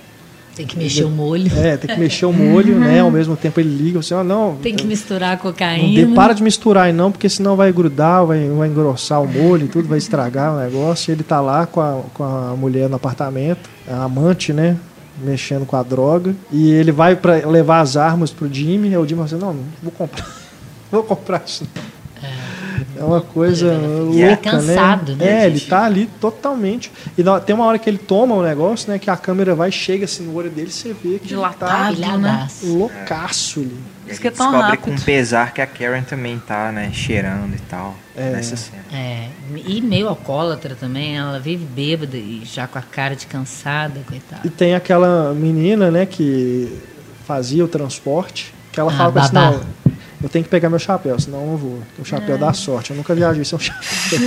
Tem que mexer o molho. É, tem que mexer o molho, né? Ao mesmo tempo ele liga, você, ah, não, Tem que misturar a não cocaína. dê- para de misturar aí não, porque senão vai grudar, vai, vai engrossar o molho e tudo, vai estragar o negócio. E ele tá lá com a, com a mulher no apartamento, a amante, né? Mexendo com a droga. E ele vai para levar as armas pro Jimmy, e o Jimmy fala assim, não, não vou comprar. <laughs> vou comprar isso não. É uma coisa E é louca, cansado, né? né, É, ele tá ali totalmente. E na- tem uma hora que ele toma o negócio, né? Que a câmera vai, chega assim no olho dele, você vê que ele tá Dilatado, né? Loucaço ali. E Isso que é tão descobre rápido. com pesar que a Karen também tá, né, cheirando e tal, É. nessa cena. É, e meio alcoólatra também, ela vive bêbada e já com a cara de cansada, coitada. E tem aquela menina, né, que fazia o transporte, que ela Ah, fala pra assim, babá. não, eu tenho que pegar meu chapéu, senão eu não vou. O chapéu dá sorte. Eu nunca viajei sem um <laughs> chapéu.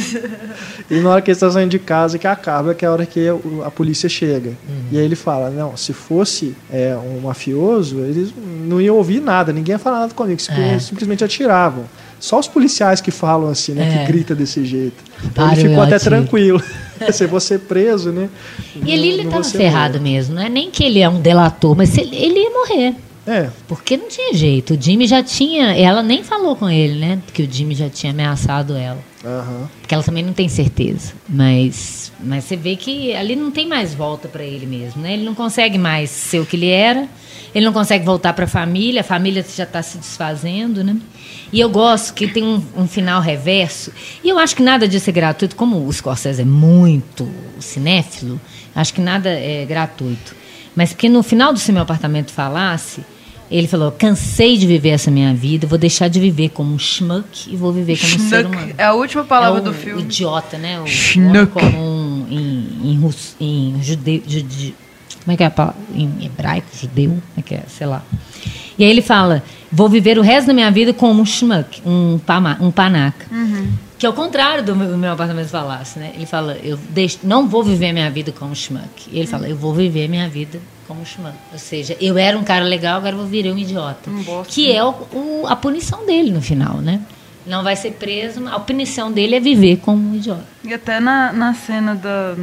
e na hora que eles estão saindo de casa, que acaba, que é a hora que a polícia chega. E aí ele fala, não, se fosse é, um mafioso, eles não iam ouvir nada, ninguém ia falar nada comigo, É. simplesmente atiravam. Só os policiais que falam assim, né, É. que grita desse jeito. Então ele ficou até tranquilo. <laughs> <laughs> Se você preso, né? E ali ele estava ferrado morto. mesmo, não é nem que ele é um delator, mas ele, ele ia morrer. É, Porque não tinha jeito. O Jimmy já tinha. Ela nem falou com ele, né? Porque o Jimmy já tinha ameaçado ela. aham. Porque ela também não tem certeza. Mas, mas você vê que ali não tem mais volta para ele mesmo, né? Ele não consegue mais ser o que ele era. Ele não consegue voltar para a família, a família já está se desfazendo, né? E eu gosto que tem um, um, final reverso. E eu acho que nada disso é gratuito. Como o Scorsese é muito cinéfilo, acho que nada é gratuito. Mas porque no final do Se Meu Apartamento Falasse, ele falou: cansei de viver essa minha vida, vou deixar de viver como um schmuck e vou viver como um ser humano. É a última palavra é do filme. Idiota, né? O schmuck. comum em, em, russo, em judeu. Jude, como é que é a palavra? Em hebraico, judeu? Como é que é? Sei lá. E aí ele fala: vou viver o resto da minha vida como um schmuck, um, pama, um panaca. Uhum. Que é o contrário do meu, do meu apartamento falasse, né? Ele fala: eu deixo, não vou viver minha vida como schmuck. Ele fala: eu vou viver minha vida como schmuck. Ou seja, eu era um cara legal, agora vou virar um idiota. Um bosta. que é o, o, a punição dele no final, né? Não vai ser preso, a punição dele é viver como um idiota. E até na, na cena da,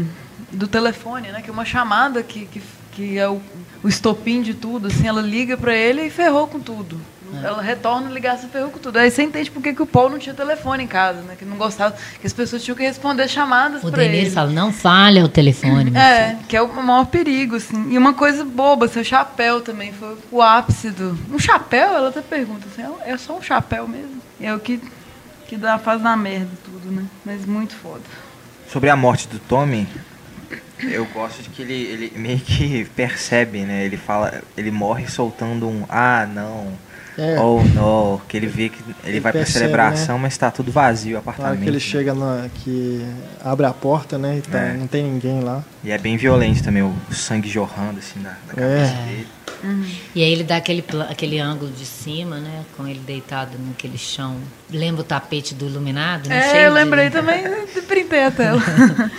do telefone, né? Que é uma chamada que, que, que é o, o estopim de tudo, assim, ela liga para ele e ferrou com tudo. É. Ela retorna a ligação e ferrou com tudo. Aí você entende por que, que o Paul não tinha telefone em casa, né? Que não gostava, que as pessoas tinham que responder chamadas para ele. O Denise fala, não falha o telefone. É, filho. que é o maior perigo, assim. E uma coisa boba, seu chapéu também foi o ápice do... Um chapéu? Ela até pergunta assim, é só um chapéu mesmo? É o que, que dá, faz na merda tudo, né? Mas muito foda. Sobre a morte do Tommy, eu gosto de que ele, ele meio que percebe, né? Ele fala, ele morre soltando um ah, não. É. Oh, não. Que ele vê que ele, Ele vai pra percebe, celebração, mas tá tudo vazio o Na apartamento. hora que ele né? chega na. que abre a porta, né? E tá- É. não tem ninguém lá. E é bem violento também, o sangue jorrando assim da, da cabeça É. dele. E aí ele dá aquele, aquele ângulo de cima, né? Com ele deitado naquele chão. Lembra o tapete do iluminado? Né? É, Cheio eu de- lembrei também, printei a tela. <laughs>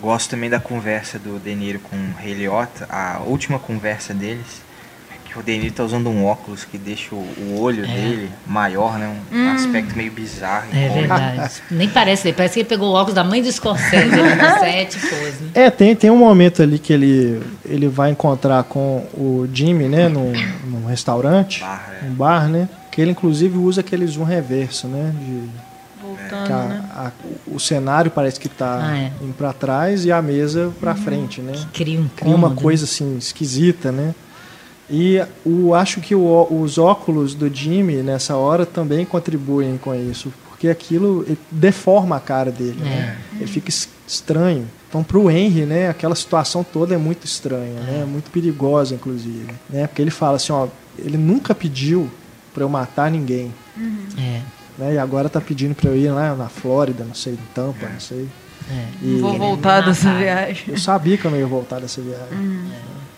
Gosto também da conversa do De Niro com o Ray Liotta, a última conversa deles, que o De Niro tá usando um óculos que deixa o, olho dele maior, né? Um Hum. aspecto meio bizarro. É verdade. Nem parece, ele parece que ele pegou o óculos da mãe do Scorsese no set e pôs, né? É, tem, tem um momento ali que ele, ele vai encontrar com o Jimmy, né? Num, num restaurante, Bar, é. um bar, né? Que ele inclusive usa aquele zoom reverso, né? De, Voltando, que a- né? a- o cenário parece que tá Ah, é. indo pra trás e a mesa pra frente, né? Cria um Cria uma coisa assim esquisita, né? E o, acho que o- os óculos do Jimmy nessa hora também contribuem com isso, porque aquilo deforma a cara dele, né? Ele fica es- estranho. Então, para o Henry, né, aquela situação toda é muito estranha, né? Muito perigosa, inclusive, né? Porque ele fala assim, ó, ele nunca pediu para eu matar ninguém, É, né? E agora tá pedindo para eu ir lá na Flórida, não sei, em Tampa, não sei. É. E Vou voltar dessa viagem. eu sabia que eu não ia voltar dessa viagem.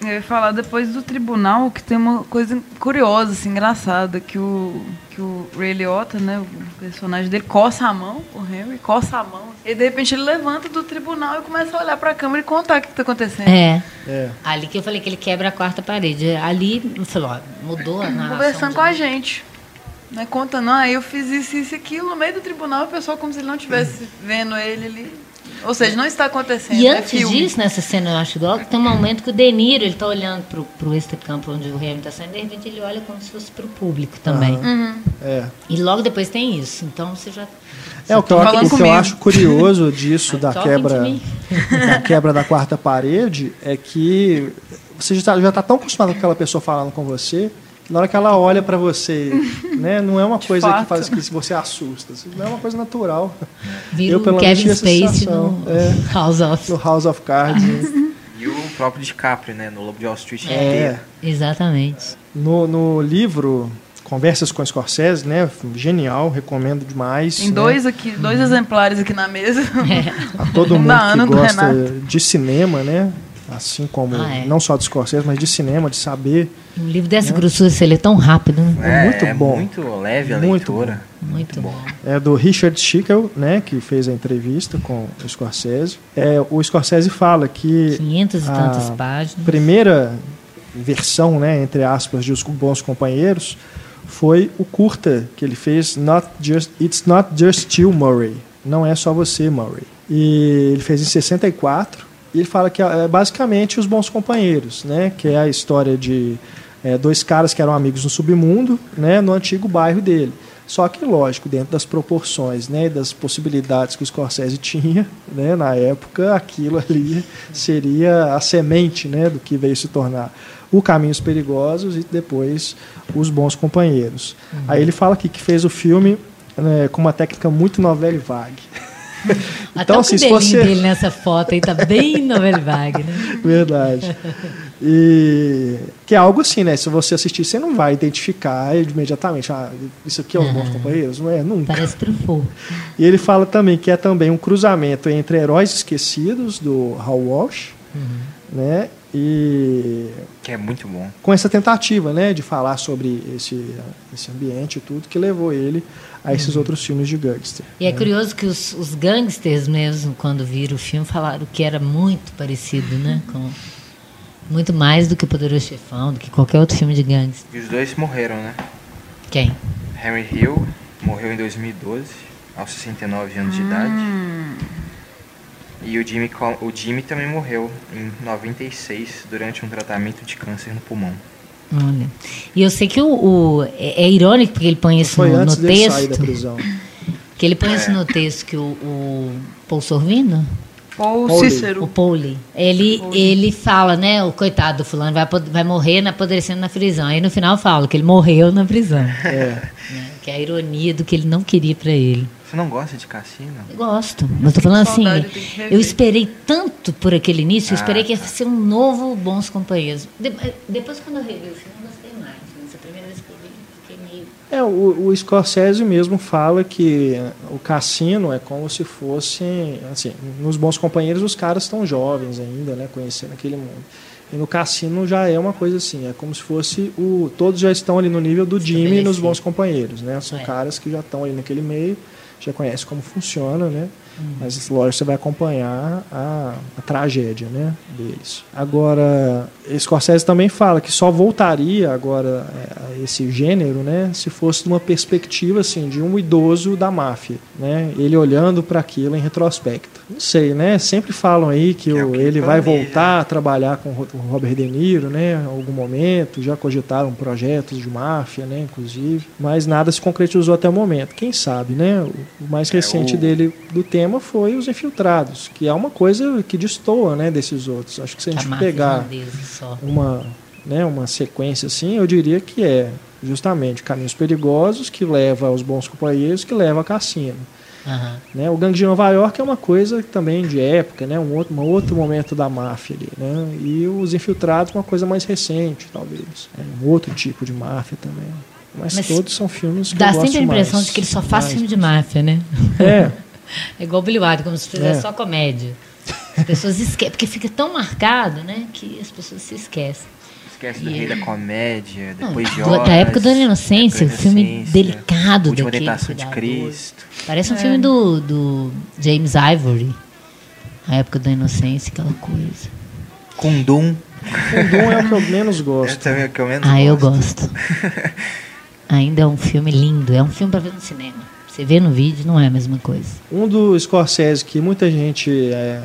Eu ia falar depois do tribunal que tem uma coisa curiosa, assim, engraçada, que o, que o Ray Liotta, né, o personagem dele, coça a mão, o Henry coça a mão. E de repente ele levanta do tribunal e começa a olhar pra câmera e contar o que, que tá acontecendo. É. É. Ali que eu falei que ele quebra a quarta parede. Ali, falou, ó, mudou a narração. Conversando com a gente. Né, contando, ah, eu fiz isso, isso e aquilo no meio do tribunal, o pessoal como se ele não estivesse vendo ele ali. Ou seja, não está acontecendo. E é antes filme. disso, nessa cena, eu acho igual, tem um momento que o De Niro, ele tá olhando pro, pro este campo onde o Hamilton tá saindo, de repente ele olha como se fosse pro público também. É. E logo depois tem isso. Então você já. É, o que eu, Falando o que eu acho curioso disso, da quebra, da quebra da quarta parede, é que você já está já tá tão acostumado com aquela pessoa falando com você, na hora que ela olha para você, <laughs> né, não é uma coisa que fato. faz que você assusta, isso não é uma coisa natural. Vira Eu, o pelo menos, Kevin Spacey sensação. no É. House of. No House of Cards, né? <laughs> E o próprio DiCaprio, né? No Lobo de Wall Street É. inteiro. Exatamente. no, no livro Conversas com Scorsese, né, genial, recomendo demais. Tem né? dois aqui, dois exemplares aqui na mesa. a todo <laughs> mundo que gosta de cinema, né? Assim como Ah, é. não só de Scorsese, mas de cinema, de saber. Um livro dessa grossura, se ele é tão rápido, né? É muito bom. muito leve a Muito leitura. Muito bom. É do Richard Schickel, né, que fez a entrevista com o Scorsese. É, o Scorsese fala que 500 e tantas páginas. primeira versão, né, entre aspas, de Os Bons Companheiros foi o curta que ele fez, not just, It's Not Just You, Murray. Não é só você, Murray. E ele fez em 64. E ele fala que é basicamente Os Bons Companheiros, né, que é a história de é, dois caras que eram amigos no submundo, né, no antigo bairro dele. Só que, lógico, dentro das proporções né, e das possibilidades que o Scorsese tinha né, na época, aquilo ali seria a semente né, do que veio se tornar. o Caminhos Perigosos e depois Os Bons Companheiros. Aí ele fala aqui que fez o filme né, com uma técnica muito novela e vague. <laughs> Até o cabelinho dele nessa foto aí tá bem novela e vague, né? Verdade. E que é algo assim, né? Se você assistir, você não vai identificar imediatamente. Ah, isso aqui é os bons companheiros? Não é? Nunca. Parece trufou. E ele fala também que é também um cruzamento entre Heróis Esquecidos, do Hal Walsh, né? E Que é muito bom. com essa tentativa, né, de falar sobre esse, esse ambiente e tudo que levou ele a esses outros filmes de gangster. E é curioso que os, os gangsters mesmo, quando viram o filme, falaram que era muito parecido, né? Com, muito mais do que Poderoso Chefão, do que qualquer outro filme de gangster. E os dois morreram, né? Quem? Henry Hill morreu em 2012, aos 69 anos de idade. E o Jimmy, o Jimmy também morreu em 96 durante um tratamento de câncer no pulmão. Olha. E eu sei que o, o- é, é irônico porque ele põe isso Foi no, antes no dele sair da texto. prisão. <laughs> Que ele põe isso no texto que o, o Paul Sorvino, Ou Pauli. o Cícero. Pauli, ele, ele fala, né? O coitado do fulano vai, vai morrer na, apodrecendo na prisão. Aí no final fala que ele morreu na prisão. É. né, Que é a ironia do que ele não queria pra ele. Você não gosta de cassino? Gosto. Mas tô falando assim, eu esperei tanto por aquele início, eu esperei Ah, que ia ser um novo Bons Companheiros. De- depois, quando eu revi o filme, eu gostei mais. Mas a primeira vez que eu vi, fiquei meio. É, o, o Scorsese mesmo fala que o cassino é como se fosse, assim, nos bons companheiros os caras estão jovens ainda, né, conhecendo aquele mundo. E no cassino já é uma coisa assim, é como se fosse o todos já estão ali no nível do Jimmy nos Estabelecido. bons companheiros, né? São É. caras que já estão ali naquele meio, já conhecem como funciona, né? Uhum. Mas lógico você vai acompanhar a, a tragédia, né, deles. Agora, Scorsese também fala que só voltaria agora é, a esse gênero, né, se fosse numa perspectiva assim de um idoso da máfia, né, ele olhando para aquilo em retrospecto. Não sei, né? Sempre falam aí que, Que é o que ele vai voltar a trabalhar com o Robert De Niro, né, em algum momento. Já cogitaram projetos de máfia, né, inclusive, mas nada se concretizou até o momento. Quem sabe, né? O mais recente o- dele do tema foi Os Infiltrados, que é uma coisa que destoa, né, desses outros. Acho que se a A gente máfia pegar só. uma, né, uma sequência assim, eu diria que é justamente Caminhos Perigosos, que leva aos Bons Companheiros, que leva a Cassino. Aham. Né? O Gangue de Nova York é uma coisa também de época, né? um, outro, um outro momento da máfia ali. Né? E os Infiltrados uma coisa mais recente, talvez. É um outro tipo de máfia também. Mas, Mas todos são filmes que Dá sempre a impressão mais. de que ele só faz Mais. filme de máfia, né? É, <laughs> É igual o Billy Wilder, como se fizesse É. só comédia. As pessoas esquecem, porque fica tão marcado, né, que as pessoas se esquecem. Esquece do Rei da Comédia, depois de horas. da época da Inocência, o filme Inocência, delicado Última daquele Tentação de. Cristo. Parece um filme do, do James Ivory. A época da inocência, aquela coisa. Kundum. Kundum é o que eu menos <laughs> gosto. também é o que eu menos Ah, eu gosto. gosto. <laughs> Ainda é um filme lindo. É um filme pra ver no cinema. Você vê no vídeo, não é a mesma coisa. Um do Scorsese que muita gente é,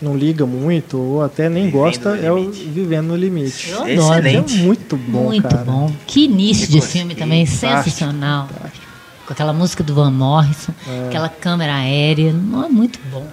não liga muito ou até nem Vivendo gosta é o. Vivendo no Limite. Eu Excelente. adoro. É muito bom, Muito cara. bom. Que início de filme também, Fantástico, sensacional. fantástico. Com aquela música do Van Morrison, aquela câmera aérea. Não é muito bom.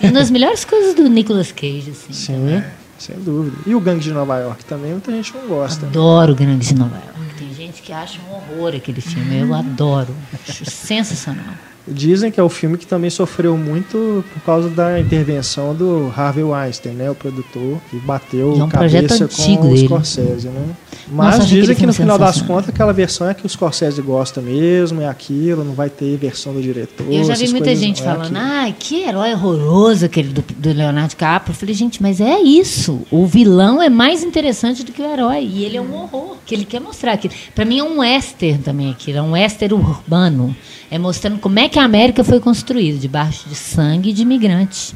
E uma das melhores coisas do Nicolas Cage, assim. Sim, sem dúvida. E o Gangue de Nova York também muita gente não gosta. né? Adoro o Grande de Nova York. Tem gente que acha um horror aquele filme. Eu adoro. Acho sensacional. Dizem que é o filme que também sofreu muito por causa da intervenção do Harvey Weinstein, né, o produtor, que bateu E é um projeto cabeça antigo com o. Scorsese, né? Nossa, Mas aquele dizem que no final das contas aquela versão é que o Scorsese gosta mesmo, é aquilo, não vai ter versão do diretor. Eu já vi muita gente é falando, aquilo. ai, que herói horroroso aquele do, do Leonardo DiCaprio. Eu falei, gente, mas é isso. O vilão é mais interessante do que o herói. E ele é um horror. Que ele quer mostrar aquilo. Pra mim é um western também aquilo. É um western urbano. É mostrando como é que a América foi construída, debaixo de sangue de imigrantes.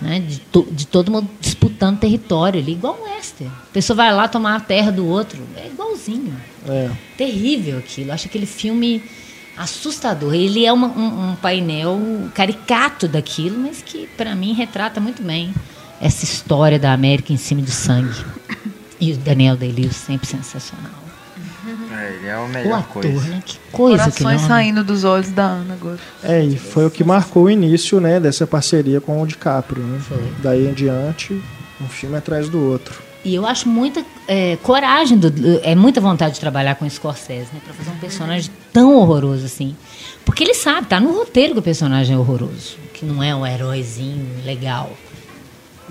Né? De, to- de todo mundo disputando território ali, igual um western. A pessoa vai lá tomar a terra do outro. É igualzinho É. terrível aquilo. Acho aquele filme assustador. Ele é uma- um, um painel caricato daquilo, mas que para mim retrata muito bem essa história da América em cima de sangue. E o Daniel Day-Lewis sempre sensacional. É, ele é O melhor ator, coisa. né? Que coisa que Corações não. saindo dos olhos da Ana agora. É, e foi o que marcou o início, né, dessa parceria com o DiCaprio, né? Foi. Daí em diante, um filme atrás do outro. E eu acho muita é, coragem, do- é muita vontade de trabalhar com o Scorsese, né? Pra fazer um personagem tão horroroso assim. Porque ele sabe, tá no roteiro que o personagem é horroroso. Que não é um heróizinho legal.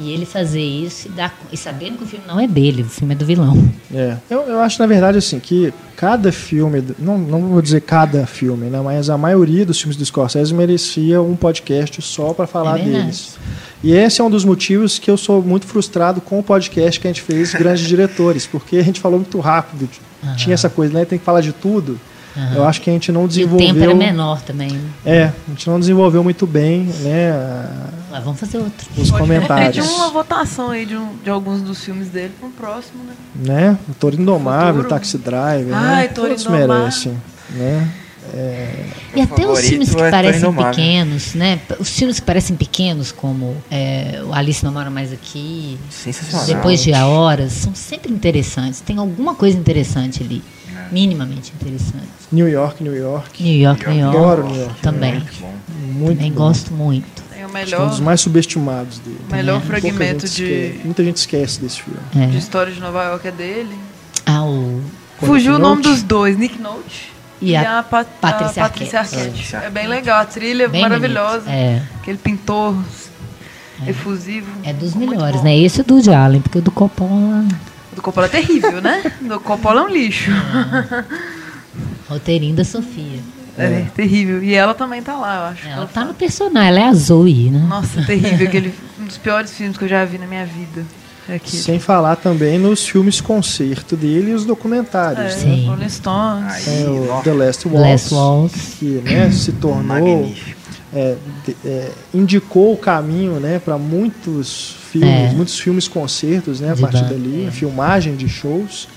E ele fazer isso e, dar, e sabendo que o filme não é dele, o filme é do vilão. É. Eu, eu acho, na verdade, assim, que cada filme, não, não vou dizer cada filme, né, mas a maioria dos filmes do Scorsese merecia um podcast só para falar É deles. E esse é um dos motivos que eu sou muito frustrado com o podcast que a gente fez, Grandes Diretores, porque a gente falou muito rápido. Tinha essa coisa, né? Tem que falar de tudo. Eu acho que a gente não E o desenvolveu. tempo era menor também. né? É, a gente não desenvolveu muito bem, né? Mas vamos fazer outro. Os Pode comentários. pedir uma votação aí de, um- de alguns dos filmes dele para um próximo, né? né? O Toro Indomável, Futuro. Taxi Driver, Ai, né? Toro Todos Indomável. merecem, né? É, E até os filmes que é parecem Indomável. pequenos, né? Os filmes que parecem pequenos, como é, o Alice Não Mora Mais Aqui, Sensacional. Depois de A Horas, são sempre interessantes. Tem alguma coisa interessante ali. É. Minimamente interessante. New York, New York. New York, New York. Adoro New York. Também. Muito bom. Muito Também bom. gosto muito. Tem o que é um melhor dos mais subestimados dele. melhor Pouca fragmento de, esquece- muita gente esquece desse filme. É. de história de Nova York é dele. Ah, o. Fugiu o nome Note? dos dois, Nick Note E a Pat- Patrícia a Patrícia Arquette. Arquette. É bem legal, a trilha é Bem maravilhosa. bonito. É. Aquele pintor efusivo. É dos melhores, né? Esse é do Allen, porque o do Coppola. O do Coppola é terrível, né? Do Coppola é um lixo. <laughs> Roteirinho da Sofia. É, terrível. E ela também tá lá, eu acho. Ela tá no personagem, ela é a Zoe, né? Nossa, terrível. Aquele, um dos piores filmes que eu já vi na minha vida. É. Sem falar também nos filmes concerto dele e os documentários. É, né? Sim. Rolling Stones. Tem o. The Last Waltz, Last Waltz. que né, se tornou é, é, indicou o caminho né, para muitos filmes, É. muitos filmes concertos né, a De partir banda, dali, é. filmagem de shows.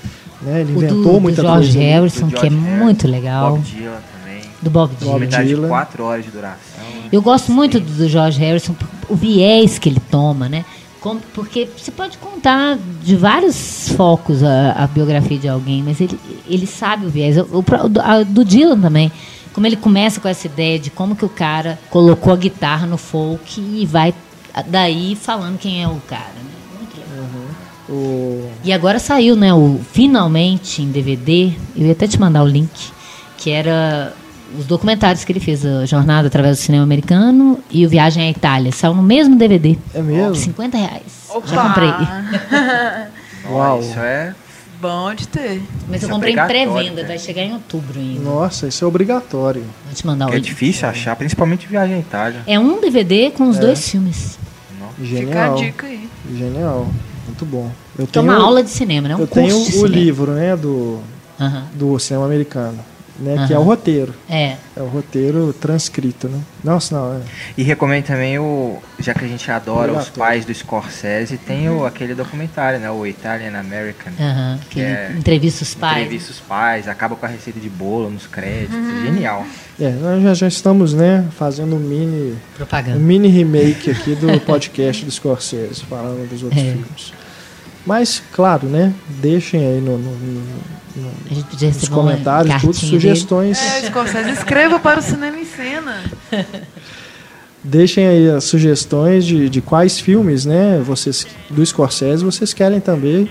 Né, ele O inventou do, do muita George coisa. Harrison, Do que é George Harrison, muito legal. Bob Dylan também. Do Bob Bob Dylan. De Dylan. 4 horas de duração. Eu gosto muito do, do George Harrison, o viés que ele toma, né? Como- porque você pode contar de vários focos a, a biografia de alguém, mas ele, ele sabe o viés. O, do, a- do Dylan também. Como ele começa com essa ideia de como que o cara colocou a guitarra no folk e vai daí falando quem é o cara. Né? Muito legal. O- E agora saiu, né, o finalmente em DVD, eu ia até te mandar o link, que era os documentários que ele fez, a jornada através do cinema americano e o Viagem à Itália. Saiu no mesmo DVD. É mesmo? 50 reais. Opa! Já comprei. <laughs> Uau. Isso é. Bom de ter. Mas eu Isso é comprei em obrigatório, pré-venda, né? vai chegar em outubro ainda. Nossa, isso é obrigatório. Vou te mandar o É difícil achar, principalmente Viagem à Itália. É um DVD com os dois filmes. Fica a Genial. dica aí. Genial. Muito bom. Eu é tenho, uma aula de cinema, né? Um eu curso tenho de o cinema. livro né, do, Aham. do cinema americano, né, que é o roteiro. É. É o roteiro transcrito, né? Nossa, não, é. E recomendo também o. Já que a gente adora os pais do Scorsese, tem o, aquele documentário, né? O Italian American. Aham. Que É. entrevista os pais. Entrevista os pais, acaba com a receita de bolo nos créditos. Genial. É, nós já, já estamos, né, fazendo um mini, um Propaganda. mini remake aqui do <laughs> podcast do Scorsese, falando dos outros É. filmes. Mas, claro, né, deixem aí no, no- no- nos comentários tudo, dele. sugestões. É, Scorsese, escreva para o Cinema em Cena. <laughs> Deixem aí as sugestões de, de quais filmes, né, vocês do Scorsese vocês querem também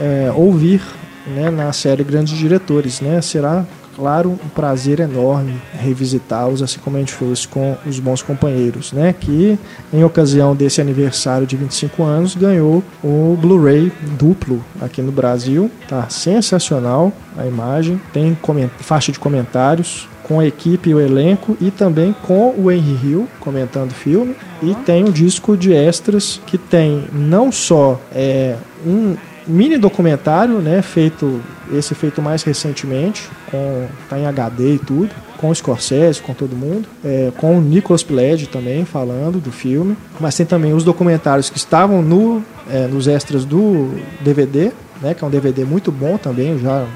é, ouvir, né, na série Grandes Diretores, né? Será, claro, um prazer enorme revisitá-los, assim como a gente fez com os Bons Companheiros, né? Que em ocasião desse aniversário de 25 anos ganhou o Blu-ray duplo aqui no Brasil, tá sensacional a imagem, tem faixa de comentários com a equipe e o elenco e também com o Henry Hill comentando o filme. E tem um disco de extras que tem não só é, um mini documentário, né, feito esse feito mais recentemente, com tá em HD e tudo, com o Scorsese, com todo mundo, é, com o Nicholas Pledge também falando do filme, mas tem também os documentários que estavam no, é, nos extras do DVD, né, que é um DVD muito bom também, já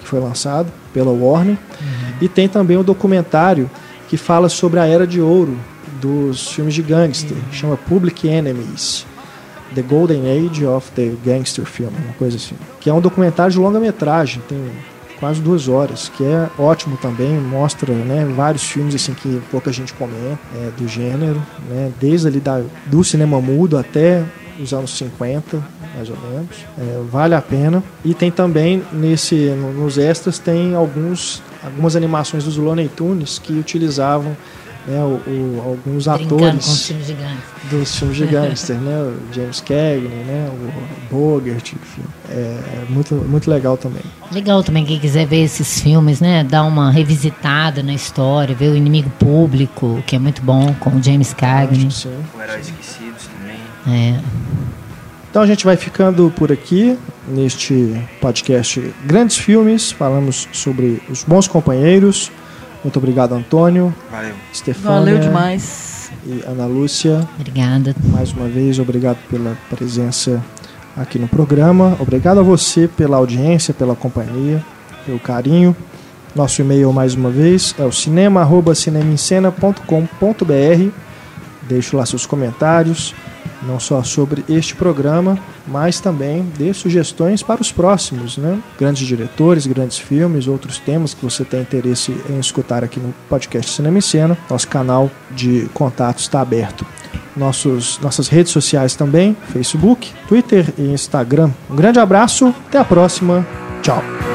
que foi lançado pela Warner, e tem também o documentário que fala sobre a era de ouro dos filmes de gangster, que chama Public Enemies. The Golden Age of the Gangster Film, uma coisa assim. Que é um documentário de longa-metragem, tem quase duas horas, que é ótimo também, mostra né, vários filmes assim que pouca gente comenta é, do gênero, né, desde ali da, do cinema mudo até dos anos 50, mais ou menos. É, vale a pena. E tem também nesse no- nos extras tem alguns algumas animações dos Looney Tunes que utilizavam né, o, o- alguns Brincando com os atores filmes gigantes. dos filmes de gangster, <laughs> né? O James Cagney, né? O Bogart, enfim. É, é muito, muito legal também. Legal também quem quiser ver esses filmes, né? Dar uma revisitada na história, ver o Inimigo Público, que é muito bom, com o James Cagney. Sim. O Herói Esquecidos também. É. Então a gente vai ficando por aqui neste podcast Grandes Filmes. Falamos sobre os bons companheiros. Muito obrigado, Antônio, Valeu. Stefania Valeu demais. e Ana Lúcia. Obrigada. Mais uma vez, obrigado pela presença aqui no programa. Obrigado a você pela audiência, pela companhia, pelo carinho. Nosso e-mail, mais uma vez, é o cinema.cinemencena.com.br. Deixe lá seus comentários, não só sobre este programa, mas também dê sugestões para os próximos, né? Grandes diretores, grandes filmes, outros temas que você tem interesse em escutar aqui no podcast Cinema em Cena. Nosso canal de contatos está aberto. Nossos, nossas redes sociais também, Facebook, Twitter e Instagram. Um grande abraço, até a próxima, tchau.